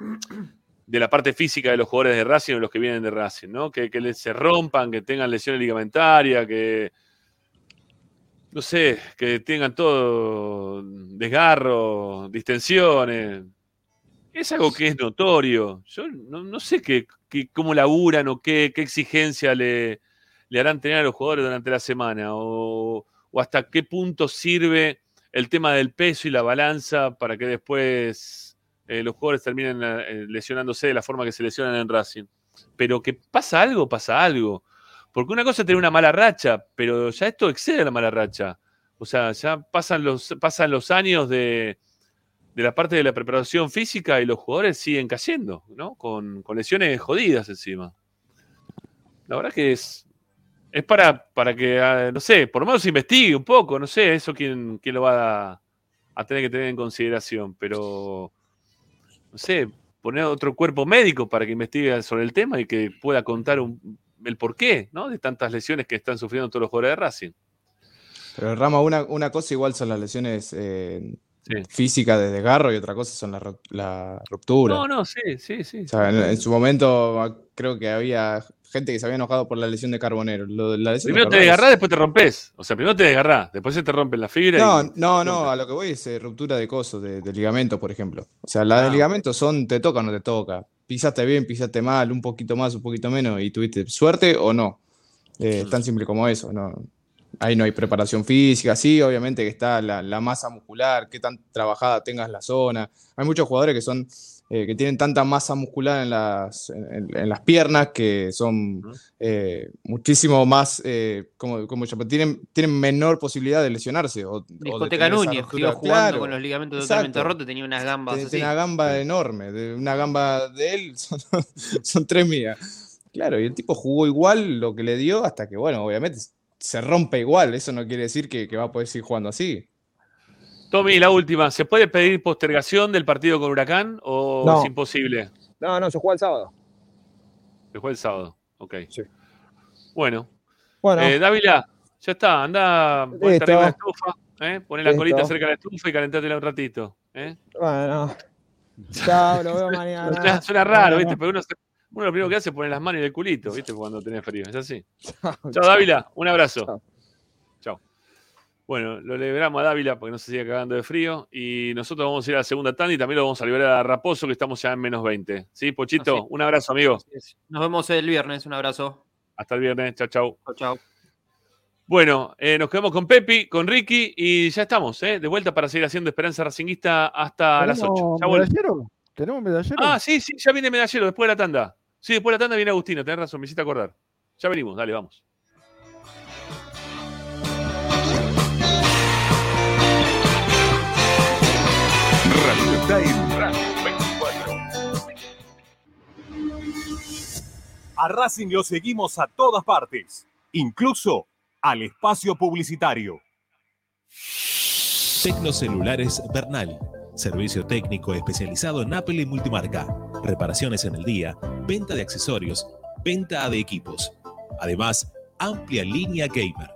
S1: de la parte física de los jugadores de Racing o los que vienen de Racing, ¿no? Que, que se rompan, que tengan lesiones ligamentarias, que. No sé, que tengan todo desgarro, distensiones. Es algo que es notorio. Yo no, no sé qué- cómo laburan o qué, qué exigencia le, le harán tener a los jugadores durante la semana o, o hasta qué punto sirve el tema del peso y la balanza para que después eh, los jugadores terminen eh, lesionándose de la forma que se lesionan en Racing. Pero que pasa algo, pasa algo. Porque una cosa es tener una mala racha, pero ya esto excede la mala racha. O sea, ya pasan los, pasan los años de, de la parte de la preparación física y los jugadores siguen cayendo, ¿no? Con, con lesiones jodidas encima. La verdad que es, es para, para que, ah, no sé, por lo menos investigue un poco, no sé, eso quién, quién lo va a, a tener que tener en consideración, pero, no sé, poner otro cuerpo médico para que investigue sobre el tema y que pueda contar un- el porqué, ¿no? De tantas lesiones que están sufriendo todos los jugadores de Racing.
S9: Pero Rama, una, una cosa igual son las lesiones eh, físicas de desgarro y otra cosa son la, ru- la ruptura.
S1: No, no, sí, sí, sí.
S9: O sea, en, en su momento ah, creo que había gente que se había enojado por la lesión de Carbonero. Lo de la lesión de
S1: Primero te desgarrás, después te rompes. O sea, primero te desgarrás, después se te rompen las fibras.
S9: No,
S1: y-
S9: no, no, a lo que voy es eh, ruptura de cosos, de, de ligamento, por ejemplo. O sea, las de
S1: Ah,
S9: ligamento son te toca o no te toca. Pisaste bien, pisaste mal, un poquito más, un poquito menos, y tuviste suerte o no. Eh, Es tan simple como eso, ¿no? Ahí no hay preparación física, sí, obviamente que está la, la masa muscular, qué tan trabajada tengas la zona. Hay muchos jugadores que son, eh, que tienen tanta masa muscular en las, en, en las piernas que son eh, muchísimo más, eh, como, como tienen, tienen menor posibilidad de lesionarse. O, o de
S10: Discoteca Núñez,
S9: ruptura.
S10: iba jugando
S9: Claro,
S10: con los ligamentos totalmente
S9: exacto.
S10: rotos, tenía unas gambas
S9: Tiene-
S10: así.
S9: tiene una gamba enorme, de una gamba de él (laughs) son, son tres mías. Claro, y el tipo jugó igual lo que le dio hasta que, bueno, obviamente se rompe igual. Eso no quiere decir que, que va a poder seguir jugando así.
S1: Tommy, la última. ¿Se puede pedir postergación del partido con Huracán o
S12: No.
S1: es imposible?
S12: No, no, se juega el sábado.
S1: Se juega el sábado. Ok. Bueno.
S12: Bueno.
S1: Eh, Dávila, ya está. Anda, ponete arriba la estufa. ¿eh? Poné la
S12: Listo.
S1: colita cerca de la estufa y calentátela un ratito. ¿eh?
S12: Bueno. Chao, lo veo (laughs) mañana.
S1: Suena, suena raro,
S12: Bueno.
S1: ¿viste? Pero uno, se- uno lo primero que hace es poner las manos en el culito, ¿viste? Cuando tenés frío. Es así. Chao, Dávila. Un abrazo. Chao. Bueno, lo liberamos a Dávila porque no se siga cagando de frío. Y nosotros vamos a ir a la segunda tanda y también lo vamos a liberar a Raposo, que estamos ya en menos 20. ¿Sí, Pochito?
S10: Así.
S1: Un abrazo, amigo.
S10: Nos vemos el viernes, un abrazo.
S1: Hasta el viernes. Chao, chao.
S10: Chao, chao.
S1: Bueno, eh, nos quedamos con Pepi, con Ricky y ya estamos, ¿eh? De vuelta para seguir haciendo Esperanza Racinguista hasta las 8.
S11: ¿Tenemos
S1: Ya volvemos.
S11: medallero? ¿Tenemos medallero?
S1: Ah, sí, sí, ya viene Medallero después de la tanda. Sí, después de la tanda viene Agustino, tenés razón, me hiciste acordar. Ya venimos, dale, vamos.
S2: Radio Time Radio 24.
S3: A Racing lo seguimos a todas partes, incluso al espacio publicitario.
S13: Tecnocelulares Bernal. Servicio técnico especializado en Apple y multimarca. Reparaciones en el día, venta de accesorios, venta de equipos. Además, amplia línea gamer.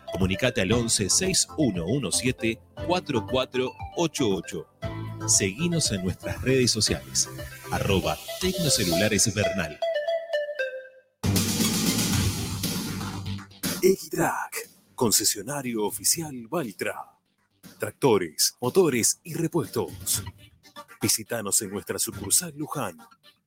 S13: Comunicate al 11 6117 4488. Seguinos en nuestras redes sociales. Arroba Tecnocelulares Bernal. Equitrack, concesionario oficial Valtra. Tractores, motores y repuestos. Visítanos en nuestra sucursal Luján,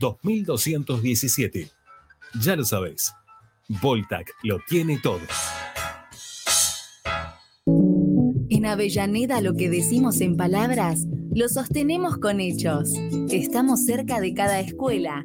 S13: 2217. Ya lo sabés, Voltac lo tiene todo.
S15: En Avellaneda lo que decimos en palabras, lo sostenemos con hechos. Estamos cerca de cada escuela,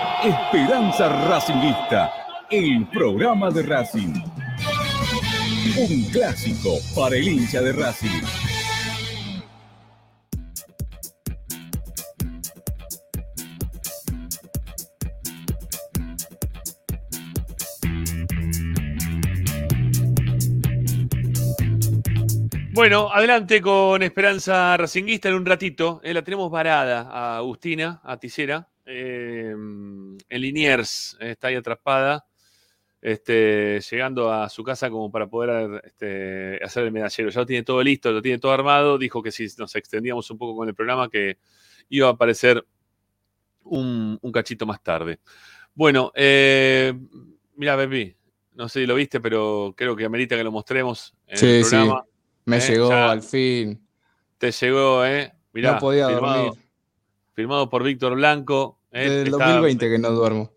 S2: Esperanza Racingista, el programa de Racing. Un clásico para el hincha de Racing.
S1: Bueno, adelante con Esperanza Racinguista en un ratito. Eh, la tenemos varada a Agustina, a Tisera, eh, en Liniers. está ahí atrapada, este, llegando a su casa como para poder este, hacer el medallero. Ya lo tiene todo listo, lo tiene todo armado. Dijo que si nos extendíamos un poco con el programa, que iba a aparecer un, un cachito más tarde. Bueno, eh, mira, Bebi, no sé si lo viste, pero creo que amerita que lo mostremos en
S9: Sí,
S1: el
S9: sí.
S1: programa.
S9: Me
S1: Eh,
S9: llegó
S1: ya
S9: al fin.
S1: Te llegó, ¿eh? Mirá,
S9: no podía
S1: firmado,
S9: dormir.
S1: firmado por Víctor Blanco.
S9: Desde el
S1: Está-
S9: 2020 que no duermo.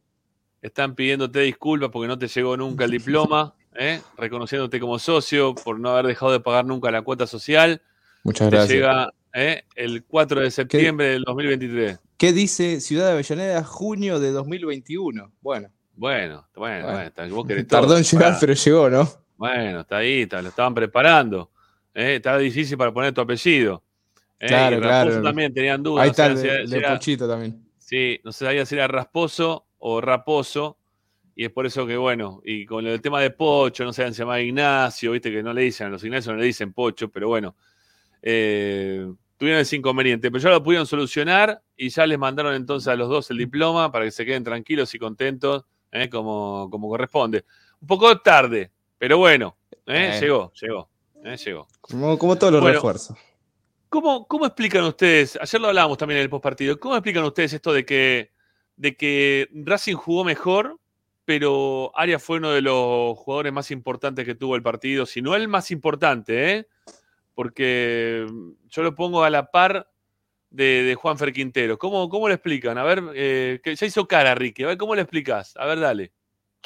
S1: Están pidiéndote disculpas porque no te llegó nunca el diploma, ¿eh? reconociéndote como socio por no haber dejado de pagar nunca la cuota social.
S9: Muchas
S1: te
S9: gracias.
S1: llega ¿eh? el 4 de septiembre del 2023.
S9: ¿Qué dice Ciudad de Avellaneda, junio de 2021? Bueno,
S1: Bueno, bueno,
S9: Bueno.
S1: bueno, vos (laughs) querés todo.
S9: tardó en llegar, pero llegó, ¿no?
S1: Bueno, está ahí, está- lo estaban preparando. ¿eh? Estaba difícil para poner tu apellido. ¿eh?
S9: Claro,
S1: Y
S9: claro.
S1: también tenían dudas.
S9: Ahí está de,
S1: si
S9: el
S1: era-
S9: de Pochito también.
S1: Sí, no se sabía si era Rasposo o Raposo. Y es por eso que, bueno, y con el tema de Pocho, no si se llama Ignacio, viste que no le dicen, a los Ignacios no le dicen Pocho, pero bueno, eh, tuvieron ese inconveniente. Pero ya lo pudieron solucionar y ya les mandaron entonces a los dos el diploma para que se queden tranquilos y contentos, eh, como, como corresponde. Un poco tarde, pero bueno, eh,
S9: Eh.
S1: llegó, llegó, eh, llegó.
S9: Como, como todos los
S1: Bueno,
S9: refuerzos.
S1: ¿Cómo, ¿Cómo explican ustedes? Ayer lo hablábamos también en el postpartido. ¿Cómo explican ustedes esto de que, de que Racing jugó mejor, pero Arias fue uno de los jugadores más importantes que tuvo el partido? Si no el más importante, ¿eh? Porque yo lo pongo a la par de, de Juanfer Quintero. ¿Cómo, ¿Cómo lo explican? A ver, eh, que ya hizo cara, Ricky. A ver, ¿cómo lo explicas? A ver, dale.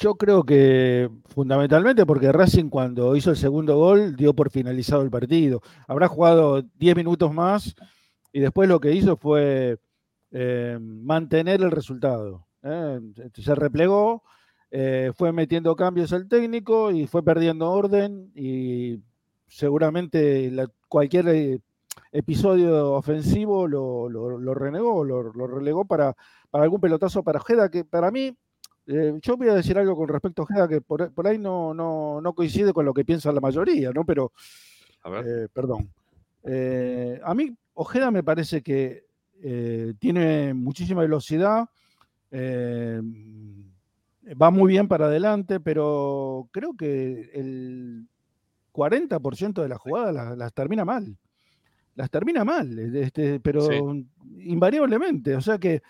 S11: Yo creo que fundamentalmente porque Racing cuando hizo el segundo gol dio por finalizado el partido. Habrá jugado 10 minutos más y después lo que hizo fue eh, mantener el resultado. ¿eh? Se replegó, eh, fue metiendo cambios el técnico y fue perdiendo orden y seguramente cualquier episodio ofensivo lo, renegó, lo, lo relegó para, para algún pelotazo para Ojeda, que para mí, eh, yo voy a decir algo con respecto a Ojeda que por, por ahí no, no, no coincide con lo que piensa la mayoría, ¿no? Pero, eh, perdón. Eh, a mí Ojeda me parece que tiene muchísima velocidad, va muy bien para adelante, pero creo que el 40% de las jugadas las, las termina mal. Las termina mal, este, pero invariablemente. O sea que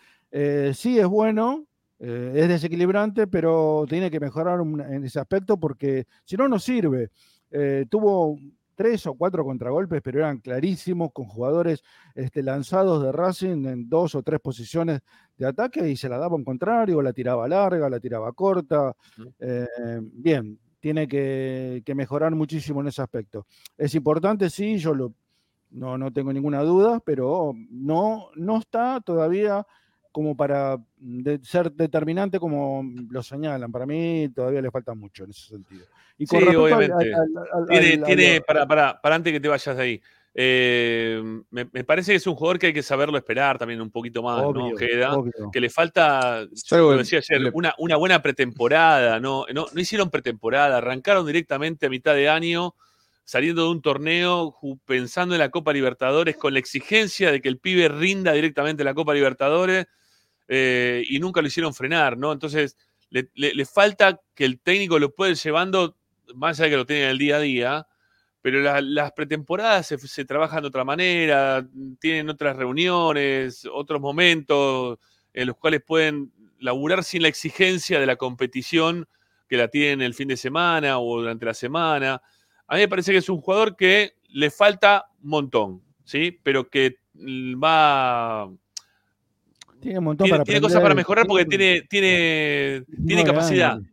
S11: sí es bueno, eh, es desequilibrante, pero tiene que mejorar un- en ese aspecto porque si no, no sirve. Eh, tuvo tres o cuatro contragolpes, pero eran clarísimos, con jugadores este, lanzados de Racing en dos o tres posiciones de ataque y se la daba un contrario, la tiraba larga, la tiraba corta. Eh, bien, tiene que, que mejorar muchísimo en ese aspecto. Es importante, sí, yo lo, no, no tengo ninguna duda, pero no, no está todavía como para de- ser determinante como lo señalan. Para mí todavía le falta mucho en ese sentido. Y
S1: Sí,
S11: con al-
S1: obviamente.
S11: al- al- al-
S1: tiene,
S11: al-
S1: tiene-
S11: al-
S1: para, para, para antes que te vayas de ahí. eh, me, me parece que es un jugador que hay que saberlo esperar también un poquito más, ¿no?
S11: Obvio.
S1: que le falta, lo
S9: que
S1: decía ayer, una, una buena pretemporada, ¿no? ¿no? No hicieron pretemporada, arrancaron directamente a mitad de año, saliendo de un torneo, pensando en la Copa Libertadores, con la exigencia de que el pibe rinda directamente en la Copa Libertadores, eh, y nunca lo hicieron frenar, ¿no? Entonces, le, falta que el técnico lo pueda llevando, más allá de que lo tiene en el día a día, pero la- las pretemporadas se, se trabajan de otra manera, tienen otras reuniones, otros momentos en los cuales pueden laburar sin la exigencia de la competición que la tienen el fin de semana o durante la semana. A mí me parece que es un jugador que le falta un montón, ¿sí? Pero que va...
S11: Tiene un montón
S1: Tiene,
S11: para
S1: tiene cosas para mejorar porque tiene, tiene, tiene
S11: 19
S1: capacidad.
S11: años.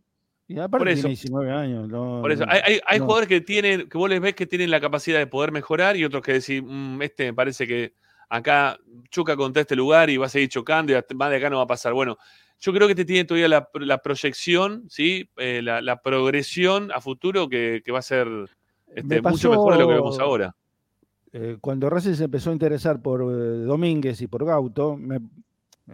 S11: Y aparte
S1: Por eso.
S11: tiene 19 años. no-
S1: Por eso, hay, hay- hay
S11: no.
S1: jugadores que tienen, que vos les ves que tienen la capacidad de poder mejorar y otros que decís, "Mm, este me parece que acá choca contra este lugar y va a seguir chocando y más de acá no va a pasar. Bueno, yo creo que este tiene todavía la, la proyección, ¿sí? Eh, la, la progresión a futuro que, que va a ser este,
S11: Me
S1: mucho mejor de lo que vemos ahora.
S11: eh, cuando Racing se empezó a interesar por eh, Domínguez y por Gauto, me-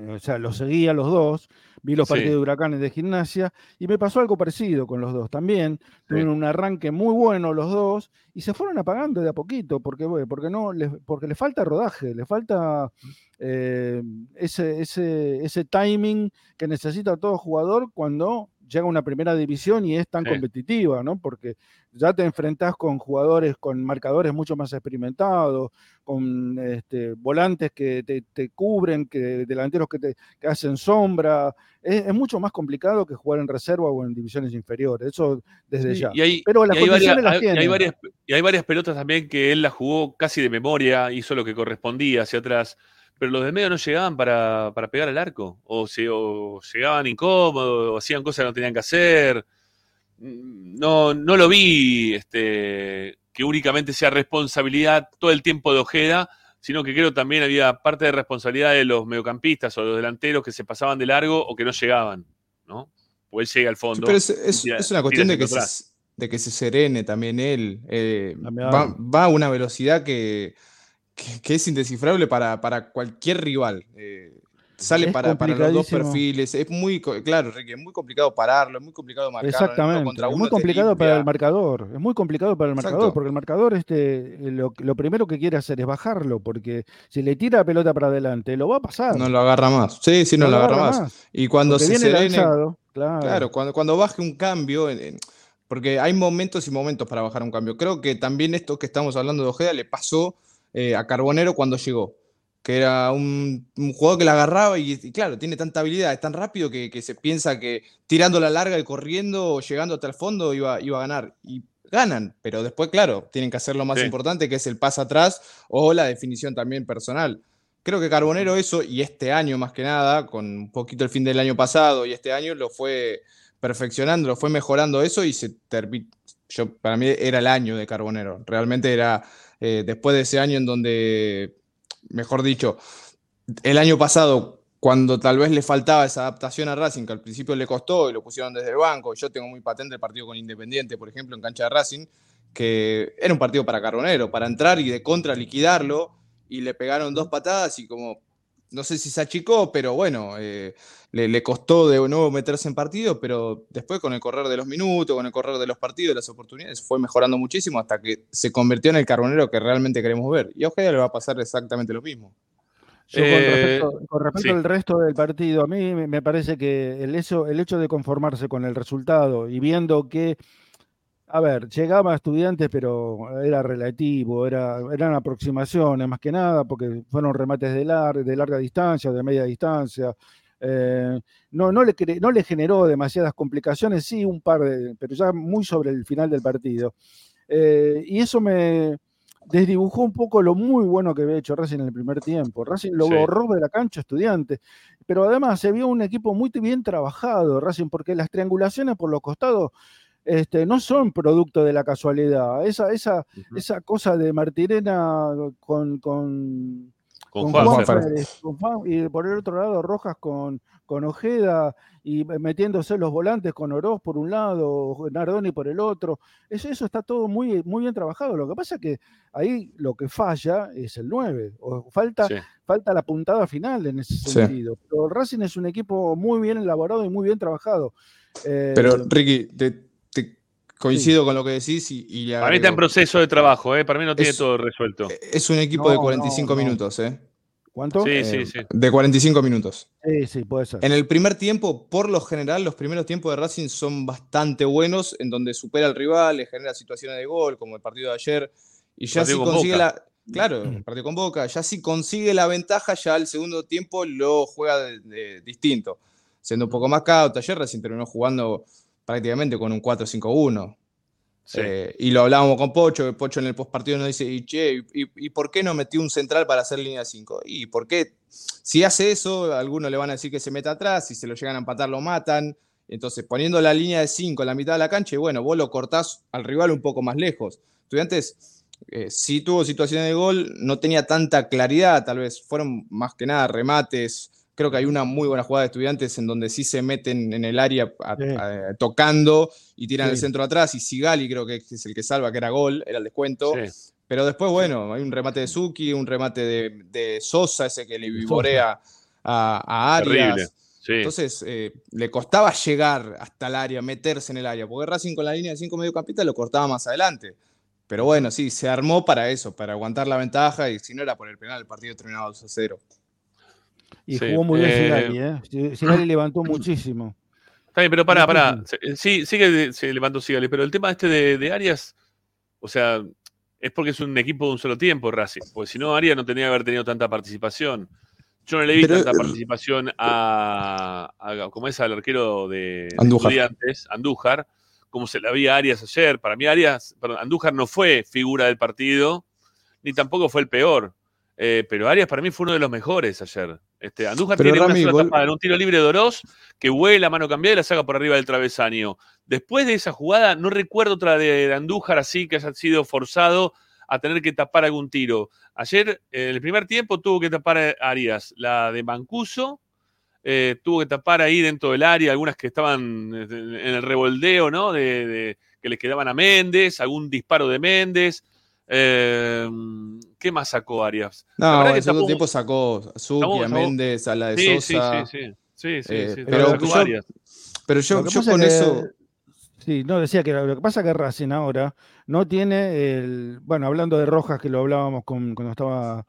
S11: o sea, los seguía los dos, vi los
S1: Sí.
S11: partidos de Huracanes de gimnasia y me pasó algo parecido con los dos también. Tuvieron un arranque muy bueno los dos y se fueron apagando de a poquito porque, porque, no, les, porque le falta rodaje, le falta eh, ese, ese, ese timing que necesita todo jugador cuando llega a una primera división y es tan
S1: Sí.
S11: competitiva, ¿no? Porque ya te enfrentás con jugadores con marcadores mucho más experimentados, con este, volantes que te, te cubren, que delanteros que te que hacen sombra. Es, es mucho más complicado que jugar en reserva o en divisiones inferiores. Eso desde
S1: Sí,
S11: ya.
S1: Y hay,
S11: Pero las
S1: y hay varias,
S11: las
S1: hay- y hay
S11: tiene.
S1: varias, y hay varias pelotas también que él las jugó casi de memoria, hizo lo que correspondía hacia atrás, pero los de medio no llegaban para, para pegar al arco, o, se, o llegaban incómodos, o hacían cosas que no tenían que hacer. Mm, No, no lo vi este, que únicamente sea responsabilidad todo el tiempo de Ojeda, sino que creo también había parte de responsabilidad de los mediocampistas o los delanteros que se pasaban de largo o que no llegaban, ¿no? O él llega al fondo.
S9: Pero es,
S1: y
S9: es-
S1: tira-
S9: es una cuestión de que, se, de que se serene también él. eh,
S11: También.
S9: va, va a una velocidad que, que- que es indescifrable para, para cualquier rival. eh, sale para, para los dos perfiles. Es muy, claro, Ricky, es muy complicado pararlo, es muy complicado marcarlo.
S11: Exactamente.
S9: contra
S11: Es muy complicado para el marcador. Es muy complicado para el
S9: Exacto.
S11: marcador, porque el marcador este, lo, lo primero que quiere hacer es bajarlo, porque si le tira la pelota para adelante, lo va a pasar.
S9: No lo agarra más. Sí, sí, no, lo agarra, más. Y cuando
S11: Porque
S9: se
S11: viene
S9: serene.
S11: lanzado, claro.
S9: Claro, cuando, cuando baje un cambio, en- en- porque hay momentos y momentos para bajar un cambio. Creo que también esto que estamos hablando de Ojeda le pasó eh, a Carbonero cuando llegó, que era un, un jugador que la agarraba y, y claro, tiene tanta habilidad, es tan rápido que, que se piensa que tirando la larga y corriendo o llegando hasta el fondo iba, iba a ganar. Y ganan, pero después, claro, tienen que hacer lo más
S1: Sí.
S9: importante, que es el pase atrás o la definición también personal. Creo que Carbonero eso, y este año más que nada, con un poquito el fin del año pasado y este año, lo fue perfeccionando, fue mejorando eso y se terminó. Yo, para mí era el año de Carbonero. Realmente era eh, después de ese año en donde, mejor dicho, el año pasado, cuando tal vez le faltaba esa adaptación a Racing, que al principio le costó y lo pusieron desde el banco. Yo tengo muy patente el partido con Independiente, por ejemplo, en cancha de Racing, que era un partido para Carbonero, para entrar y de contra liquidarlo, y le pegaron dos patadas y como no sé si se achicó, pero bueno, eh, le, le, costó de nuevo meterse en partido, pero después con el correr de los minutos, con el correr de los partidos, las oportunidades, fue mejorando muchísimo hasta que se convirtió en el carbonero que realmente queremos ver. Y a Ojeda le va a pasar exactamente lo mismo.
S11: Yo con respecto, con respecto sí. al resto del partido, a mí me parece que el hecho, el hecho de conformarse con el resultado y viendo que a ver, llegaba a estudiantes, pero era relativo, era, eran aproximaciones más que nada, porque fueron remates de, lar de larga distancia, de media distancia. Eh, no, no, le, no le generó demasiadas complicaciones, sí, un par de, pero ya muy sobre el final del partido. Eh, y eso me desdibujó un poco lo muy bueno que había hecho Racing en el primer tiempo. Racing lo sí. borró de la cancha estudiante, pero además se vio un equipo muy bien trabajado, Racing, porque las triangulaciones por los costados este, no son producto de la casualidad. Esa, esa, uh -huh. esa cosa de Martirena con, con,
S1: con, con Juan,
S11: con Juan, y por el otro lado Rojas con, con Ojeda y metiéndose los volantes con Oroz por un lado, Nardoni por el otro. Eso, eso está todo muy, muy bien trabajado. Lo que pasa es que ahí lo que falla es el 9. O falta, sí. falta la puntada final en ese sentido. Sí. Pero el Racing es un equipo muy bien elaborado y muy bien trabajado.
S9: Eh, Pero Ricky, te, te coincido sí. con lo que decís y, y
S1: Para mí está en proceso de trabajo, ¿eh? para mí no tiene
S9: es,
S1: todo resuelto.
S9: Es un equipo no, de 45 no, minutos, ¿eh?
S11: ¿Cuánto?
S1: Sí,
S9: eh,
S1: sí, sí.
S9: De 45 minutos.
S11: Sí, sí, puede ser.
S9: En el primer tiempo, por lo general, los primeros tiempos de Racing son bastante buenos, en donde supera al rival, le genera situaciones de gol, como el partido de ayer, y ya si consigue la. Claro, el partido con Boca, ya si consigue la ventaja, ya el segundo tiempo lo juega de, de, distinto, siendo un poco más cauto. Ayer Racing terminó jugando prácticamente con un 4-5-1. Sí. Eh, y lo hablábamos con Pocho, Pocho en el postpartido nos dice, y, che, y, y, por qué no metió un central para hacer línea 5? Y por qué, si hace eso, algunos le van a decir que se meta atrás, si se lo llegan a empatar lo matan. Entonces, poniendo la línea de 5 en la mitad de la cancha, y bueno, vos lo cortás al rival un poco más lejos. Estudiantes eh, sí tuvo situaciones de gol, no tenía tanta claridad, tal vez fueron más que nada remates, creo que hay una muy buena jugada de estudiantes en donde sí se meten en el área a, sí. a, tocando y tiran sí. el centro atrás. Y Sigali creo que es el que salva, que era gol, era el descuento. Sí. Pero después, bueno, hay un remate de Suki, un remate de, de Sosa, ese que le vivorea a, a Arias. Entonces, eh, le costaba llegar hasta el área, meterse en el área, porque Racing con la línea de 5 mediocampistas lo cortaba más adelante. Pero bueno, sí, se armó para eso, para aguantar la ventaja y si no era por el penal, el partido terminaba 2 a 0.
S11: Y sí. jugó muy bien eh, Sigali, ¿eh? Sigali levantó muchísimo.
S1: Está bien, pero pará, pará. Sí, sí que se levantó Sigali, pero el tema este de, de, Arias, o sea, es porque es un equipo de un solo tiempo, Racing. Porque si no, Arias no tenía que haber tenido tanta participación. Yo no le vi pero, tanta participación a, a, como es al arquero de,
S9: Andújar.
S1: de estudiantes, Andújar, como se la vi a Arias ayer. Para mí, Arias, perdón, Andújar no fue figura del partido, ni tampoco fue el peor. Eh, pero Arias para mí fue uno de los mejores ayer. Este, Andújar
S9: pero
S1: tiene
S9: Rami,
S1: una sola tapada en un tiro libre de Oroz que vuela, mano cambiada y la saca por arriba del travesaño. Después de esa jugada, no recuerdo otra de, de Andújar así que haya sido forzado a tener que tapar algún tiro. Ayer, en el primer tiempo, tuvo que tapar a Arias, la de Mancuso, eh, tuvo que tapar ahí dentro del área, algunas que estaban en el revoldeo, ¿no? De, de, que les quedaban a Méndez, algún disparo de Méndez. Eh, ¿Qué más sacó Arias?
S9: No, en segundo tiempo sacó Zuki, a Méndez, a la de
S1: sí,
S9: Sosa.
S1: Sí, sí, sí. sí, sí,
S9: eh,
S1: sí
S9: pero, yo, pero, yo, yo con
S11: que,
S9: eso.
S11: Sí, no, decía que lo que pasa es que Racing ahora no tiene el. Bueno, hablando de Rojas, que lo hablábamos con, cuando estaba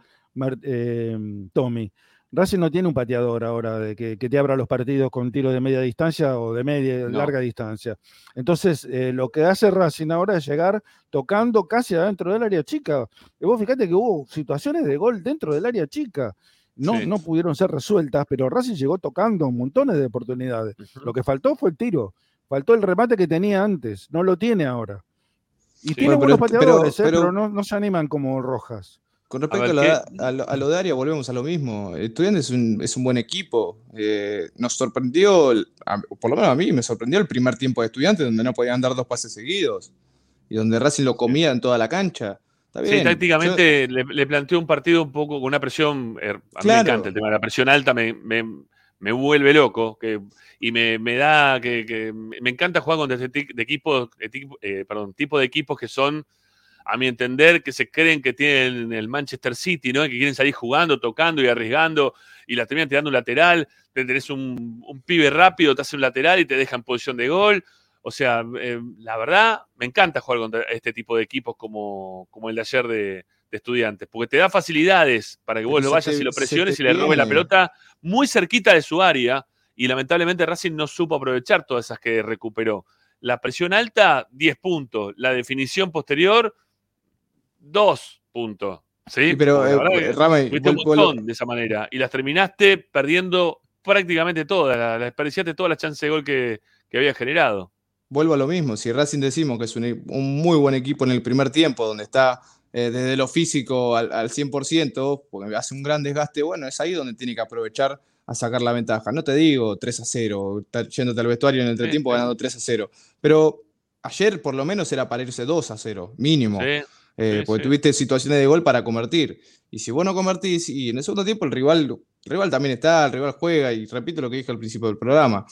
S11: eh, Tommy. Racing no tiene un pateador ahora de que, que, te abra los partidos con tiro de media distancia o de media no. larga distancia. Entonces, eh, lo que hace Racing ahora es llegar tocando casi adentro del área chica. Y vos fíjate que hubo situaciones de gol dentro del área chica. No, sí. no pudieron ser resueltas, pero Racing llegó tocando montones de oportunidades. Uh -huh. Lo que faltó fue el tiro. Faltó el remate que tenía antes. No lo tiene ahora. Y sí, tiene bueno, buenos pero, pateadores, pero, eh, pero no, no, se animan como Rojas.
S9: Con respecto a,
S1: ver,
S9: lo,
S1: ¿qué?
S9: de- a lo- a lo de Aria, volvemos a lo mismo. Estudiantes es un, es un buen equipo. Eh, nos sorprendió, por lo menos a mí, me sorprendió el primer tiempo de Estudiantes, donde no podían dar dos pases seguidos y donde Racing lo comía en toda la cancha. Está bien.
S1: Sí, tácticamente le, le planteó un partido un poco con una presión. eh, a mí me
S9: Claro.
S1: encanta el tema de la presión alta, me, me- me vuelve loco que, y me, me da que, que me encanta jugar contra este de equipos, eh, perdón, tipo de equipos que son, a mi entender, que se creen que tienen el Manchester City, ¿no? Que quieren salir jugando, tocando y arriesgando y la terminan tirando un lateral. Te tenés un, un pibe rápido, te hace un lateral y te deja en posición de gol. O sea, eh, la verdad, me encanta jugar contra este tipo de equipos como, como el de ayer de, de estudiantes, porque te da facilidades para que vos
S9: Pero
S1: lo vayas
S9: te-
S1: y lo presiones y le robes la pelota muy cerquita de su área. Y lamentablemente Racing no supo aprovechar todas esas que recuperó. La presión alta, 10 puntos. La definición posterior, 2 puntos. ¿sí?
S9: Sí, pero, eh, Ramey,
S1: fuiste un de esa manera. Y las terminaste perdiendo prácticamente todas. Desperdiciaste todas las chances de gol que, que había generado.
S9: Vuelvo a lo mismo, si Racing decimos que es un, e- un muy buen equipo en el primer tiempo, donde está eh, desde lo físico al, al 100%, porque hace un gran desgaste, bueno, es ahí donde tiene que aprovechar a sacar la ventaja. No te digo 3 a 0, está yéndote al vestuario en el entretiempo
S1: sí.
S9: ganando 3 a 0, pero ayer por lo menos era para irse 2 a 0, mínimo.
S1: Sí,
S9: Eh,
S1: sí,
S9: porque
S1: sí.
S9: tuviste situaciones de gol para convertir. Y si vos no convertís, y en el segundo tiempo el rival, el rival también está, el rival juega, y repito lo que dije al principio del programa.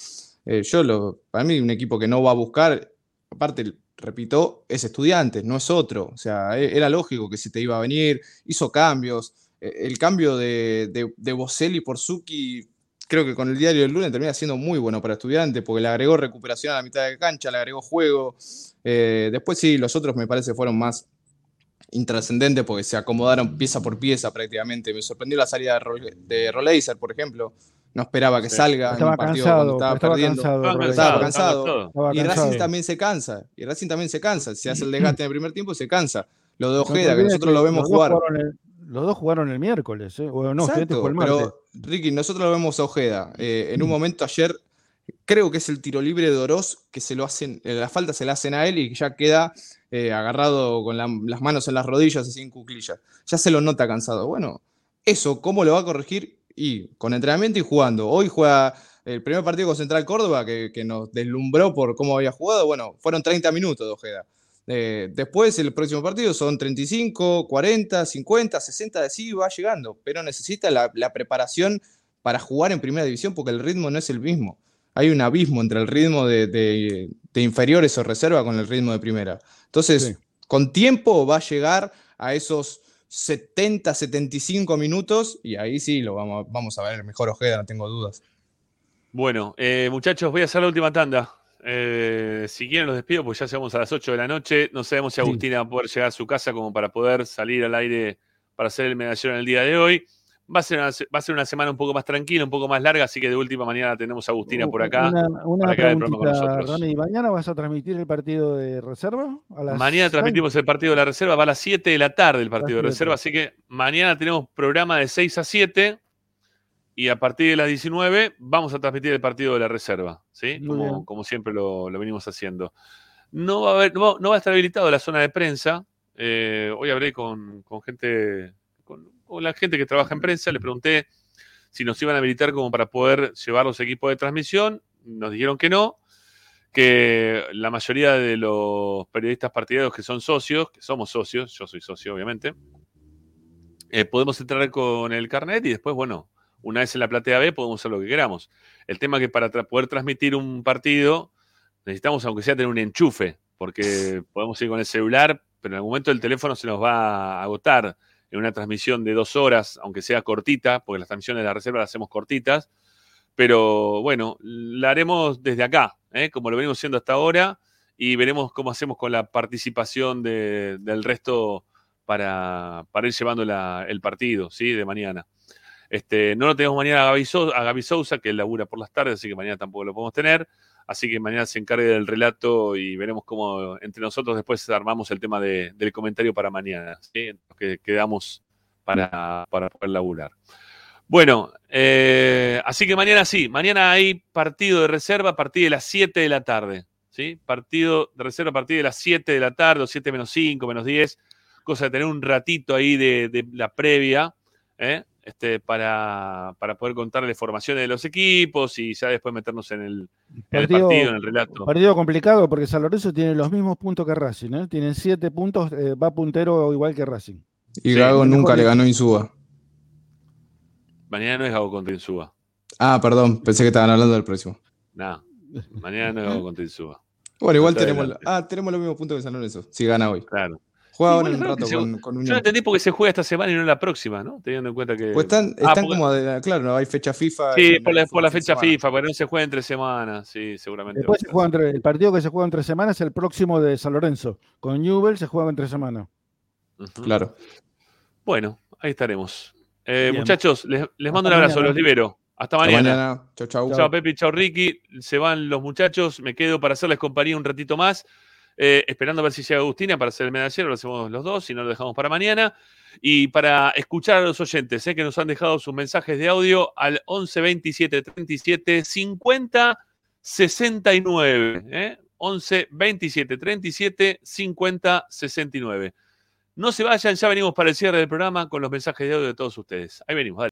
S9: eh, yo, lo, para mí, un equipo que no va a buscar, aparte, repito, es estudiante, no es otro. O sea, e- era lógico que si te iba a venir, hizo cambios. Eh, El cambio de, de, de Boselli por Zucchi, creo que con el diario del lunes termina siendo muy bueno para estudiantes, porque le agregó recuperación a la mitad de cancha, le agregó juego. Eh, después sí, los otros me parece fueron más intrascendentes porque se acomodaron pieza por pieza prácticamente. Me sorprendió la salida de, Rol- de Roleiser, por ejemplo. No esperaba que
S11: Sí.
S9: salga en
S11: Estaba
S9: un partido
S11: cansado,
S9: cuando estaba,
S11: estaba
S9: perdiendo.
S11: cansado,
S9: Estaba
S11: Roleiser.
S9: cansado.
S11: Estaba cansado. Estaba
S9: Y Racing también se cansa. Y Racing también se cansa. Se hace el desgaste en el primer tiempo y se cansa. Lo de Ojeda, que nosotros lo vemos jugar.
S11: el- los dos jugaron el miércoles, ¿eh? O no, Estudiantes
S9: Exacto,
S11: fue el martes.
S9: pero Ricky, nosotros lo vemos a Ojeda. Eh, en un momento ayer, creo que es el tiro libre de Oroz, que se lo hacen, eh, la falta se la hacen a él y ya queda eh, agarrado con la- las manos en las rodillas, así en cuclillas. Ya se lo nota cansado. Bueno, eso, ¿cómo lo va a corregir? Y con entrenamiento y jugando. Hoy juega el primer partido con Central Córdoba, que, nos deslumbró por cómo había jugado. Bueno, fueron 30 minutos de Ojeda. Eh, después, el próximo partido son 35, 40, 50, 60, sí, va llegando, pero necesita la, preparación para jugar en primera división porque el ritmo no es el mismo. Hay un abismo entre el ritmo de- de inferiores o reserva con el ritmo de primera. Entonces, con tiempo va a llegar a esos 70, 75 minutos y ahí sí lo vamos, a- vamos a ver el mejor Ojeda, no tengo dudas.
S1: Bueno, eh, muchachos, voy a hacer la última tanda. Eh, si quieren los despido, pues ya llegamos a las 8 de la noche. No sabemos si Agustina va a poder llegar a su casa como para poder salir al aire para hacer el medallero en el día de hoy. Va a, ser una, va a ser una semana un poco más tranquila, un poco más larga, así que de última mañana tenemos a Agustina por acá.
S11: Una, una
S1: para que con nosotros.
S11: Rami. ¿Mañana vas a transmitir el partido de reserva? A las
S1: Mañana transmitimos el partido de la reserva, va a las 7 de la tarde el partido de reserva, así que mañana tenemos programa de 6 a 7 y a partir de las 19 vamos a transmitir el partido de la reserva, ¿sí? Como, siempre lo, lo venimos haciendo. No va a, haber, no, no va a estar habilitado la zona de prensa. eh, hoy hablé con, con gente, con la gente que trabaja en prensa, le pregunté si nos iban a habilitar como para poder llevar los equipos de transmisión. Nos dijeron que no, que la mayoría de los periodistas partidarios que son socios, que somos socios, yo soy socio obviamente, eh, podemos entrar con el carnet y después, bueno, una vez en la platea B podemos hacer lo que queramos. El tema es que para tra- poder transmitir un partido necesitamos, aunque sea, tener un enchufe, porque podemos ir con el celular, pero en algún momento el teléfono se nos va a agotar en una transmisión de dos horas, aunque sea cortita, porque las transmisiones de la reserva las hacemos cortitas. Pero bueno, la haremos desde acá, ¿eh? como lo venimos haciendo hasta ahora, y veremos cómo hacemos con la participación de- del resto para, para ir llevando el partido ¿sí? de mañana. Este, no lo tenemos mañana a Gaby, a Gaby Sousa, que labura por las tardes, así que mañana tampoco lo podemos tener. Así que mañana se encargue del relato y veremos cómo entre nosotros después armamos el tema de- del comentario para mañana, ¿sí? que quedamos para, para poder laburar. Bueno, eh, así que mañana sí, mañana hay partido de reserva a partir de las 7 de la tarde. ¿sí? Partido de reserva a partir de las 7 de la tarde, o 7 menos 5, menos 10, cosa de tener un ratito ahí de, de la previa, ¿eh? Este, para, para poder contarles formaciones de los equipos y ya después meternos en el, en el partido, en el relato.
S11: partido complicado porque San Lorenzo tiene los mismos puntos que Racing, ¿eh? Tienen siete puntos, eh, va puntero igual que Racing.
S9: Y Gago nunca le ganó Insúa.
S1: Mañana no es Gago contra Insúa.
S9: Ah, perdón, pensé que estaban hablando del próximo.
S1: No, mañana no es Gago contra Insúa.
S9: Bueno, igual tenemos, ah, tenemos los mismos puntos que San Lorenzo, si gana hoy.
S1: Claro.
S9: Juega
S1: Sí,
S9: ahora un rato
S1: se-
S9: con, con
S1: Yo
S9: Unión.
S1: no entendí porque se juega esta semana y no la próxima, ¿no? Teniendo en cuenta que.
S9: Pues están,
S1: Ah,
S9: están
S1: porque-
S9: como, de- claro, no hay fecha FIFA.
S1: Sí, por la, por la fecha
S9: semana.
S1: FIFA, porque no se juega entre semanas, sí, seguramente.
S11: Después se juega entre, el partido que se juega entre semanas es el próximo de San Lorenzo. Con Newell se juega entre semanas.
S9: Claro.
S1: Bueno, ahí estaremos. Eh, muchachos, les, les mando
S11: Hasta
S1: un abrazo,
S11: mañana.
S1: los libero. Hasta
S9: Hasta
S1: mañana.
S9: mañana. Chau, chau.
S1: Chao, Pepi, chao, Ricky. Se van los muchachos. Me quedo para hacerles compañía un ratito más. Eh, esperando a ver si llega Agustina para hacer el medallero. Lo hacemos los dos, si no lo dejamos para mañana. Y para escuchar a los oyentes eh, que nos han dejado sus mensajes de audio al 11 27 37 50 69. eh, 11 27 37 50 69. No se vayan, ya venimos para el cierre del programa con los mensajes de audio de todos ustedes. Ahí venimos, dale.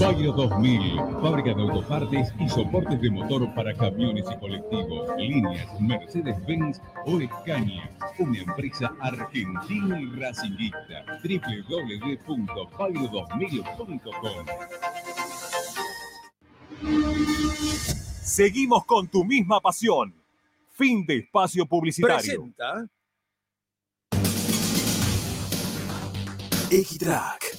S16: Bagro 2000, fábrica de autopartes y soportes de motor para camiones y colectivos. Líneas Mercedes-Benz o Escaña. Una empresa argentina y racingista. www.bagro2000.com
S3: Seguimos con tu misma pasión. Fin de espacio publicitario.
S12: Presenta.
S17: Equitrack,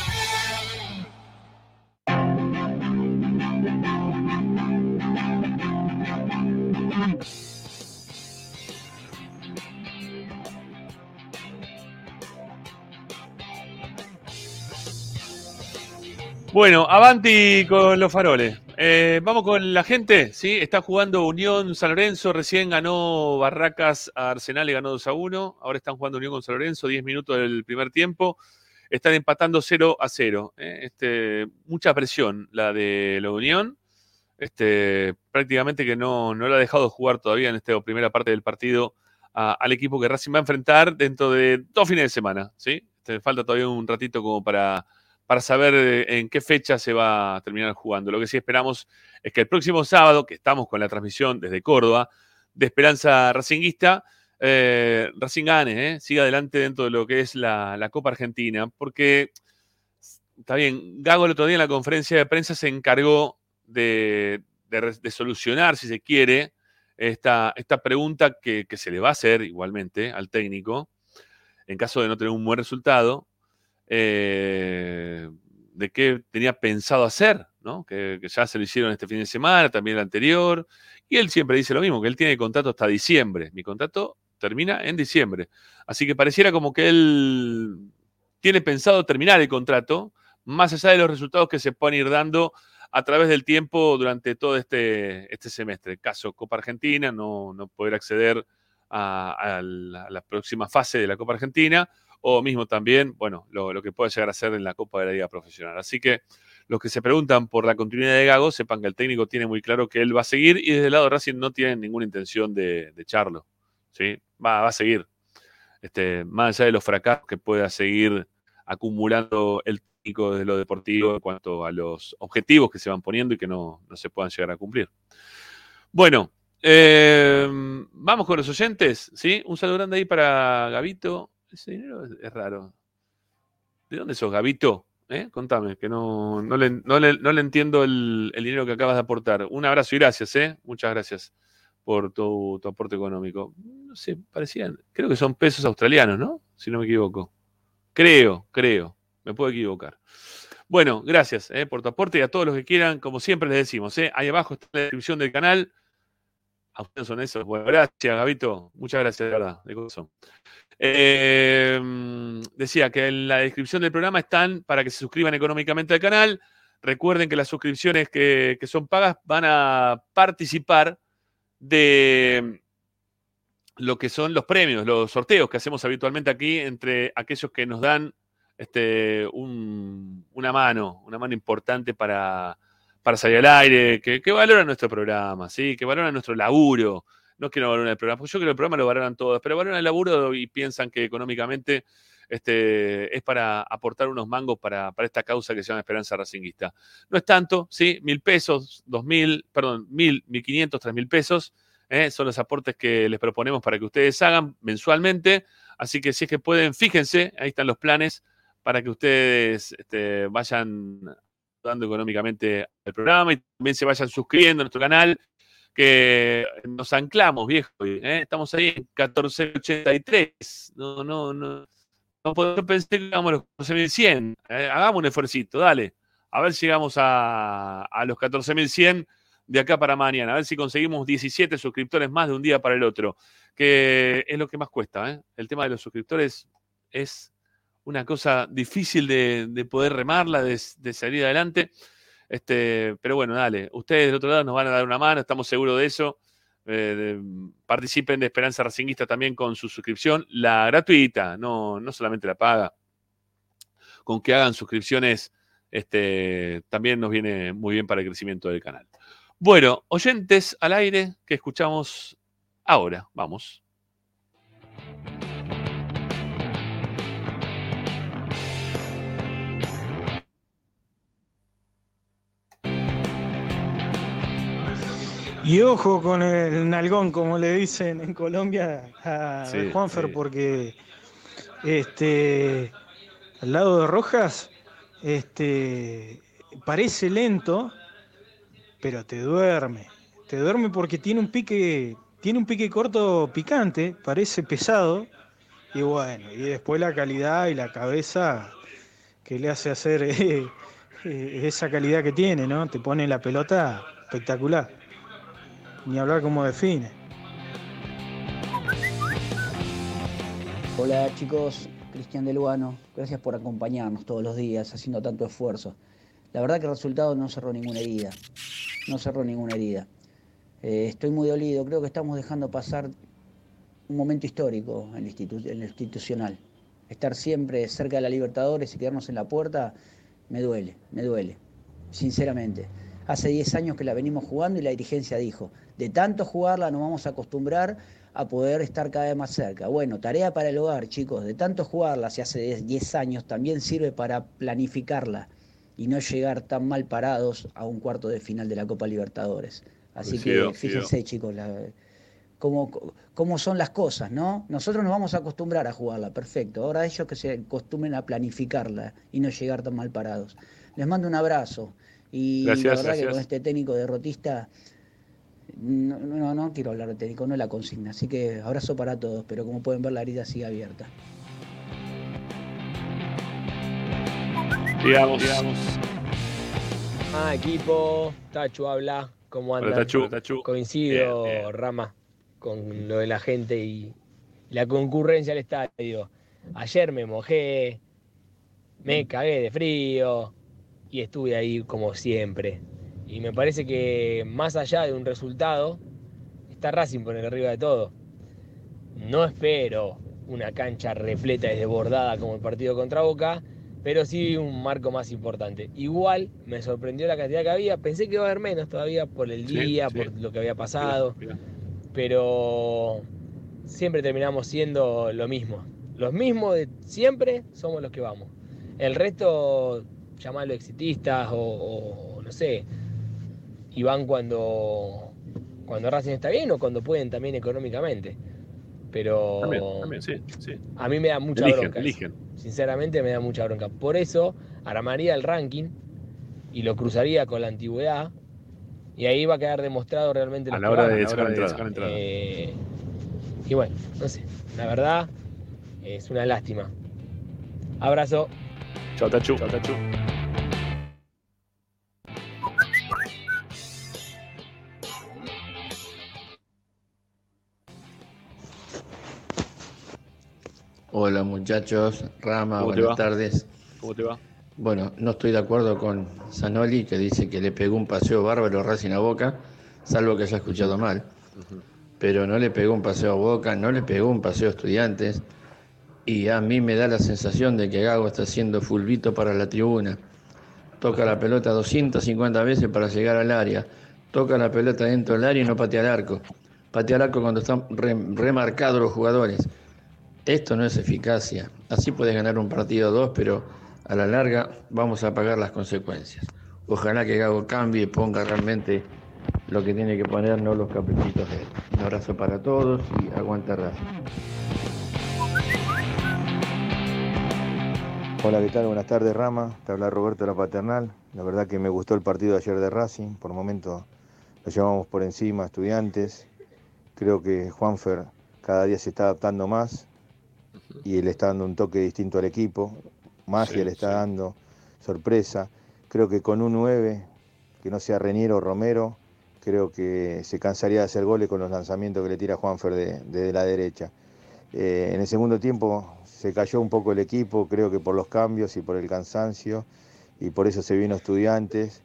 S1: Bueno, avanti con los faroles. Eh, vamos con la gente, ¿sí? Está jugando Unión San Lorenzo, recién ganó Barracas a Arsenal y ganó 2 a 1. Ahora están jugando Unión con San Lorenzo, 10 minutos del primer tiempo. Están empatando 0 a 0. ¿eh? Este, mucha presión la de la Unión. Este, prácticamente que no, no lo ha dejado jugar todavía en esta primera parte del partido al equipo que Racing va a enfrentar dentro de dos fines de semana. ¿sí? Este, falta todavía un ratito como para, para saber eh, en qué fecha se va a terminar jugando. Lo que sí esperamos es que el próximo sábado, que estamos con la transmisión desde Córdoba, de Esperanza Racinguista, eh, ¿eh? siga adelante dentro de lo que es la, Copa Argentina, porque está bien, Gago el otro día en la conferencia de prensa se encargó de solucionar, si se quiere, esta, esta pregunta que, que se le va a hacer igualmente al técnico, en caso de no tener un buen resultado, eh, de qué tenía pensado hacer, ¿no? Que, ya se lo hicieron este fin de semana, también el anterior, y él siempre dice lo mismo, que él tiene contrato hasta diciembre. Mi contrato termina en diciembre. Así que pareciera como que él tiene pensado terminar el contrato, más allá de los resultados que se pueden ir dando a través del tiempo durante todo este, este semestre. Caso Copa Argentina, no, no poder acceder a la próxima fase de la Copa Argentina, o mismo también, bueno, lo, lo que puede llegar a ser en la Copa de la Liga Profesional. Así que los que se preguntan por la continuidad de Gago, sepan que el técnico tiene muy claro que él va a seguir y desde el lado de Racing no tiene ninguna intención de, de echarlo. ¿sí? Va, va a seguir. Este, más allá de los fracasos que pueda seguir acumulando el técnico desde lo deportivo en cuanto a los objetivos que se van poniendo y que no, no se puedan llegar a cumplir. Bueno, eh, vamos con los oyentes, ¿sí? Un saludo grande ahí para Gavito. Ese dinero es, raro. ¿De dónde sos, Gavito? ¿Eh? Contame, que no, no, le, no le- no le entiendo el, el dinero que acabas de aportar. Un abrazo y gracias, ¿eh? Muchas gracias por tu, tu aporte económico. No sé, parecían, creo que son pesos australianos, ¿no? Si no me equivoco. Creo, creo. Me puedo equivocar. Bueno, gracias eh, por tu aporte y a todos los que quieran, como siempre les decimos, eh, ahí abajo está la descripción del canal. A ustedes son esos. Bueno, gracias, Gabito. Muchas gracias, de verdad, de corazón. Eh, decía que en la descripción del programa están para que se suscriban económicamente al canal. Recuerden que las suscripciones que, que son pagas van a participar de lo que son los premios, los sorteos que hacemos habitualmente aquí entre aquellos que nos dan este, un- una mano, una mano importante para, para salir al aire, que, que valoran nuestro programa, ¿sí? que valoran nuestro laburo. No no valoran el programa, porque yo creo que el programa lo valoran todos, pero valoran el laburo y piensan que económicamente este, es para aportar unos mangos para, para esta causa que se llama Esperanza Racinguista. No es tanto, ¿sí? Mil pesos, dos mil, perdón, mil, mil quinientos, tres mil pesos. ¿eh? Son los aportes que les proponemos para que ustedes hagan mensualmente. Así que si es que pueden, fíjense, ahí están los planes para que ustedes este, vayan dando económicamente al programa y también se vayan suscribiendo a nuestro canal, que nos anclamos, viejo. ¿eh? Estamos ahí en 1483. No, no, no. No yo pensé que llegamos a los 14.100. Eh, hagamos un esfuercito, dale. A ver si llegamos a, a los 14.100 de acá para mañana. A ver si conseguimos 17 suscriptores más de un día para el otro. Que es lo que más cuesta. ¿eh? El tema de los suscriptores es una cosa difícil de, de poder remarla, de salir adelante. Este, pero bueno, dale. Ustedes del otro lado nos van a dar una mano, estamos seguros de eso. Eh, participen de Esperanza Racinguista también con su suscripción, la gratuita, no, no solamente la paga. Con que hagan suscripciones este, también nos viene muy bien para el crecimiento del canal. Bueno, oyentes al aire que escuchamos ahora, vamos.
S18: Y ojo con el nalgón, como le dicen en Colombia a
S1: Sí,
S18: Juanfer,
S1: sí.
S18: porque este, al lado de Rojas este, parece lento, pero te duerme. Te duerme porque tiene un pique, tiene un pique corto picante, parece pesado. Y bueno, y después la calidad y la cabeza que le hace hacer eh, (laughs) eh, esa calidad que tiene, ¿no? Te pone la pelota espectacular. Ni hablar cómo define.
S19: Hola chicos, Cristian de Luano, gracias por acompañarnos todos los días haciendo tanto esfuerzo. La verdad que el resultado no cerró ninguna herida, no cerró ninguna herida. Eh, estoy muy dolido, creo que estamos dejando pasar un momento histórico en, institu- en lo institucional. Estar siempre cerca de la Libertadores y quedarnos en la puerta me duele, me duele, sinceramente. Hace 10 años que la venimos jugando y la dirigencia dijo, de tanto jugarla nos vamos a acostumbrar a poder estar cada vez más cerca. Bueno, tarea para el hogar, chicos, de tanto jugarla hace hace 10 años también sirve para planificarla y no llegar tan mal parados a un cuarto de final de la Copa Libertadores. Así
S1: Coincido,
S19: que fíjense, chicos, la- cómo, cómo son las cosas, ¿no? Nosotros nos vamos a acostumbrar a jugarla, perfecto. Ahora ellos que se acostumbren a planificarla y no llegar tan mal parados. Les mando un abrazo. Y
S1: Gracias,
S19: la verdad que con este técnico derrotista, no, no, no quiero hablar de técnico, no es la consigna. Así que abrazo para todos, pero como pueden ver la herida sigue abierta.
S1: Digamos, digamos.
S20: Ah, equipo, Tachu habla, ¿cómo
S1: Hola,
S20: andan?
S1: Tachu, Tachu.
S20: Coincido,
S1: Bien, bien.
S20: Rama, con lo de la gente y la concurrencia al estadio. Ayer me mojé, me cagué de frío y estuve ahí como siempre. Y me parece que más allá de un resultado, está Racing por el arriba de todo. No espero una cancha repleta y desbordada como el partido contra Boca, pero sí un marco más importante. Igual me sorprendió la cantidad que había, pensé que iba a haber menos todavía por el día,
S1: sí.
S20: por lo que había pasado,
S1: Mira,
S20: pero siempre terminamos siendo lo mismo. Los mismos de siempre somos los que vamos. El resto, llamarlo exitistas o, o no sé, y van cuando, cuando Racing está bien o cuando pueden también económicamente. Pero
S1: También, también, sí, sí.
S20: a mí me da mucha
S1: Eligen,
S20: bronca.
S1: eligen.
S20: Sinceramente me da mucha bronca. Por eso armaría el ranking y lo cruzaría con la antigüedad. Y ahí va a quedar demostrado realmente
S1: A la
S20: que
S1: hora
S20: van.
S1: de sacar entrada. sacar entrada.
S20: Eh, y bueno, no sé. La verdad es una lástima. Abrazo.
S1: Chao, Tachu. Chao, Tachu.
S21: Hola muchachos, Rama,
S1: ¿Cómo te
S21: buenas
S1: va?
S21: tardes.
S1: ¿Cómo te va?
S21: Bueno, no estoy de acuerdo con Zanoli que dice que le pegó un paseo bárbaro a Racing a Boca, salvo que haya escuchado mal. Pero no le pegó un paseo a Boca, no le pegó un paseo a Estudiantes. Y a mí me da la sensación de que Gago está haciendo fulbito para la tribuna. Toca la pelota 250 veces para llegar al área. Toca la pelota dentro del área y no patea el arco. Patea el arco cuando están re- remarcados los jugadores. Esto no es eficacia. Así puedes ganar un partido o dos, pero a la larga vamos a pagar las consecuencias. Ojalá que Gago cambie y ponga realmente lo que tiene que poner, no los caprichitos de él. Un abrazo para todos y aguanta Racing.
S22: Hola, ¿qué tal? Buenas tardes, Rama. Te habla Roberto de la Paternal. La verdad que me gustó el partido de ayer de Racing. Por momentos lo llevamos por encima, estudiantes. Creo que Juanfer cada día se está adaptando más y le está dando un toque distinto al equipo. Magia
S1: Sí,
S22: le está
S1: sí.
S22: dando, sorpresa. Creo que con un 9, que no sea Reniero o Romero, creo que se cansaría de hacer goles con los lanzamientos que le tira Juanfer de, de la derecha. Eh, en el segundo tiempo se cayó un poco el equipo, creo que por los cambios y por el cansancio, y por eso se vino estudiantes.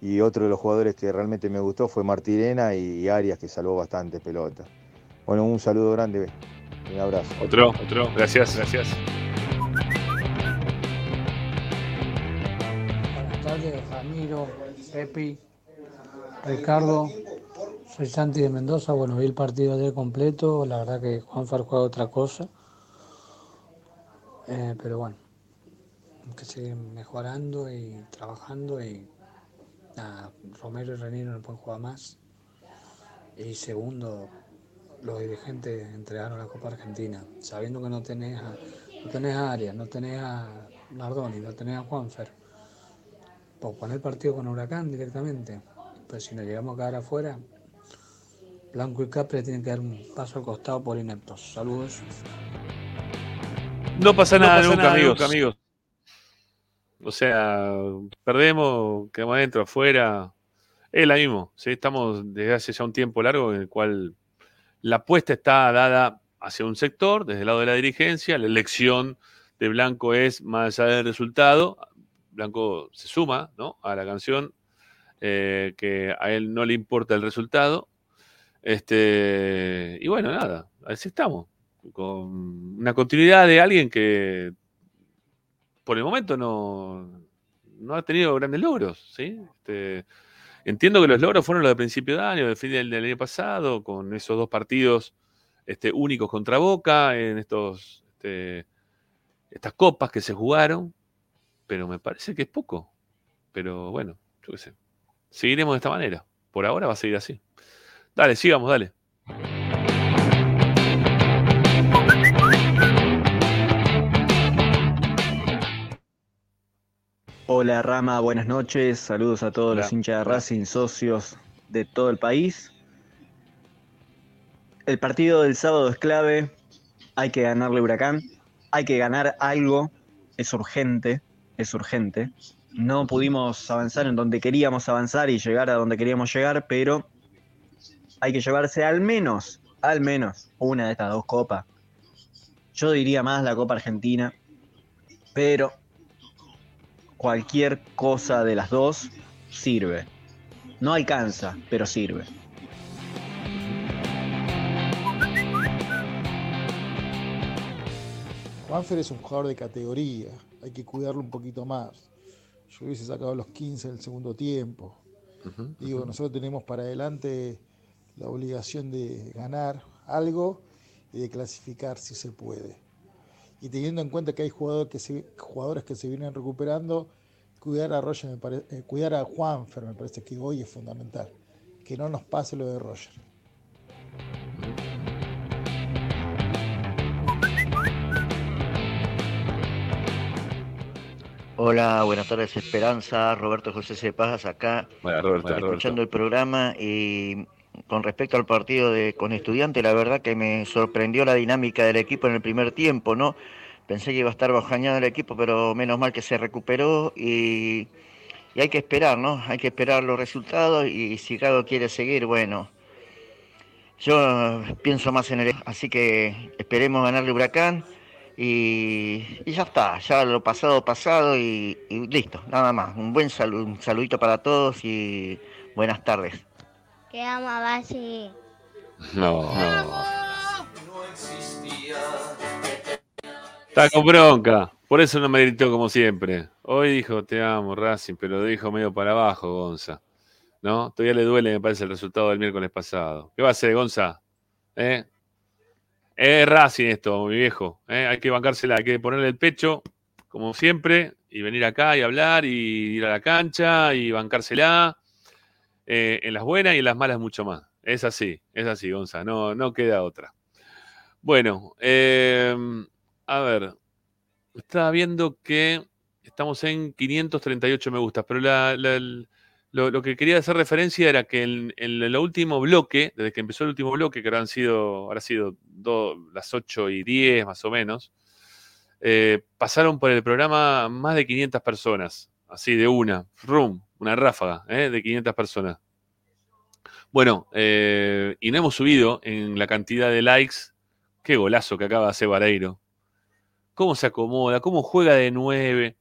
S22: Y otro de los jugadores que realmente me gustó fue Martirena y, Arias, que salvó bastante pelota. Bueno, un saludo grande, un abrazo.
S1: Otro, otro. Gracias, gracias.
S23: Pepi, Ricardo, soy Santi de Mendoza. Bueno, vi el partido ayer completo. La verdad que Juanfer juega otra cosa. Eh, pero bueno, hay que seguir mejorando y trabajando. Y nada, Romero y Renino no pueden jugar más. Y segundo, los dirigentes entregaron la Copa Argentina, sabiendo que no tenés a, no tenés a Arias, no tenés a Nardoni, no tenés a Juanfer. Pues poner partido con Huracán directamente. Pues si nos llegamos a quedar afuera, Blanco y Capri tienen que dar un paso al costado por ineptos. Saludos.
S1: No pasa
S23: No
S1: nada,
S23: pasa
S1: nunca,
S23: nada
S1: amigos,
S23: nunca,
S1: amigos. O sea, perdemos, quedamos adentro, afuera. Es la mismo. ¿sí? Estamos desde hace ya un tiempo largo en el cual la apuesta está dada hacia un sector, desde el lado de la dirigencia. La elección de Blanco es más allá del resultado. Blanco se suma a la canción, eh, que a él no le importa el resultado. Este, y bueno, nada, así estamos. Con una continuidad de alguien que por el momento no, no ha tenido grandes logros. ¿sí? Este, entiendo que los logros fueron los de principio de año, de fin del, año pasado, con esos dos partidos este, únicos contra Boca, en estos, este, estas copas que se jugaron, pero me parece que es poco. Pero bueno, yo qué sé. Seguiremos de esta manera. Por ahora va a seguir así. Dale, sigamos, dale.
S24: Hola Rama, buenas noches. Saludos a todos los hinchas de Racing, socios de todo el país. El partido del sábado es clave. Hay que ganarle Huracán. Hay que ganar algo. Es urgente. Es urgente. No pudimos avanzar en donde queríamos avanzar y llegar a donde queríamos llegar, pero hay que llevarse al menos, al menos, una de estas dos copas. Yo diría más la Copa Argentina, pero cualquier cosa de las dos sirve. No alcanza, pero sirve.
S25: Juanfer es un jugador de categoría, hay que cuidarlo un poquito más. Yo hubiese sacado los 15 en el segundo tiempo. Digo, nosotros tenemos para adelante la obligación de ganar algo y de clasificar si se puede. Y teniendo en cuenta que hay jugadores que se, jugadores que se vienen recuperando, cuidar a Roger me pare- eh, cuidar a Juanfer me parece que hoy es fundamental. Que no nos pase lo de Roger.
S26: Hola, buenas tardes Esperanza, Roberto José Cepaz acá,
S1: Hola, Roberto,
S26: escuchando
S1: Roberto.
S26: el programa y con respecto al partido de con estudiante, la verdad que me sorprendió la dinámica del equipo en el primer tiempo, ¿no? Pensé que iba a estar bajañado el equipo, pero menos mal que se recuperó y, y hay que esperar, ¿no? Hay que esperar los resultados y si Gago quiere seguir, bueno, yo pienso más en el... Así que esperemos ganarle Huracán y, y ya está, ya lo pasado pasado y, y listo, nada más. Un buen saludo, un saludito para todos y buenas tardes.
S27: Que ama Basi.
S1: No, no. Está con bronca. Por eso no me gritó como siempre. Hoy dijo te amo, Racing, pero lo dijo medio para abajo, Gonza. ¿No? Todavía le duele, me parece, el resultado del miércoles pasado. ¿Qué va a hacer, Gonza? ¿Eh? Es Racing esto, mi viejo. ¿eh? Hay que bancársela, hay que ponerle el pecho, como siempre, y venir acá y hablar, y ir a la cancha, y bancársela. Eh, en las buenas y en las malas mucho más. Es así, es así, Gonza. No, no queda otra. Bueno, eh, a ver. Estaba viendo que estamos en 538 me gustas, pero lo, que quería hacer referencia era que en, el último bloque, desde que empezó el último bloque, que habrán sido, habrá sido do- las 8 y 10 más o menos, eh, pasaron por el programa más de 500 personas, así de una, rum, una ráfaga eh, de 500 personas. Bueno, eh, y no hemos subido en la cantidad de likes. Qué golazo que acaba de hacer Vareiro. Cómo se acomoda, cómo juega de nueve.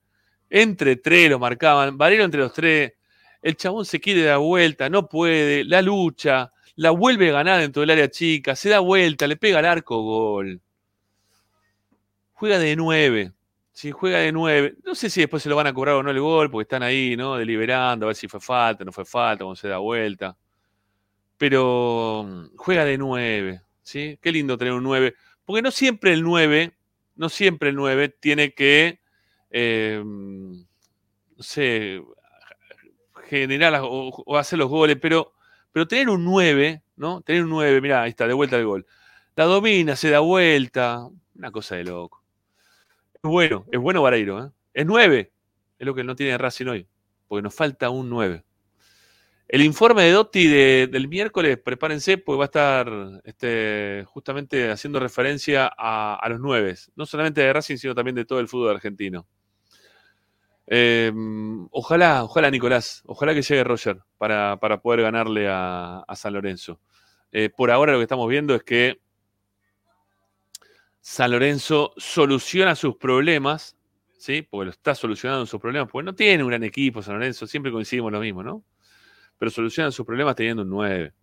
S1: Entre tres lo marcaban. Vareiro entre los tres. El chabón se quiere dar vuelta, no puede. La lucha, la vuelve a ganar dentro del área chica. Se da vuelta, le pega al arco, gol. Juega de nueve. Si juega de 9, no sé si después se lo van a cobrar o no el gol, porque están ahí, ¿no? Deliberando, a ver si fue falta, no fue falta, cuando se da vuelta. Pero mm, juega de 9, ¿sí? Qué lindo tener un 9. Porque no siempre el 9, no siempre el 9 tiene que, eh, no sé, generar o, hacer los goles, pero, pero tener un 9, ¿no? Tener un 9, mirá, ahí está, de vuelta el gol. La domina, se da vuelta, una cosa de loco. Es bueno, es bueno Vareiro, ¿eh? Es 9, es lo que no tiene Racing hoy, porque nos falta un 9. El informe de Dotti de- del miércoles, prepárense, porque va a estar este, justamente haciendo referencia a, los 9, no solamente de Racing, sino también de todo el fútbol argentino. Eh, ojalá, ojalá Nicolás, ojalá que llegue Roger para, poder ganarle a, a San Lorenzo. Eh, por ahora lo que estamos viendo es que San Lorenzo soluciona sus problemas, ¿sí? Porque lo está solucionando sus problemas, porque no tiene un gran equipo San Lorenzo, siempre coincidimos lo mismo, ¿no? Pero soluciona sus problemas teniendo un 9,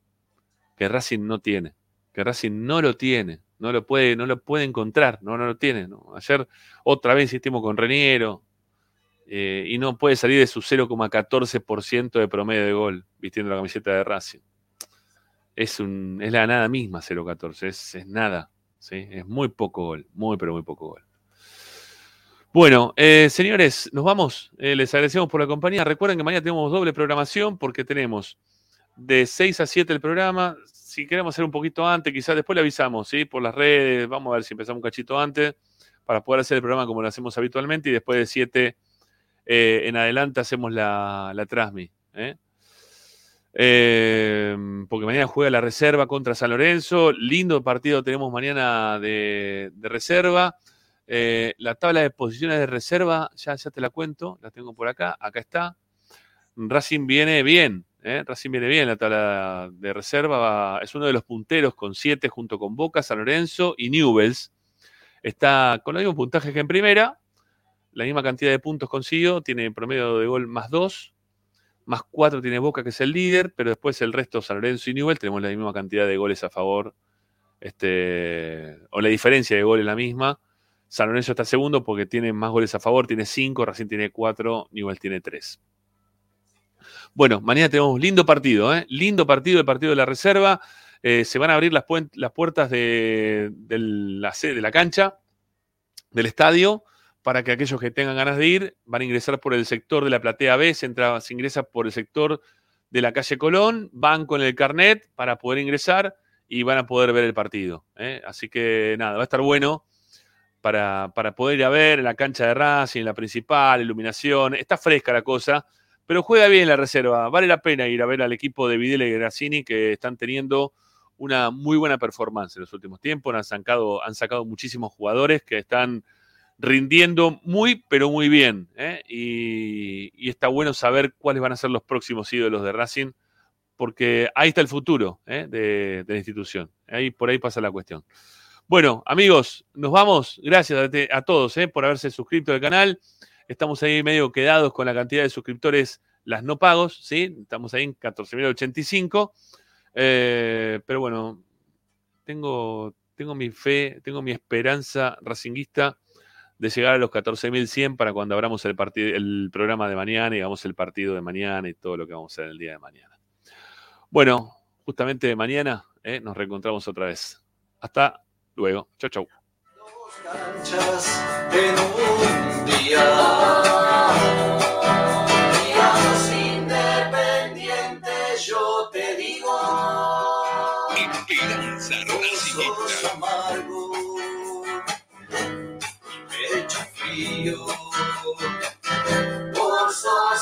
S1: que Racing no tiene, que Racing no lo tiene, no lo puede, no lo puede encontrar, no, no lo tiene. Ayer otra vez insistimos con Reniero, eh, y no puede salir de su 0,14% de promedio de gol vistiendo la camiseta de Racing. Es, un, es la nada misma 0,14, es, es nada. ¿Sí? Es muy poco gol, muy pero muy poco gol. Bueno, eh, señores, nos vamos. Eh, les agradecemos por la compañía. Recuerden que mañana tenemos doble programación porque tenemos de 6 a 7 el programa. Si queremos hacer un poquito antes, quizás después le avisamos, ¿sí? Por las redes, vamos a ver si empezamos un cachito antes para poder hacer el programa como lo hacemos habitualmente y después de 7 eh, en adelante hacemos la, la. Eh, porque mañana juega la reserva contra San Lorenzo. Lindo partido tenemos mañana de, reserva. Eh, la tabla de posiciones de reserva, ya, te la cuento, la tengo por acá. Acá está. Racing viene bien. ¿eh? Racing viene bien en la tabla de reserva. va- es uno de los punteros con 7 junto con Boca, San Lorenzo y Newells. Está con el mismo puntaje que en primera. La misma cantidad de puntos consiguió. Tiene promedio de gol más 2 más 4 tiene Boca, que es el líder, pero después el resto, San Lorenzo y Newell, tenemos la misma cantidad de goles a favor, este, o la diferencia de goles la misma. San Lorenzo está segundo porque tiene más goles a favor, tiene 5, Racing tiene 4, Newell tiene 3. Bueno, mañana tenemos un lindo partido, ¿eh? lindo partido, el partido de la reserva. Eh, se van a abrir las, puertas de, la, de la cancha, del estadio, para que aquellos que tengan ganas de ir van a ingresar por el sector de la platea B, se, entra- se ingresa por el sector de la calle Colón, van con el carnet para poder ingresar y van a poder ver el partido. ¿eh? Así que nada, va a estar bueno para, para poder ir a ver en la cancha de Racing, en la principal, iluminación, está fresca la cosa, pero juega bien la reserva, vale la pena ir a ver al equipo de Videla y Grassini que están teniendo una muy buena performance en los últimos tiempos, han sacado, han sacado muchísimos jugadores que están rindiendo muy, pero muy bien. ¿eh? Y, está bueno saber cuáles van a ser los próximos ídolos de Racing, porque ahí está el futuro ¿eh? de, la institución. Ahí, por ahí pasa la cuestión. Bueno, amigos, nos vamos. Gracias a, todos ¿eh? por haberse suscrito al canal. Estamos ahí medio quedados con la cantidad de suscriptores, las no pagos, ¿sí? Estamos ahí en 14.085. Eh, pero bueno, tengo, tengo mi fe, tengo mi esperanza racinguista de llegar a los 14.100 para cuando abramos el, partido, el programa de mañana y hagamos el partido de mañana y todo lo que vamos a hacer el día de mañana. Bueno, justamente mañana ¿eh? nos reencontramos otra vez. Hasta luego. Chau, chau.
S28: canchas Rio. Por só